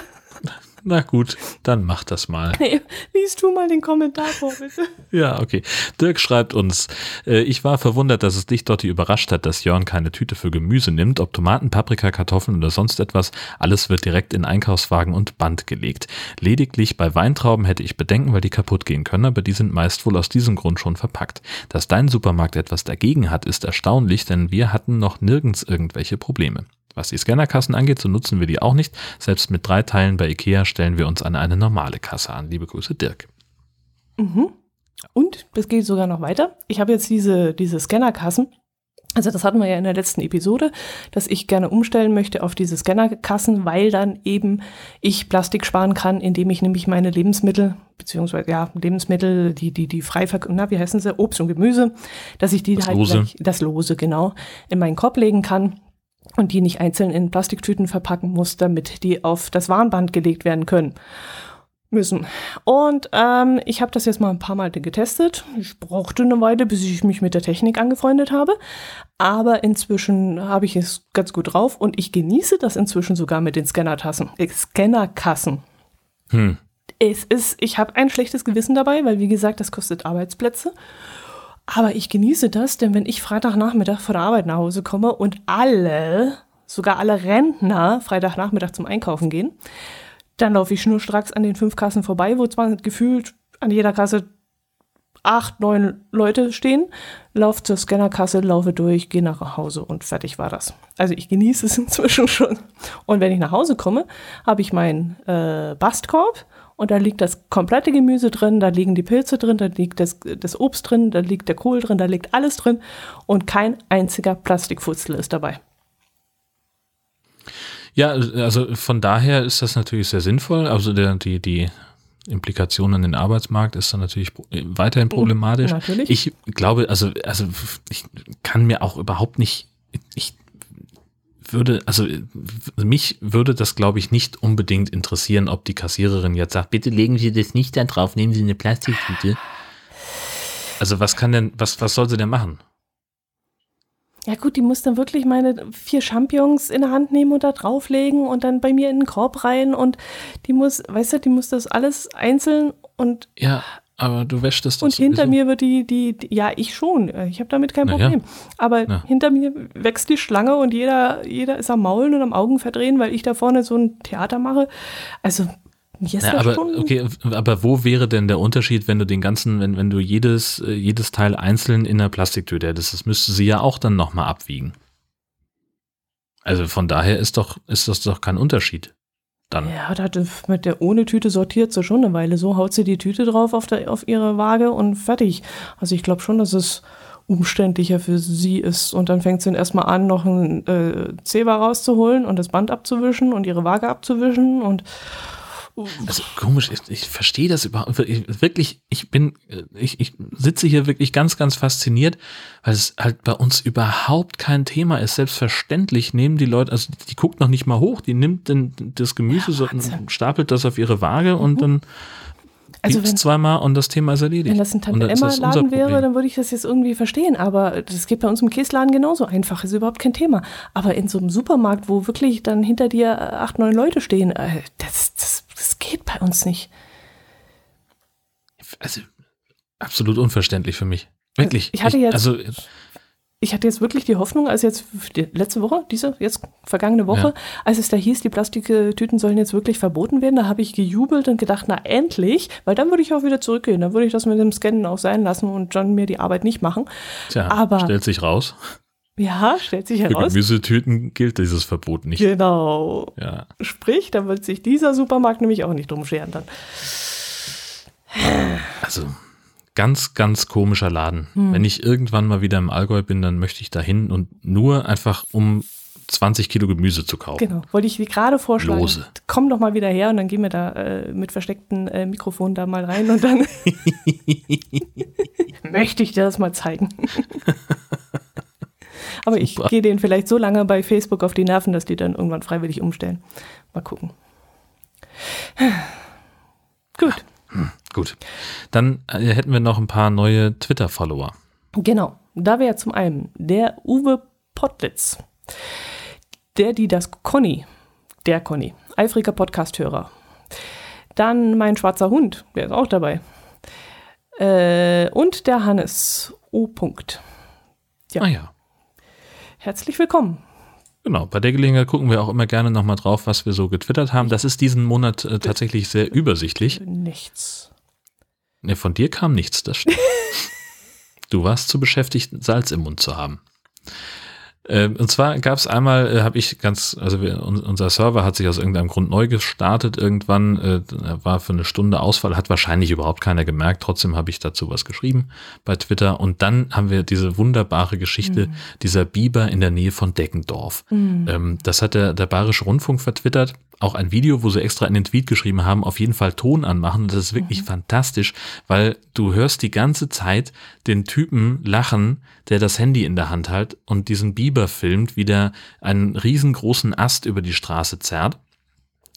[SPEAKER 1] Na gut, dann mach das mal.
[SPEAKER 2] Nee, liest du mal den Kommentar vor, bitte.
[SPEAKER 1] Ja, okay. Dirk schreibt uns, äh, ich war verwundert, dass es dich Dotti überrascht hat, dass Jörn keine Tüte für Gemüse nimmt, ob Tomaten, Paprika, Kartoffeln oder sonst etwas. Alles wird direkt in Einkaufswagen und Band gelegt. Lediglich bei Weintrauben hätte ich Bedenken, weil die kaputt gehen können, aber die sind meist wohl aus diesem Grund schon verpackt. Dass dein Supermarkt etwas dagegen hat, ist erstaunlich, denn wir hatten noch nirgends irgendwelche Probleme. Was die Scannerkassen angeht, so nutzen wir die auch nicht. Selbst mit drei Teilen bei Ikea stellen wir uns an eine normale Kasse an. Liebe Grüße, Dirk.
[SPEAKER 2] Mhm. Und es geht sogar noch weiter. Ich habe jetzt diese, diese Scannerkassen Also das hatten wir ja in der letzten Episode, dass ich gerne umstellen möchte auf diese Scannerkassen, weil dann eben ich Plastik sparen kann, indem ich nämlich meine Lebensmittel, beziehungsweise ja, Lebensmittel, die, die, die frei, na, wie heißen sie, Obst und Gemüse, dass ich die
[SPEAKER 1] Das
[SPEAKER 2] halt
[SPEAKER 1] Lose.
[SPEAKER 2] gleich, das Lose, genau, in meinen Korb legen kann und die nicht einzeln in Plastiktüten verpacken muss, damit die auf das Warnband gelegt werden können müssen. Und ähm, ich habe das jetzt mal ein paar Mal getestet. Ich brauchte eine Weile, bis ich mich mit der Technik angefreundet habe. Aber inzwischen habe ich es ganz gut drauf und ich genieße das inzwischen sogar mit den Scannertassen, äh, Scannerkassen.
[SPEAKER 1] Hm.
[SPEAKER 2] Es ist, ich habe ein schlechtes Gewissen dabei, weil wie gesagt, das kostet Arbeitsplätze. Aber ich genieße das, denn wenn ich Freitagnachmittag von der Arbeit nach Hause komme und alle, sogar alle Rentner Freitagnachmittag zum Einkaufen gehen, dann laufe ich schnurstracks an den fünf Kassen vorbei, wo zwar gefühlt an jeder Kasse acht, neun Leute stehen, laufe zur Scannerkasse, laufe durch, gehe nach Hause und fertig war das. Also ich genieße es inzwischen schon. Und wenn ich nach Hause komme, habe ich meinen äh, Bastkorb und da liegt das komplette Gemüse drin, da liegen die Pilze drin, da liegt das, das Obst drin, da liegt der Kohl drin, da liegt alles drin und kein einziger Plastikfutzel ist dabei.
[SPEAKER 1] Ja, also von daher ist das natürlich sehr sinnvoll. Also der, die, die Implikation an den Arbeitsmarkt ist dann natürlich weiterhin problematisch.
[SPEAKER 2] natürlich.
[SPEAKER 1] Ich glaube, also, also ich kann mir auch überhaupt nicht, ich würde, also mich würde das, glaube ich, nicht unbedingt interessieren, ob die Kassiererin jetzt sagt, bitte legen Sie das nicht da drauf, nehmen Sie eine Plastiktüte. Also was kann denn, was, was soll sie denn machen?
[SPEAKER 2] Ja gut, die muss dann wirklich meine vier Champignons in der Hand nehmen und da drauflegen und dann bei mir in den Korb rein und die muss, weißt du, die muss das alles einzeln und,
[SPEAKER 1] Ja, aber du wäschst es doch
[SPEAKER 2] und hinter
[SPEAKER 1] sowieso.
[SPEAKER 2] mir wird die, die, die ja, ich schon, ich habe damit kein
[SPEAKER 1] Na ja.
[SPEAKER 2] Problem. Aber
[SPEAKER 1] Ja.
[SPEAKER 2] hinter mir wächst die Schlange und jeder, jeder ist am Maulen und am Augen verdrehen, weil ich da vorne so ein Theater mache. Also
[SPEAKER 1] Ja,
[SPEAKER 2] das
[SPEAKER 1] aber
[SPEAKER 2] schon,
[SPEAKER 1] okay, aber wo wäre denn der Unterschied, wenn du den ganzen, wenn, wenn du jedes, äh, jedes Teil einzeln in der Plastiktüte hättest? Das müsste sie ja auch dann nochmal abwiegen. Also von daher ist doch, ist das doch kein Unterschied. Dann.
[SPEAKER 2] Ja, das mit der ohne Tüte sortiert sie schon eine Weile. So haut sie die Tüte drauf auf, der, auf ihre Waage und fertig. Also ich glaube schon, dass es umständlicher für sie ist. Und dann fängt sie erstmal an, noch ein äh, Zebra rauszuholen und das Band abzuwischen und ihre Waage abzuwischen. Und
[SPEAKER 1] Also komisch, ich, ich verstehe das überhaupt ich, wirklich. Ich bin, äh, ich, ich sitze hier wirklich ganz, ganz fasziniert, weil es halt bei uns überhaupt kein Thema ist. Selbstverständlich nehmen die Leute, also die guckt noch nicht mal hoch, die nimmt den, das Gemüse, so,
[SPEAKER 2] Wahnsinn.
[SPEAKER 1] stapelt das auf ihre Waage und dann
[SPEAKER 2] Also wenn-
[SPEAKER 1] zweimal und das Thema ist erledigt.
[SPEAKER 2] wenn das ein Tante Emma-Laden wäre, dann würde ich das jetzt irgendwie verstehen. Aber das geht bei uns im Käsladen genauso einfach. Ist überhaupt kein Thema. Aber in so einem Supermarkt, wo wirklich dann hinter dir äh, acht, neun Leute stehen, äh, das, das, das geht bei uns nicht.
[SPEAKER 1] Also absolut unverständlich für mich. Wirklich.
[SPEAKER 2] Ich hatte jetzt-
[SPEAKER 1] also
[SPEAKER 2] Ich hatte jetzt wirklich die Hoffnung, als jetzt letzte Woche, diese jetzt vergangene Woche,
[SPEAKER 1] Ja.
[SPEAKER 2] als es da hieß, die Plastiktüten sollen jetzt wirklich verboten werden, da habe ich gejubelt und gedacht, na endlich, weil dann würde ich auch wieder zurückgehen, dann würde ich das mit dem Scannen auch sein lassen und dann mir die Arbeit nicht machen.
[SPEAKER 1] tja,
[SPEAKER 2] aber-
[SPEAKER 1] stellt sich raus.
[SPEAKER 2] Ja, stellt sich
[SPEAKER 1] Für
[SPEAKER 2] heraus.
[SPEAKER 1] Gemüsetüten gilt dieses Verbot nicht.
[SPEAKER 2] Genau.
[SPEAKER 1] Ja.
[SPEAKER 2] Sprich, da wird sich dieser Supermarkt nämlich auch nicht drum scheren dann.
[SPEAKER 1] Also ganz, ganz komischer Laden.
[SPEAKER 2] Hm.
[SPEAKER 1] Wenn ich irgendwann mal wieder im Allgäu bin, dann möchte ich dahin und nur einfach um 20 Kilo Gemüse zu kaufen.
[SPEAKER 2] Genau, wollte ich dir gerade vorschlagen.
[SPEAKER 1] Lose.
[SPEAKER 2] Komm doch mal wieder her und dann gehen wir da äh, mit versteckten äh, Mikrofon da mal rein und dann möchte ich dir das mal zeigen. Aber ich
[SPEAKER 1] Super.
[SPEAKER 2] gehe denen vielleicht so lange bei Facebook auf die Nerven, dass die dann irgendwann freiwillig umstellen. Mal gucken. Gut,
[SPEAKER 1] Gut. Dann äh, hätten wir noch ein paar neue Twitter-Follower.
[SPEAKER 2] genau. Da wäre zum einen der Uwe Pottlitz, der, die das Conny, der Conny, eifriger Podcast-Hörer. Dann mein schwarzer Hund, der ist auch dabei. Äh, und der Hannes O. Punkt. Ja.
[SPEAKER 1] Ah ja.
[SPEAKER 2] Herzlich willkommen.
[SPEAKER 1] Genau, bei der Gelegenheit gucken wir auch immer gerne nochmal drauf, was wir so getwittert haben. Das ist diesen Monat äh, tatsächlich sehr übersichtlich.
[SPEAKER 2] Nichts.
[SPEAKER 1] Ne, von dir kam nichts, das stimmt. du warst zu beschäftigt, Salz im Mund zu haben. Ähm, und zwar gab es einmal, äh, habe ich ganz, also wir, unser Server hat sich aus irgendeinem Grund neu gestartet irgendwann, äh, war für eine Stunde Ausfall, hat wahrscheinlich überhaupt keiner gemerkt, trotzdem habe ich dazu was geschrieben bei Twitter und dann haben wir diese wunderbare Geschichte mhm. dieser Biber in der Nähe von Deckendorf. Mhm. Ähm, das hat der, der Bayerische Rundfunk vertwittert auch ein Video, wo sie extra in den Tweet geschrieben haben, auf jeden Fall Ton anmachen. Das ist wirklich mhm. fantastisch, weil du hörst die ganze Zeit den Typen lachen, der das Handy in der Hand hält und diesen Biber filmt, wie der einen riesengroßen Ast über die Straße zerrt.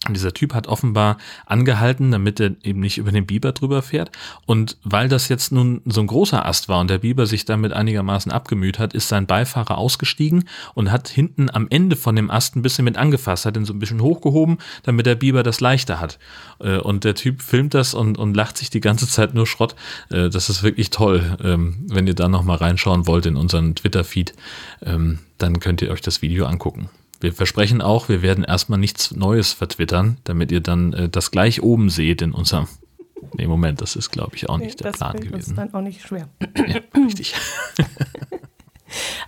[SPEAKER 1] Und dieser Typ hat offenbar angehalten, damit er eben nicht über den Biber drüber fährt. Und weil das jetzt nun so ein großer Ast war und der Biber sich damit einigermaßen abgemüht hat, ist sein Beifahrer ausgestiegen und hat hinten am Ende von dem Ast ein bisschen mit angefasst, hat ihn so ein bisschen hochgehoben, damit der Biber das leichter hat. Äh, und der Typ filmt das und, und lacht sich die ganze Zeit nur Schrott. Äh, das ist wirklich toll. Ähm, wenn ihr da nochmal reinschauen wollt in unseren Twitter-Feed, ähm, dann könnt ihr euch das Video angucken. Wir versprechen auch, wir werden erstmal nichts Neues vertwittern, damit ihr dann äh, das gleich oben seht in unserem. Nee, Moment, das ist, glaube ich, auch nicht nee, der Plan gewesen. Das ist
[SPEAKER 2] dann auch nicht schwer.
[SPEAKER 1] Ja, richtig.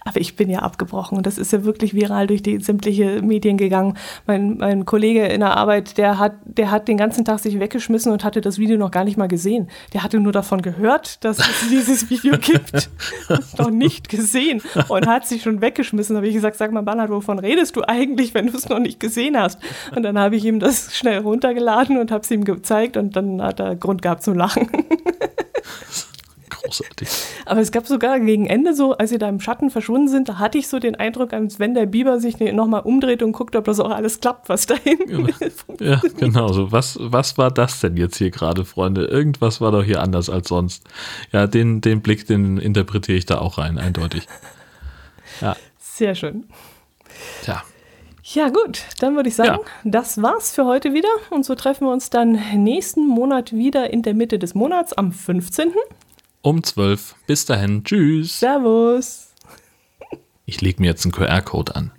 [SPEAKER 2] Aber ich bin ja abgebrochen und das ist ja wirklich viral durch die sämtliche Medien gegangen. Mein, mein Kollege in der Arbeit, der hat, der hat den ganzen Tag sich weggeschmissen und hatte das Video noch gar nicht mal gesehen. Der hatte nur davon gehört, dass es dieses Video gibt noch nicht gesehen und hat sich schon weggeschmissen. Da habe ich gesagt, sag mal, Bernhard, wovon redest du eigentlich, wenn du es noch nicht gesehen hast? Und dann habe ich ihm das schnell runtergeladen und habe es ihm gezeigt und dann hat er Grund gehabt zu lachen. Großartig. Aber es gab sogar gegen Ende so, als sie da im Schatten verschwunden sind, da hatte ich so den Eindruck, als wenn der Biber sich nochmal umdreht und guckt, ob das auch alles klappt, was da hinten
[SPEAKER 1] ja, ja, genau so. Was, was war das denn jetzt hier gerade, Freunde? Irgendwas war doch hier anders als sonst. Ja, den, den Blick, den interpretiere ich da auch rein, eindeutig.
[SPEAKER 2] Ja. Sehr schön.
[SPEAKER 1] Tja.
[SPEAKER 2] Ja, gut, dann würde ich sagen, ja. das war's für heute wieder. Und so treffen wir uns dann nächsten Monat wieder in der Mitte des Monats am 15
[SPEAKER 1] um 12. Bis dahin. Tschüss.
[SPEAKER 2] Servus.
[SPEAKER 1] Ich lege mir jetzt einen QR-Code an.